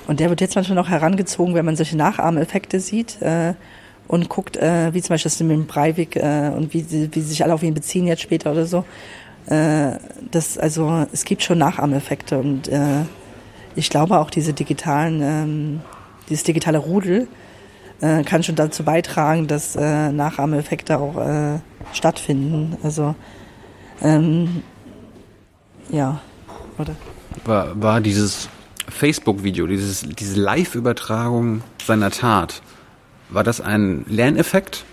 und der wird jetzt manchmal noch herangezogen, wenn man solche Nachahmeffekte sieht. Äh, und guckt, äh, wie zum Beispiel das mit dem Breivik äh, und wie, wie sich alle auf ihn beziehen jetzt später oder so. Äh, das, also es gibt schon Nachahmeffekte und äh, ich glaube auch diese digitalen, ähm, dieses digitale Rudel äh, kann schon dazu beitragen, dass äh, Nachahmeffekte auch äh, stattfinden. Also ähm, ja, oder? War, war dieses Facebook-Video, dieses, diese Live-Übertragung seiner Tat, war das ein Lerneffekt?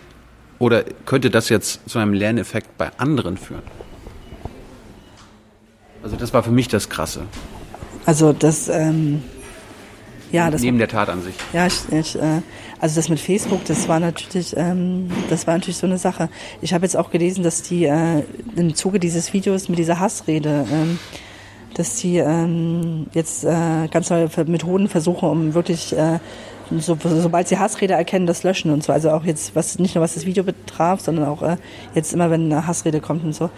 Oder könnte das jetzt zu einem Lerneffekt bei anderen führen? Also das war für mich das Krasse. Also das, ähm, ja, das neben der Tat an sich. Ja, ich, ich, äh, also das mit Facebook, das war natürlich, ähm, das war natürlich so eine Sache. Ich habe jetzt auch gelesen, dass die äh, im Zuge dieses Videos mit dieser Hassrede, ähm, dass die ähm, jetzt äh, ganz neue Methoden versuchen, um wirklich äh, so, sobald sie Hassrede erkennen, das löschen und so. Also auch jetzt, was nicht nur was das Video betraf, sondern auch äh, jetzt immer, wenn eine Hassrede kommt und so.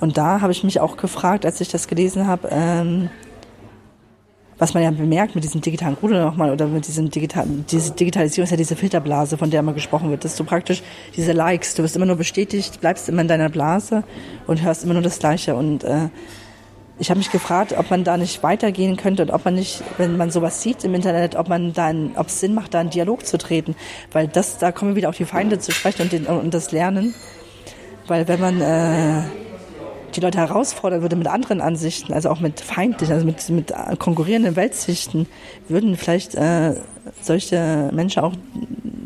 Und da habe ich mich auch gefragt, als ich das gelesen habe, ähm, was man ja bemerkt mit diesem digitalen Rudel nochmal oder mit diesem digitalen, diese Digitalisierung ist ja diese Filterblase, von der immer gesprochen wird, dass du praktisch diese Likes, du wirst immer nur bestätigt, bleibst immer in deiner Blase und hörst immer nur das Gleiche. Und äh, ich habe mich gefragt, ob man da nicht weitergehen könnte und ob man nicht, wenn man sowas sieht im Internet, ob man da, ob es Sinn macht, da in Dialog zu treten, weil das, da kommen wieder auf die Feinde zu sprechen und, den, und das Lernen, weil wenn man äh, die Leute herausfordern würde mit anderen Ansichten, also auch mit feindlichen, also mit, mit konkurrierenden Weltsichten, würden vielleicht äh, solche Menschen auch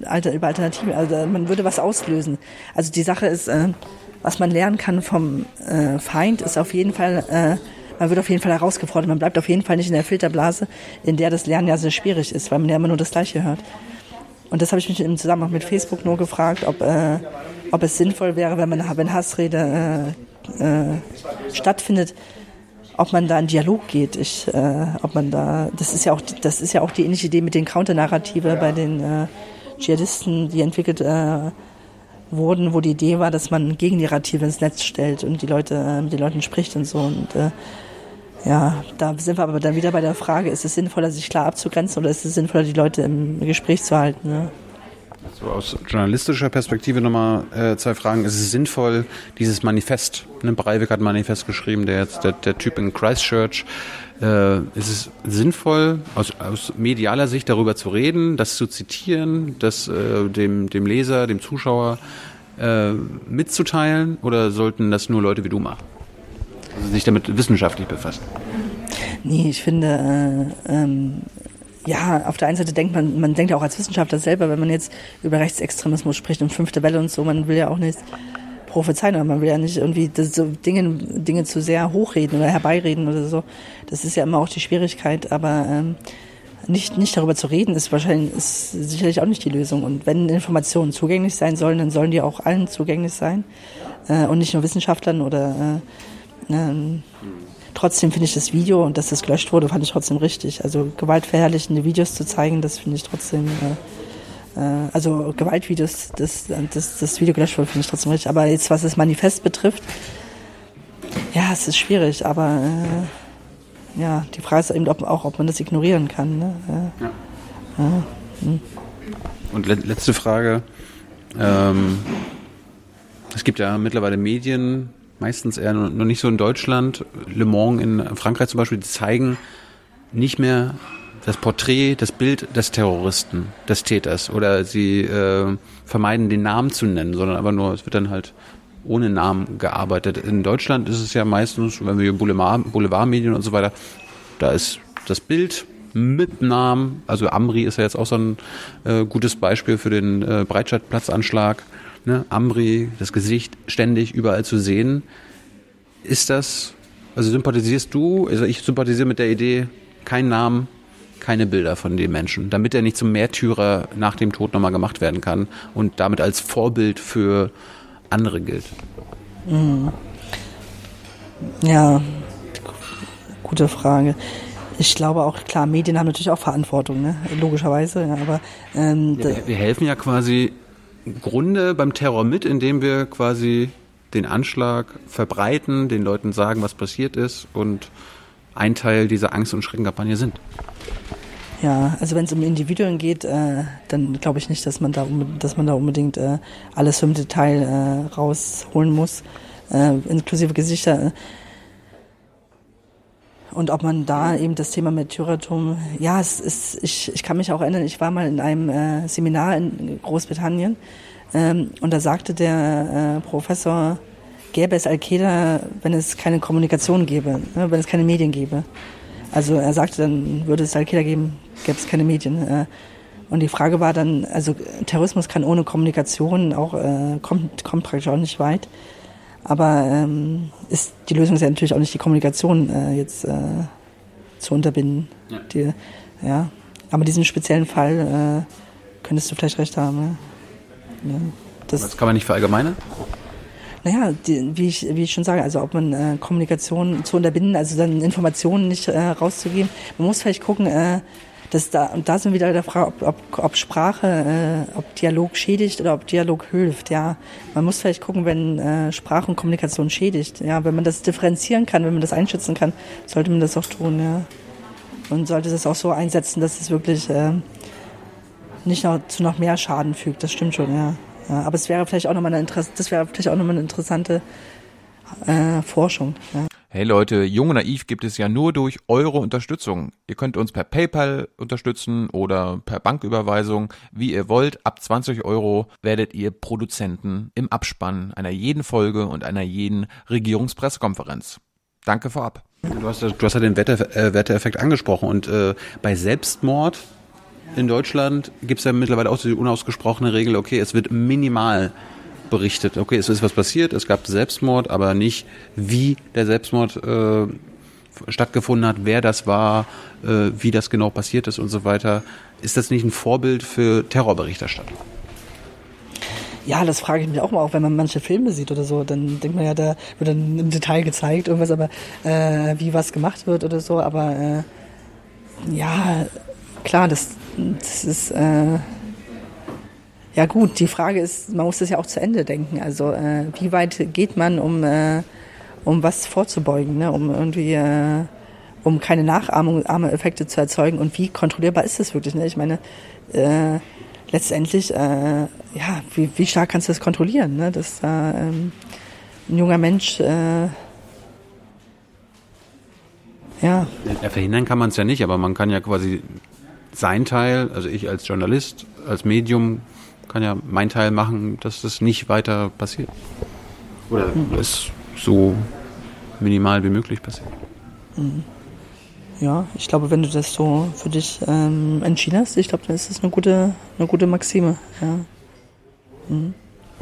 alter, über Alternativen, also man würde was auslösen. Also die Sache ist, äh, was man lernen kann vom äh, Feind, ist auf jeden Fall, äh, man wird auf jeden Fall herausgefordert, man bleibt auf jeden Fall nicht in der Filterblase, in der das Lernen ja sehr schwierig ist, weil man ja immer nur das Gleiche hört. Und das habe ich mich im Zusammenhang mit Facebook nur gefragt, ob, äh, ob es sinnvoll wäre, wenn man wenn Hassrede äh, stattfindet, ob man da in Dialog geht, ich, äh, ob man da, das ist ja auch, das ist ja auch die ähnliche Idee mit den Counternarrative bei den äh, Dschihadisten, die entwickelt äh, wurden, wo die Idee war, dass man Gegennarrative ins Netz stellt und die Leute äh, mit den Leuten spricht und so und äh, ja, da sind wir aber dann wieder bei der Frage, ist es sinnvoller, sich klar abzugrenzen oder ist es sinnvoller, die Leute im Gespräch zu halten? Ne? So aus journalistischer Perspektive nochmal äh, zwei Fragen. Ist es sinnvoll, dieses Manifest, ne, Breivik hat ein Manifest geschrieben, der jetzt der, der Typ in Christchurch, äh, ist es sinnvoll, aus, aus medialer Sicht darüber zu reden, das zu zitieren, das äh, dem, dem Leser, dem Zuschauer äh, mitzuteilen oder sollten das nur Leute wie du machen? Also sich damit wissenschaftlich befassen? Nee, ich finde, äh, ähm, ja, auf der einen Seite denkt man, man denkt ja auch als Wissenschaftler selber, wenn man jetzt über Rechtsextremismus spricht und fünfte Welle und so, man will ja auch nicht prophezeien, aber man will ja nicht irgendwie das, so Dinge, Dinge zu sehr hochreden oder herbeireden oder so. Das ist ja immer auch die Schwierigkeit, aber ähm, nicht, nicht darüber zu reden, ist wahrscheinlich ist sicherlich auch nicht die Lösung. Und wenn Informationen zugänglich sein sollen, dann sollen die auch allen zugänglich sein äh, und nicht nur Wissenschaftlern oder äh, ähm, Trotzdem finde ich das Video und dass das gelöscht wurde, fand ich trotzdem richtig. Also gewaltverherrlichende Videos zu zeigen, das finde ich trotzdem, äh, äh, also Gewaltvideos, das, das, das Video gelöscht wurde, finde ich trotzdem richtig. Aber jetzt, was das Manifest betrifft, ja, es ist schwierig, aber äh, ja, die Frage ist eben ob, auch, ob man das ignorieren kann. Ne? Ja. Ja. Hm. Und le letzte Frage. Ähm, es gibt ja mittlerweile Medien, meistens eher noch nicht so in Deutschland. Le Mans in Frankreich zum Beispiel, die zeigen nicht mehr das Porträt, das Bild des Terroristen, des Täters. Oder sie äh, vermeiden den Namen zu nennen, sondern aber nur, es wird dann halt ohne Namen gearbeitet. In Deutschland ist es ja meistens, wenn wir Boulevard, Boulevardmedien und so weiter, da ist das Bild mit Namen, also Amri ist ja jetzt auch so ein äh, gutes Beispiel für den äh, Breitscheidplatzanschlag ne, Ambri, das Gesicht ständig überall zu sehen. Ist das, also sympathisierst du, also ich sympathisiere mit der Idee, kein Namen, keine Bilder von dem Menschen, damit er nicht zum Märtyrer nach dem Tod nochmal gemacht werden kann und damit als Vorbild für andere gilt. Mhm. Ja, gute Frage. Ich glaube auch, klar, Medien haben natürlich auch Verantwortung, ne? logischerweise, aber ähm, ja, wir helfen ja quasi Grunde beim Terror mit, indem wir quasi den Anschlag verbreiten, den Leuten sagen, was passiert ist und ein Teil dieser Angst- und Schreckenkampagne sind. Ja, also wenn es um Individuen geht, äh, dann glaube ich nicht, dass man da, dass man da unbedingt äh, alles im Detail äh, rausholen muss, äh, inklusive Gesichter. Und ob man da eben das Thema Märtyrertum, ja, es ist, ich, ich kann mich auch erinnern, ich war mal in einem äh, Seminar in Großbritannien ähm, und da sagte der äh, Professor, gäbe es Al-Qaida, wenn es keine Kommunikation gäbe, ne, wenn es keine Medien gäbe. Also er sagte, dann würde es Al-Qaida geben, gäbe es keine Medien. Äh, und die Frage war dann, also Terrorismus kann ohne Kommunikation auch, äh, kommt, kommt praktisch auch nicht weit. Aber ähm, ist die Lösung ist ja natürlich auch nicht die Kommunikation äh, jetzt äh, zu unterbinden. Ja. Die, ja. Aber diesen speziellen Fall äh, könntest du vielleicht recht haben. Ja. ja das, das kann man nicht verallgemeinern? Naja, die, wie, ich, wie ich schon sage, also ob man äh, Kommunikation zu unterbinden, also dann Informationen nicht äh, rauszugeben. Man muss vielleicht gucken, äh, das da, und da sind wir wieder der Frage, ob, ob, ob Sprache, äh, ob Dialog schädigt oder ob Dialog hilft. Ja, man muss vielleicht gucken, wenn äh, Sprache und Kommunikation schädigt. Ja, wenn man das differenzieren kann, wenn man das einschätzen kann, sollte man das auch tun. Ja, und sollte das auch so einsetzen, dass es wirklich äh, nicht noch zu noch mehr Schaden fügt. Das stimmt schon. Ja, ja aber es wäre vielleicht auch nochmal eine Interesse, das wäre vielleicht auch nochmal eine interessante äh, Forschung. Ja. Hey Leute, Jung und Naiv gibt es ja nur durch eure Unterstützung. Ihr könnt uns per PayPal unterstützen oder per Banküberweisung, wie ihr wollt. Ab 20 Euro werdet ihr Produzenten im Abspann einer jeden Folge und einer jeden Regierungspressekonferenz. Danke vorab. Du hast, du hast ja den Wette, äh, Wetteeffekt angesprochen und äh, bei Selbstmord in Deutschland gibt es ja mittlerweile auch die unausgesprochene Regel, okay, es wird minimal berichtet, okay, es ist was passiert, es gab Selbstmord, aber nicht, wie der Selbstmord äh, stattgefunden hat, wer das war, äh, wie das genau passiert ist und so weiter. Ist das nicht ein Vorbild für Terrorberichterstattung? Ja, das frage ich mich auch mal, auch wenn man manche Filme sieht oder so, dann denkt man ja, da wird dann im Detail gezeigt, irgendwas, aber äh, wie was gemacht wird oder so, aber äh, ja, klar, das, das ist äh, ja gut, die Frage ist, man muss das ja auch zu Ende denken. Also äh, wie weit geht man, um, äh, um was vorzubeugen, ne? um irgendwie, äh, um keine Nachahmungseffekte zu erzeugen und wie kontrollierbar ist das wirklich? Ne? Ich meine, äh, letztendlich, äh, ja, wie, wie stark kannst du das kontrollieren, ne? dass da ähm, ein junger Mensch, äh, ja. ja. Verhindern kann man es ja nicht, aber man kann ja quasi sein Teil, also ich als Journalist, als Medium, kann ja mein Teil machen, dass das nicht weiter passiert. Oder es so minimal wie möglich passiert. Mhm. Ja, ich glaube, wenn du das so für dich ähm, entschieden hast, ich glaube, dann ist das eine gute, eine gute Maxime. Ja. Mhm.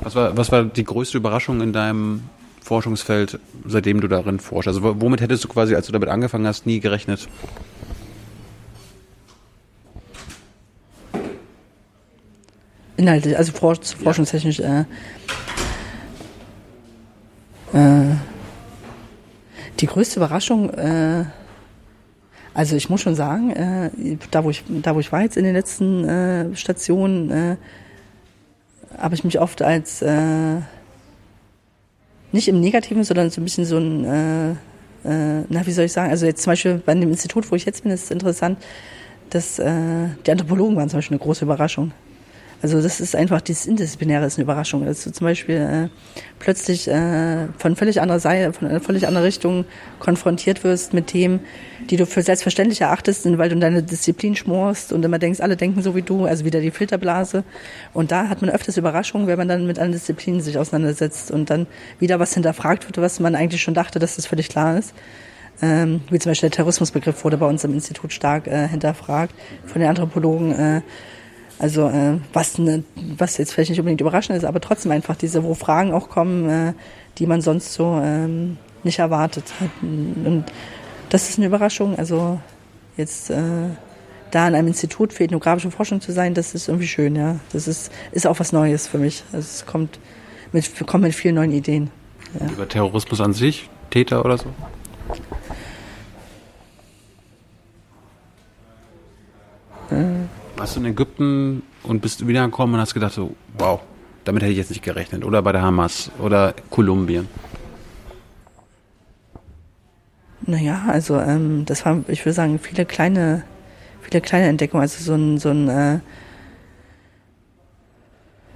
Was, war, was war die größte Überraschung in deinem Forschungsfeld, seitdem du darin forschst? Also womit hättest du quasi, als du damit angefangen hast, nie gerechnet? Inhaltlich, also forschungstechnisch. Äh, äh, die größte Überraschung, äh, also ich muss schon sagen, äh, da wo ich da wo ich war jetzt in den letzten äh, Stationen, äh, habe ich mich oft als äh, nicht im Negativen, sondern so ein bisschen so ein, äh, äh, na wie soll ich sagen, also jetzt zum Beispiel bei dem Institut, wo ich jetzt bin, ist es interessant, dass äh, die Anthropologen waren zum Beispiel eine große Überraschung. Also das ist einfach, dieses Interdisziplinäre ist eine Überraschung. Dass du zum Beispiel äh, plötzlich äh, von völlig anderer Seite, von einer völlig anderen Richtung konfrontiert wirst mit Themen, die du für selbstverständlich erachtest, weil du in deine Disziplin schmorst und immer denkst, alle denken so wie du, also wieder die Filterblase. Und da hat man öfters Überraschungen, wenn man dann mit einer Disziplin sich auseinandersetzt und dann wieder was hinterfragt wird, was man eigentlich schon dachte, dass das völlig klar ist. Ähm, wie zum Beispiel der Terrorismusbegriff wurde bei uns im Institut stark äh, hinterfragt von den Anthropologen. Äh, also äh, was, ne, was jetzt vielleicht nicht unbedingt überraschend ist, aber trotzdem einfach diese, wo Fragen auch kommen, äh, die man sonst so ähm, nicht erwartet hat. Und das ist eine Überraschung. Also jetzt äh, da in einem Institut für ethnografische Forschung zu sein, das ist irgendwie schön, ja. Das ist, ist auch was Neues für mich. Also es kommt mit, kommt mit vielen neuen Ideen. Ja. Über Terrorismus an sich, Täter oder so? Äh, warst du in Ägypten und bist wiedergekommen und hast gedacht so, wow, damit hätte ich jetzt nicht gerechnet. Oder bei der Hamas oder Kolumbien. Naja, also ähm, das waren, ich würde sagen, viele kleine, viele kleine Entdeckungen. Also so ein, so ein äh,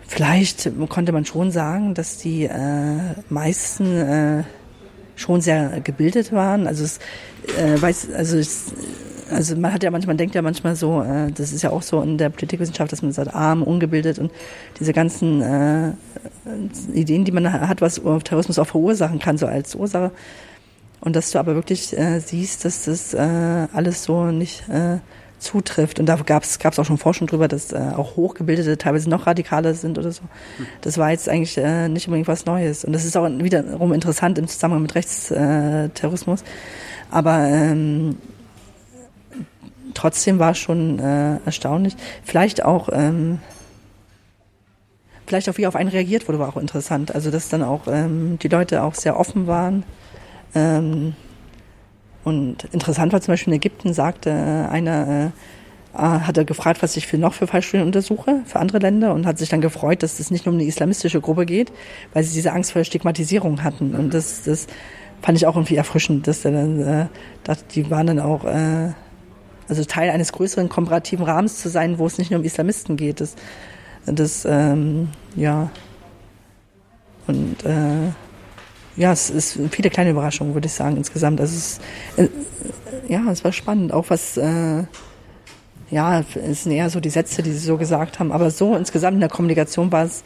vielleicht konnte man schon sagen, dass die äh, meisten äh, schon sehr gebildet waren. Also es äh, weiß, also es, also man hat ja manchmal, man denkt ja manchmal so, äh, das ist ja auch so in der Politikwissenschaft, dass man sagt, arm, ungebildet und diese ganzen äh, Ideen, die man hat, was Terrorismus auch verursachen kann, so als Ursache. Und dass du aber wirklich äh, siehst, dass das äh, alles so nicht äh, zutrifft. Und da gab es auch schon Forschung drüber, dass äh, auch Hochgebildete teilweise noch radikaler sind oder so. Das war jetzt eigentlich nicht unbedingt was Neues. Und das ist auch wiederum interessant im Zusammenhang mit Rechtsterrorismus. Aber ähm, trotzdem war schon äh, erstaunlich. Vielleicht auch, ähm, vielleicht auch wie auf einen reagiert wurde, war auch interessant. Also dass dann auch ähm, die Leute auch sehr offen waren. Ähm, und interessant war zum Beispiel in Ägypten sagte äh, einer, äh, ah, hat er gefragt, was ich für noch für Fallstudien untersuche für andere Länder und hat sich dann gefreut, dass es nicht nur um eine islamistische Gruppe geht, weil sie diese Angst vor der Stigmatisierung hatten. Und das, das fand ich auch irgendwie erfrischend, dass er dann äh, dachte, die waren dann auch äh, also Teil eines größeren komparativen Rahmens zu sein, wo es nicht nur um Islamisten geht. Das, das ähm, ja. Und äh, ja, es ist viele kleine Überraschungen, würde ich sagen, insgesamt. Also es, äh, ja, es war spannend, auch was, äh, ja, es sind eher so die Sätze, die sie so gesagt haben, aber so insgesamt in der Kommunikation war es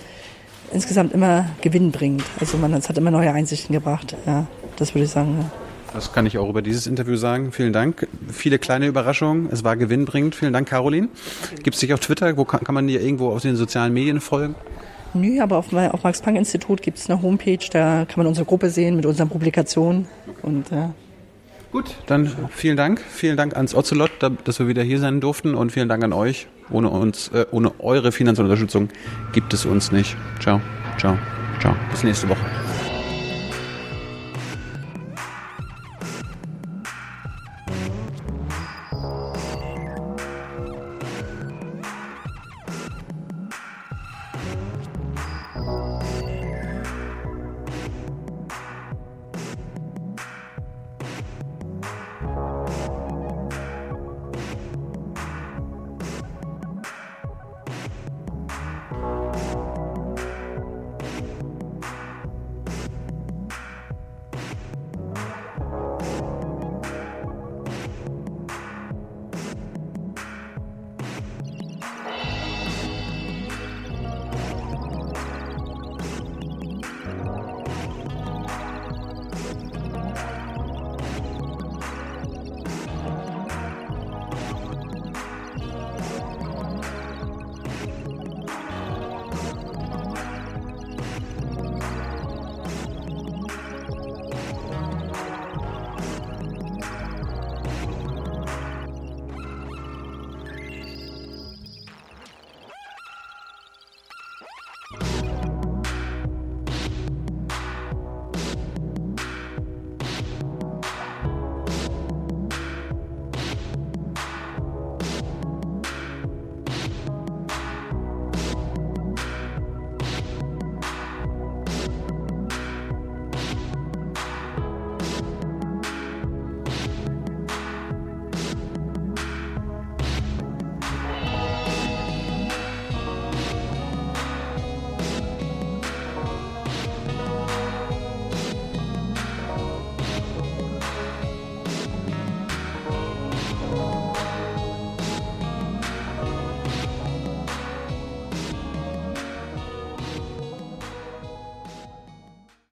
insgesamt immer gewinnbringend. Also man, es hat immer neue Einsichten gebracht, ja, das würde ich sagen. Ja. Das kann ich auch über dieses Interview sagen. Vielen Dank. Viele kleine Überraschungen. Es war gewinnbringend. Vielen Dank, Caroline. Gibt es dich auf Twitter? Wo kann, kann man dir irgendwo auf den sozialen Medien folgen? Nö, aber auf, auf Max-Planck-Institut gibt es eine Homepage, da kann man unsere Gruppe sehen mit unseren Publikationen. Und, ja. Gut, dann vielen Dank. Vielen Dank ans Ocelot, dass wir wieder hier sein durften und vielen Dank an euch. Ohne uns, äh, ohne eure finanzielle Unterstützung gibt es uns nicht. Ciao, ciao, ciao. Bis nächste Woche.